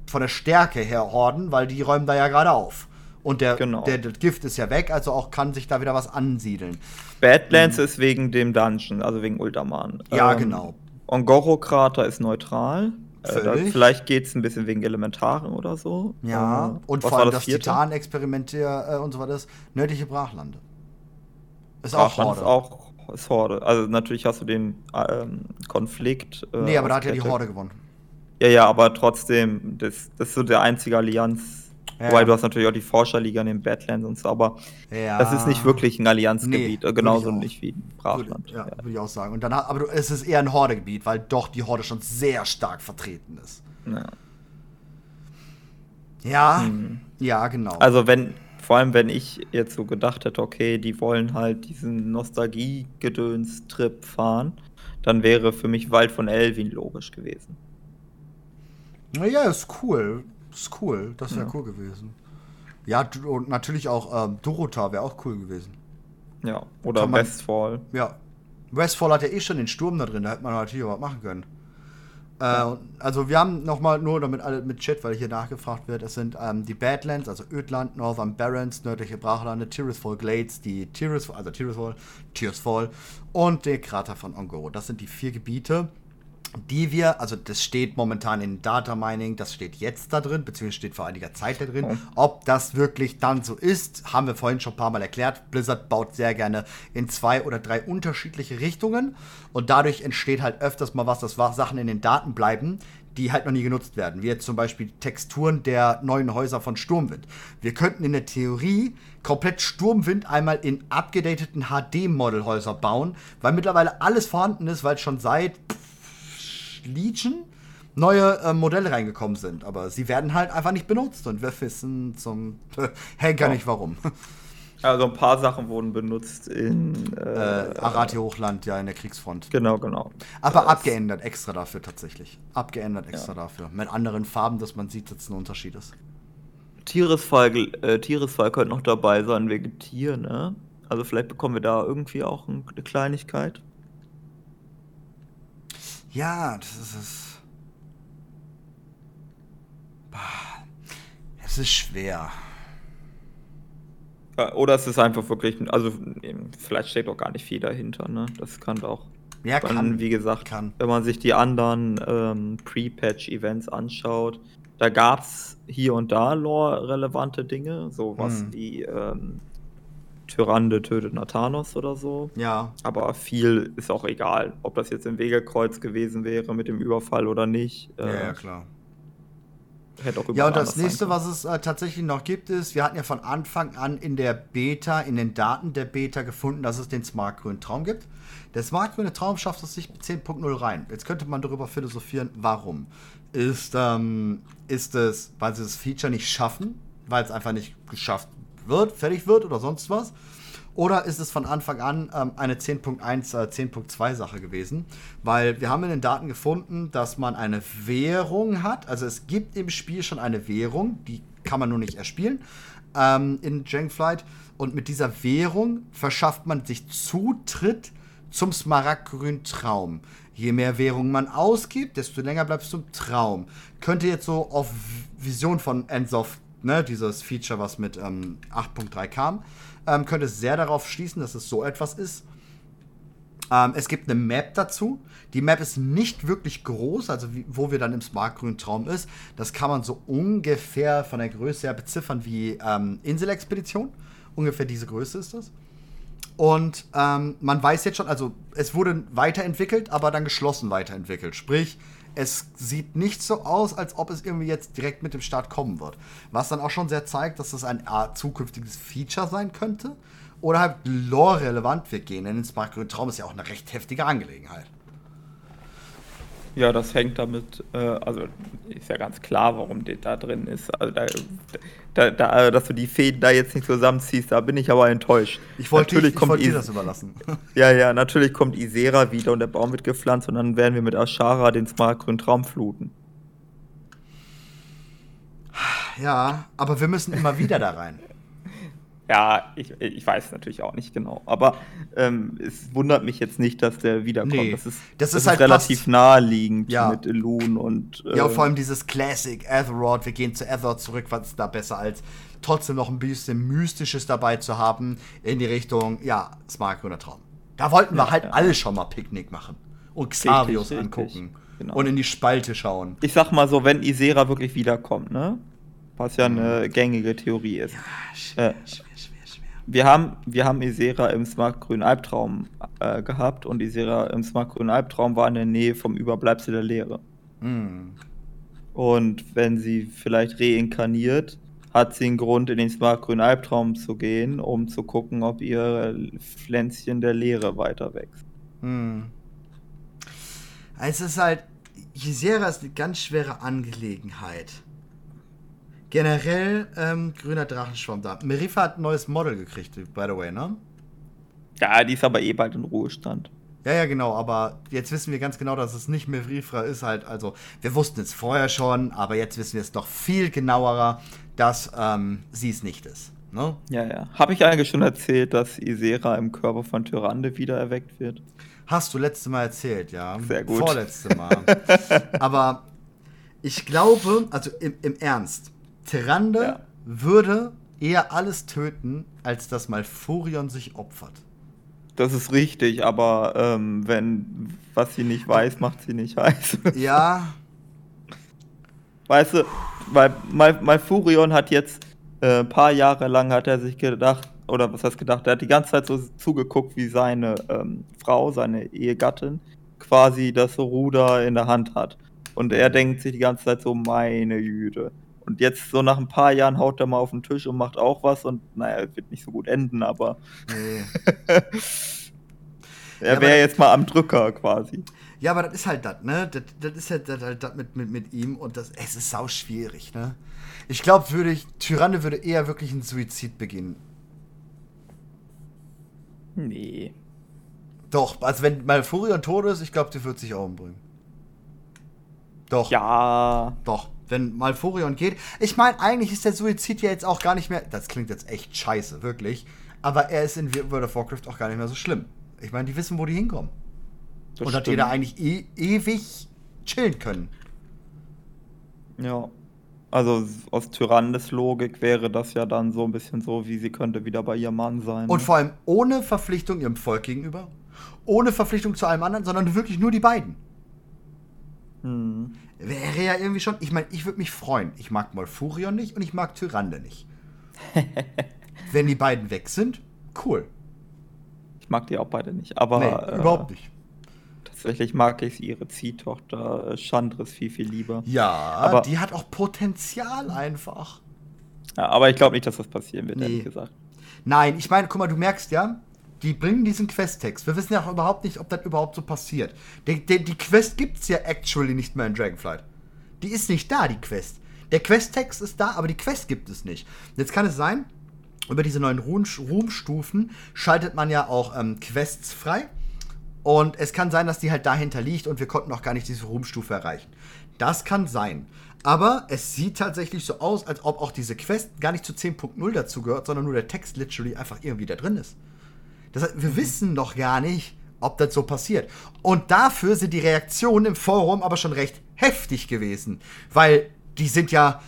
von der Stärke her horden, weil die räumen da ja gerade auf. Und der, Genau. der, das Gift ist ja weg, also auch kann sich da wieder was ansiedeln. Badlands ist wegen dem Dungeon, also wegen Uldaman. Mhm. Ja, genau. Ongoro-Krater ist neutral. Äh, da, vielleicht geht es ein bisschen wegen Elementaren oder so. Ja, Äh, und was vor allem das, vierte? Titan-Experiment äh, und so weiter nördliche Brachlande. Ist auch Brachland Horde. ist auch ist Horde. Also natürlich hast du den ähm, Konflikt. äh, nee, aber da hat ja die. Horde gewonnen. Ja, ja, aber trotzdem, das, das ist so der einzige Allianz. Ja. Wobei du hast natürlich auch die Forscherliga in den Badlands und so, aber Ja. das ist nicht wirklich ein Allianzgebiet, Nee, genauso nicht wie Würde, Brachland. ja, Ja. würde ich auch sagen. Und dann, aber es ist eher ein Horde-Gebiet, weil doch die Horde schon sehr stark vertreten ist. Ja. Ja, Hm. ja, genau. Also wenn, vor allem wenn ich jetzt so gedacht hätte, okay, die wollen halt diesen Nostalgie-Gedöns-Trip fahren, dann wäre für mich Wald von Elvin logisch gewesen. Ja, ist cool. Ist cool. Das wäre Ja. cool gewesen. Ja, und natürlich auch ähm, Dorota wäre auch cool gewesen. Ja, oder man- Westfall. Ja. Westfall hat ja eh schon den Sturm da drin, da hätte man natürlich auch was machen können. Äh, also wir haben nochmal, nur damit alle mit Chat, weil hier nachgefragt wird, es sind ähm, die Badlands, also Ödland, Northern Barrens, nördliche Brachlande, Tirisfall Glades, die Tiris, also Tirisfall, Tirisfall und der Krater von Ongoro. Das sind die vier Gebiete, die wir, also das steht momentan in Data Mining, das steht jetzt da drin, beziehungsweise steht vor einiger Zeit da drin. Ob das wirklich dann so ist, haben wir vorhin schon ein paar Mal erklärt. Blizzard baut sehr gerne in zwei oder drei unterschiedliche Richtungen und dadurch entsteht halt öfters mal was, dass Sachen in den Daten bleiben, die halt noch nie genutzt werden. Wie jetzt zum Beispiel Texturen der neuen Häuser von Sturmwind. Wir könnten in der Theorie komplett Sturmwind einmal in abgedateten HD-Modelhäuser bauen, weil mittlerweile alles vorhanden ist, weil schon seit Legion neue äh, Modelle reingekommen sind. Aber sie werden halt einfach nicht benutzt und wir wissen zum Henker Ja. nicht warum. Also ein paar Sachen wurden benutzt in äh, Äh, Arati-Hochland, ja, in der Kriegsfront. Genau, genau. Aber Das- abgeändert extra dafür tatsächlich. Abgeändert extra dafür. Mit anderen Farben, dass man sieht, dass es ein Unterschied ist. Tieresfall, äh, Tieresfall könnte noch dabei sein wegen Tier, ne? Also vielleicht bekommen wir da irgendwie auch ein, eine Kleinigkeit. Ja, das ist es. Bah, Es ist schwer. Äh, Oder es ist einfach wirklich, also vielleicht steckt auch gar nicht viel dahinter, ne? Das kann auch. Ja, Dann, kann. wie gesagt, kann. wenn man sich die anderen ähm, Pre-Patch-Events anschaut, da gab es hier und da lore-relevante Dinge, sowas Hm. wie ähm, Tyrande tötet Nathanos oder so. Ja, Aber viel ist auch egal, ob das jetzt im Wegekreuz gewesen wäre mit dem Überfall oder nicht. ja, Äh, ja, klar. hätte auch Ja, und das nächste, was es äh, tatsächlich noch gibt, ist, wir hatten ja von Anfang an in der Beta, in den Daten der Beta gefunden, dass es den Smart Grünen Traum gibt. Der Smart Grüne Traum schafft es sich mit 10.0 rein. Jetzt könnte man darüber philosophieren, warum. Ist, ähm, ist es, weil sie das Feature nicht schaffen, weil es einfach nicht geschafft wird, fertig wird oder sonst was? Oder ist es von Anfang an ähm, eine 10.1, äh, 10.2 Sache gewesen? Weil wir haben in den Daten gefunden, dass man eine Währung hat. Also es gibt im Spiel schon eine Währung, die kann man nur nicht erspielen ähm, in Jankflight. Und mit dieser Währung verschafft man sich Zutritt zum Smaragdgrünen Traum. Je mehr Währung man ausgibt, desto länger bleibst du im Traum. Könnte jetzt so auf Vision von Ensoft, ne, dieses Feature, was mit ähm, 8.3 kam, ähm, könnte sehr darauf schließen, dass es so etwas ist. Ähm, es gibt eine Map dazu. Die Map ist nicht wirklich groß, also wie, wo wir dann im Smartgrünen Traum ist. Das kann man so ungefähr von der Größe her beziffern wie ähm, Inselexpedition. Ungefähr diese Größe ist das. Und ähm, man weiß jetzt schon, also es wurde weiterentwickelt, aber dann geschlossen weiterentwickelt. Sprich, es sieht nicht so aus, als ob es irgendwie jetzt direkt mit dem Start kommen wird. Was dann auch schon sehr zeigt, dass das ein zukünftiges Feature sein könnte. Oder halt lore-relevant wird gehen. Denn Grün Traum ist ja auch eine recht heftige Angelegenheit. Ja, das hängt damit, äh, also ist ja ganz klar, warum der da drin ist. Also da, da, da, dass du die Fäden da jetzt nicht zusammenziehst, da bin ich aber enttäuscht. Ich wollte Natürlich ich, ich kommt wollte dir das überlassen. Ja, ja, natürlich kommt Isera wieder und der Baum wird gepflanzt und dann werden wir mit Ashara den smartgrünen Traum fluten. ja, aber wir müssen immer wieder da rein. Ja, ich, ich weiß natürlich auch nicht genau. Aber ähm, es wundert mich jetzt nicht, dass der wiederkommt. Nee, das ist, das das ist halt relativ fast- naheliegend Ja. mit Elun und. Ja, äh, vor allem dieses Classic Azeroth, wir gehen zu Azeroth zurück, was ist da besser als trotzdem noch ein bisschen Mystisches dabei zu haben in die Richtung, ja, Smart Grüner Traum. Da wollten wir Ja, halt ja. alle schon mal Picknick machen und Xavius richtig, angucken genau. und in die Spalte schauen. Ich sag mal so, wenn Isera wirklich wiederkommt, ne? Was ja eine gängige Theorie ist. Schwer, Äh. Wir haben, wir haben Isera im smartgrünen Albtraum äh, gehabt und Isera im smartgrünen Albtraum war in der Nähe vom Überbleibsel der Leere. Hm. Und wenn sie vielleicht reinkarniert, hat sie einen Grund, in den smartgrünen Albtraum zu gehen, um zu gucken, ob ihr Pflänzchen der Leere weiter wächst. Hm. Es ist halt, Ysera ist eine ganz schwere Angelegenheit. Generell ähm, grüner Drachenschwamm da. Merifa hat ein neues Model gekriegt, by the way, ne? Ja, die ist aber eh bald in Ruhestand. Ja, ja, genau, aber jetzt wissen wir ganz genau, dass es nicht Merifra ist halt, also wir wussten es vorher schon, aber jetzt wissen wir es noch viel genauerer, dass ähm, sie es nicht ist. Ne? Ja, ja. Habe ich eigentlich schon erzählt, dass Isera im Körper von Tyrande wieder erweckt wird? Hast du letzte Mal erzählt, ja? Sehr gut. Vorletzte Mal. aber ich glaube, also im, im Ernst, Tyrande Ja. würde eher alles töten, als dass Malfurion sich opfert. Das ist richtig, aber ähm, wenn was sie nicht weiß, macht sie nicht heiß. Ja, Weißt du, weil Mal Malfurion hat jetzt äh, ein paar Jahre lang hat er sich gedacht, oder was heißt gedacht, er hat die ganze Zeit so zugeguckt, wie seine ähm, Frau, seine Ehegattin, quasi das Ruder in der Hand hat. Und er denkt sich die ganze Zeit so, meine Güte. Und jetzt so nach ein paar Jahren haut er mal auf den Tisch und macht auch was und naja, es wird nicht so gut enden, aber nee. er wäre jetzt mal am Drücker quasi. Ja, aber das ist halt das, ne? Das, das ist halt das, halt das mit, mit, mit ihm und das, es ist sau schwierig, ne? Ich glaube, würde ich, Tyranne würde eher wirklich einen Suizid beginnen. Nee. Doch, also wenn Malfurion tot ist, ich glaube, die wird sich auch umbringen. Doch, Ja, doch. Wenn Malfurion geht. Ich meine, eigentlich ist der Suizid ja jetzt auch gar nicht mehr. Das klingt jetzt echt scheiße, wirklich. Aber er ist in World of Warcraft auch gar nicht mehr so schlimm. Ich meine, die wissen, wo die hinkommen. das und dass die da eigentlich e ewig chillen können. Ja. Also aus Tyrandes Logik wäre das ja dann so ein bisschen so, wie sie könnte wieder bei ihrem Mann sein. Und ne? vor allem ohne Verpflichtung ihrem Volk gegenüber, ohne Verpflichtung zu allem anderen, sondern wirklich nur die beiden. Hm. Wäre ja irgendwie schon. Ich meine, ich würde mich freuen. Ich mag Malfurion nicht und ich mag Tyrande nicht. Wenn die beiden weg sind, cool. Ich mag die auch beide nicht. Aber nee, äh, überhaupt nicht. Tatsächlich mag ich ihre Ziehtochter äh, Chandris viel, viel lieber. Ja, Aber- die hat auch Potenzial einfach. Ja, aber ich glaube nicht, dass das passieren wird, Nee. ehrlich gesagt. Nein, ich meine, guck mal, du merkst ja, die bringen diesen Questtext. Wir wissen ja auch überhaupt nicht, ob das überhaupt so passiert. Die, die, die Quest gibt's ja actually nicht mehr in Dragonflight. Die ist nicht da, die Quest. Der Questtext ist da, aber die Quest gibt es nicht. Jetzt kann es sein, über diese neuen Ruhm, Ruhmstufen schaltet man ja auch ähm, Quests frei. Und es kann sein, dass die halt dahinter liegt und wir konnten noch gar nicht diese Ruhmstufe erreichen. Das kann sein. Aber es sieht tatsächlich so aus, als ob auch diese Quest gar nicht zu 10.0 dazu gehört, sondern nur der Text literally einfach irgendwie da drin ist. Das heißt, wir wissen doch gar nicht, ob das so passiert. Und dafür sind die Reaktionen im Forum aber schon recht heftig gewesen. Weil die sind ja.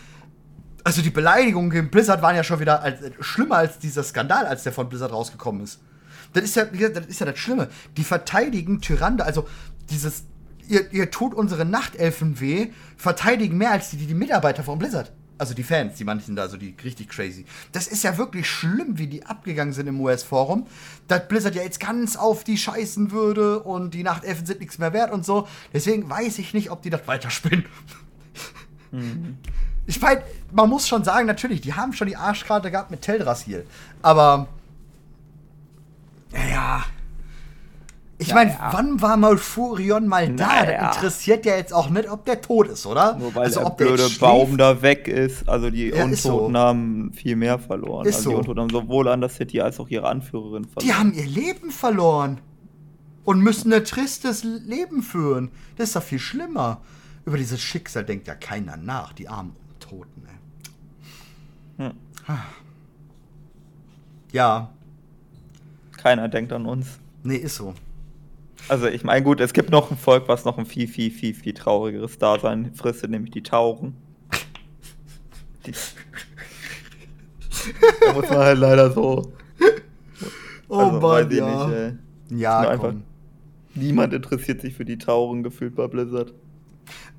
Also die Beleidigungen gegen Blizzard waren ja schon wieder als, schlimmer als dieser Skandal, als der von Blizzard rausgekommen ist. Das ist ja, das ist ja das Schlimme. Die verteidigen Tyrande, also dieses, ihr, ihr tut unsere Nachtelfen weh, verteidigen mehr als die, die Mitarbeiter von Blizzard. Also die Fans, die manchen da, so die richtig crazy. Das ist ja wirklich schlimm, wie die abgegangen sind im US-Forum. Dass Blizzard ja jetzt ganz auf die scheißen würde und die Nachtelfen sind nichts mehr wert und so. Deswegen weiß ich nicht, ob die das weiterspinnen. Ich meine, man muss schon sagen, natürlich, die haben schon die Arschkarte gehabt mit Teldrassil. Aber. Ja. Ich meine, ja. wann war Malfurion mal da? Na Das interessiert ja jetzt auch nicht, ob der tot ist, oder? Nur weil also, der ob der blöde Baum da weg ist. Also die Ja, Untoten so. haben viel mehr verloren. Ist also so. die Untoten haben sowohl an der City als auch ihre Anführerin verloren. Die haben ihr Leben verloren. Und müssen ein tristes Leben führen. Das ist doch viel schlimmer. Über dieses Schicksal denkt ja keiner nach, die armen Toten, ey. Hm. Ja, Keiner denkt an uns. nee, ist so. Also ich meine, gut, es gibt noch ein Volk, was noch ein viel, viel, viel, viel traurigeres Dasein fristet, nämlich die Tauren. Die da muss man halt leider so. Oh also, Mann, ich ja. nicht, ey. ja, komm. einfach- Niemand interessiert sich für die Tauren gefühlt bei Blizzard.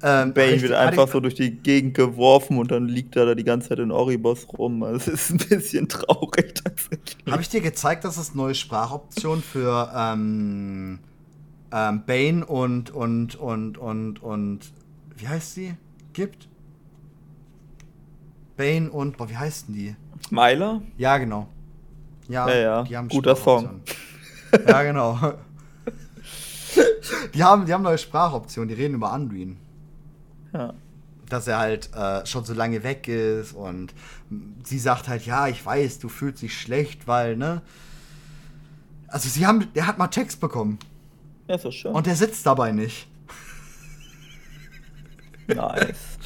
Ähm, Bane wird ich- einfach hatte so durch die Gegend geworfen und dann liegt er da die ganze Zeit in Oribos rum. Also es ist ein bisschen traurig tatsächlich. ich, Habe ich dir gezeigt, dass es neue Sprachoptionen für ähm, ähm, Bane und, und, und, und, und, wie heißt sie? Gibt? Bane und, boah, wie heißen die? Myla? Ja, genau. Ja, Ja, ja. die haben Guter Sprachoptionen. Ja, genau. Die haben, die haben neue Sprachoptionen, die reden über Anduin. Ja. dass er halt äh, schon so lange weg ist und sie sagt halt, ja, ich weiß, du fühlst dich schlecht, weil, ne? Also sie haben, der hat mal Text bekommen Ja, ist doch schön. und der sitzt dabei nicht. nice.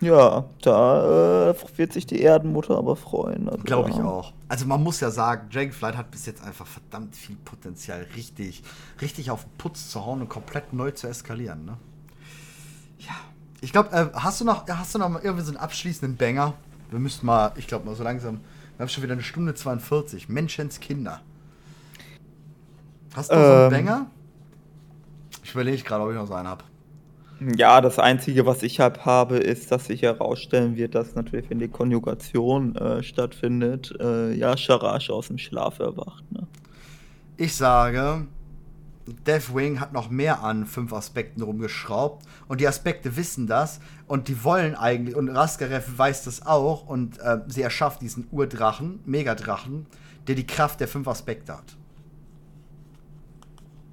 Ja, da äh, wird sich die Erdenmutter aber freuen. Also, Glaube ich auch. Also man muss ja sagen, Dragonflight hat bis jetzt einfach verdammt viel Potenzial, richtig, richtig auf den Putz zu hauen und komplett neu zu eskalieren, ne? Ja. Ich glaube, äh, hast du noch, hast du noch mal irgendwie so einen abschließenden Banger? Wir müssten mal, ich glaube mal so langsam, wir haben schon wieder eine Stunde 42. Menschenskinder. Hast du so einen Ähm. Banger? Ich überlege gerade, ob ich noch so einen habe. Ja, das Einzige, was ich halt habe, ist, dass sich herausstellen wird, dass natürlich, wenn die Konjugation äh, stattfindet, äh, ja, Sharash aus dem Schlaf erwacht. Ne? Ich sage, Deathwing hat noch mehr an fünf Aspekten rumgeschraubt und die Aspekte wissen das und die wollen eigentlich, und Raskarev weiß das auch und äh, sie erschafft diesen Urdrachen, Megadrachen, der die Kraft der fünf Aspekte hat.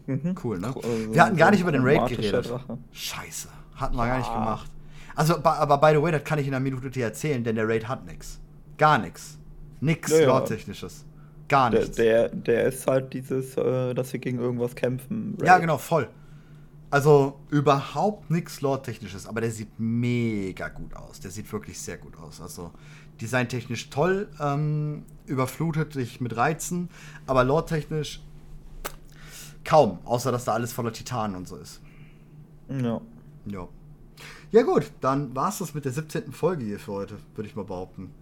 Mhm. Cool, ne? Also, Wir hatten gar nicht über den Raid geredet. Scheiße, hatten wir gar nicht Ja. gemacht. Also, aber by the way, das kann ich in einer Minute dir erzählen, denn der Raid hat nix. Gar nix. Nix Ja, ja. Lore-technisches. Gar Der, nichts. der, der ist halt dieses, äh, dass wir gegen irgendwas kämpfen. Ja, Raid. genau, voll. Also überhaupt nichts Lore-technisches, aber der sieht mega gut aus. Der sieht wirklich sehr gut aus. Also designtechnisch toll, ähm, überflutet dich mit Reizen, aber lore-technisch kaum, außer dass da alles voller Titanen und so ist. Ja. Ja. Ja gut, dann war es das mit der 17. Folge hier für heute, würde ich mal behaupten.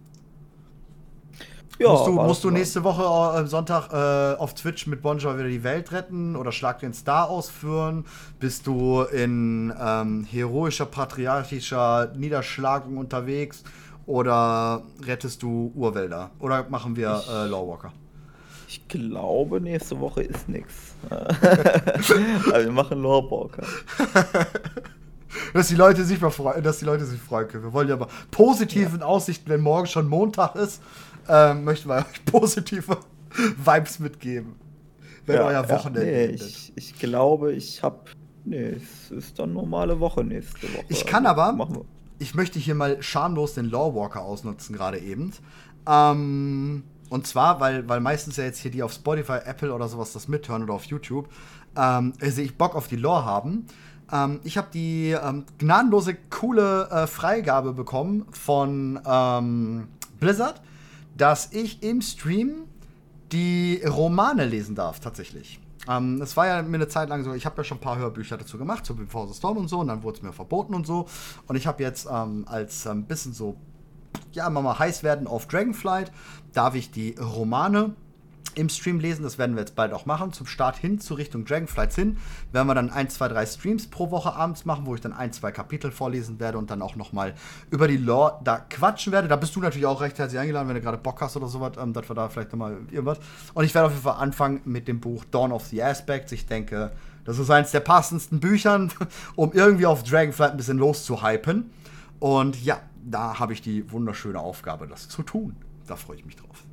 ja musst du, musst du nächste Woche äh, am Sonntag äh, auf Twitch mit Bonjour wieder die Welt retten oder Schlag den Star ausführen? Bist du in ähm, heroischer, patriarchischer Niederschlagung unterwegs oder rettest du Urwälder? Oder machen wir äh, Lawwalker? Ich glaube, nächste Woche ist nichts. Aber wir machen Lorewalker. dass die Leute sich mal freuen, dass die Leute sich freuen können. Wir wollen ja mal positiven ja. Aussichten, wenn morgen schon Montag ist, ähm, möchten wir euch positive Vibes mitgeben. Wenn ja, euer Wochenende ja, nee, ich, ich, glaube, ich habe. Nee, es ist dann normale Woche nächste Woche. Ich kann also, aber. Ich möchte hier mal schamlos den Lawwalker ausnutzen, gerade eben. Ähm, und zwar, weil, weil meistens ja jetzt hier die auf Spotify, Apple oder sowas das mithören oder auf YouTube, ähm, sehe ich Bock auf die Lore haben. Ähm, ich habe die ähm, gnadenlose, coole äh, Freigabe bekommen von ähm, Blizzard, dass ich im Stream die Romane lesen darf, tatsächlich. Ähm, es war ja mir eine Zeit lang so, ich habe ja schon ein paar Hörbücher dazu gemacht, zu Before the Storm und so, und dann wurde es mir verboten und so. Und ich habe jetzt ähm, als ein ähm, bisschen so, ja, mal heiß werden auf Dragonflight, darf ich die Romane im Stream lesen. Das werden wir jetzt bald auch machen. Zum Start hin zu Richtung Dragonflights hin werden wir dann ein, zwei, drei Streams pro Woche abends machen, wo ich dann ein, zwei Kapitel vorlesen werde und dann auch nochmal über die Lore da quatschen werde. Da bist du natürlich auch recht herzlich eingeladen, wenn du gerade Bock hast oder sowas, ähm, dass wir da vielleicht nochmal irgendwas. Und ich werde auf jeden Fall anfangen mit dem Buch Dawn of the Aspects. Ich denke, das ist eines der passendsten Büchern, um irgendwie auf Dragonflight ein bisschen loszuhypen. Und ja, da habe ich die wunderschöne Aufgabe, das zu tun. Da freue ich mich drauf.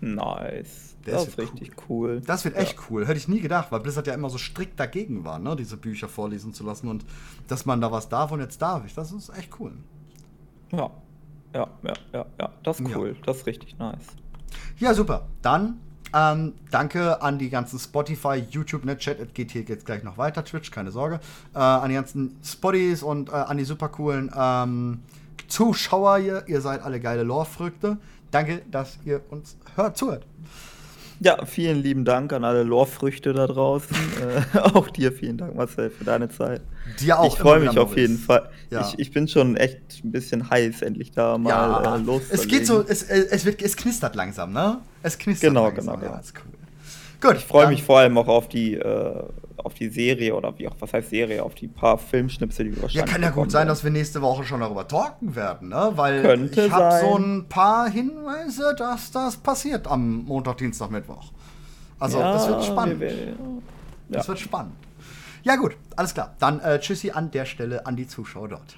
Nice. Der das ist richtig cool. cool. Das wird echt ja. cool. Hätte ich nie gedacht, weil Blizzard ja immer so strikt dagegen war, ne, diese Bücher vorlesen zu lassen und dass man da was darf und jetzt darf ich. Das ist echt cool. Ja. Ja, ja, ja, ja. Das ist cool. Ja. Das ist richtig nice. Ja, super. Dann ähm, danke an die ganzen Spotify, YouTube, ne, Chat, geht hier jetzt gleich noch weiter, Twitch, keine Sorge. Äh, an die ganzen Spotties und äh, an die super coolen ähm, Zuschauer hier. Ihr seid alle geile Lore-Früchte. Danke, dass ihr uns hört, zuhört. Ja, vielen lieben Dank an alle Lorfrüchte da draußen. äh, auch dir vielen Dank, Marcel, für deine Zeit. Dir auch. Ich freue mich auf jeden Fall. Ja. Ich, ich bin schon echt ein bisschen heiß, endlich da mal ja, äh, loszulegen. Es geht so, es, es, wird, es knistert langsam, ne? Es knistert genau, langsam. Genau, genau. Ja, cool. Gut. Ich freue mich vor allem auch auf die äh, auf die Serie oder wie auch, was heißt Serie, auf die paar Filmschnipsel, die wir wahrscheinlich Ja, kann ja gut sein, dass wir nächste Woche schon darüber talken werden, ne? Weil Könnte ich habe so ein paar Hinweise, dass das passiert am Montag, Dienstag, Mittwoch. Also, ja, das wird spannend. Wir, ja. Das wird spannend. Ja, gut, alles klar. Dann äh, tschüssi an der Stelle an die Zuschauer dort.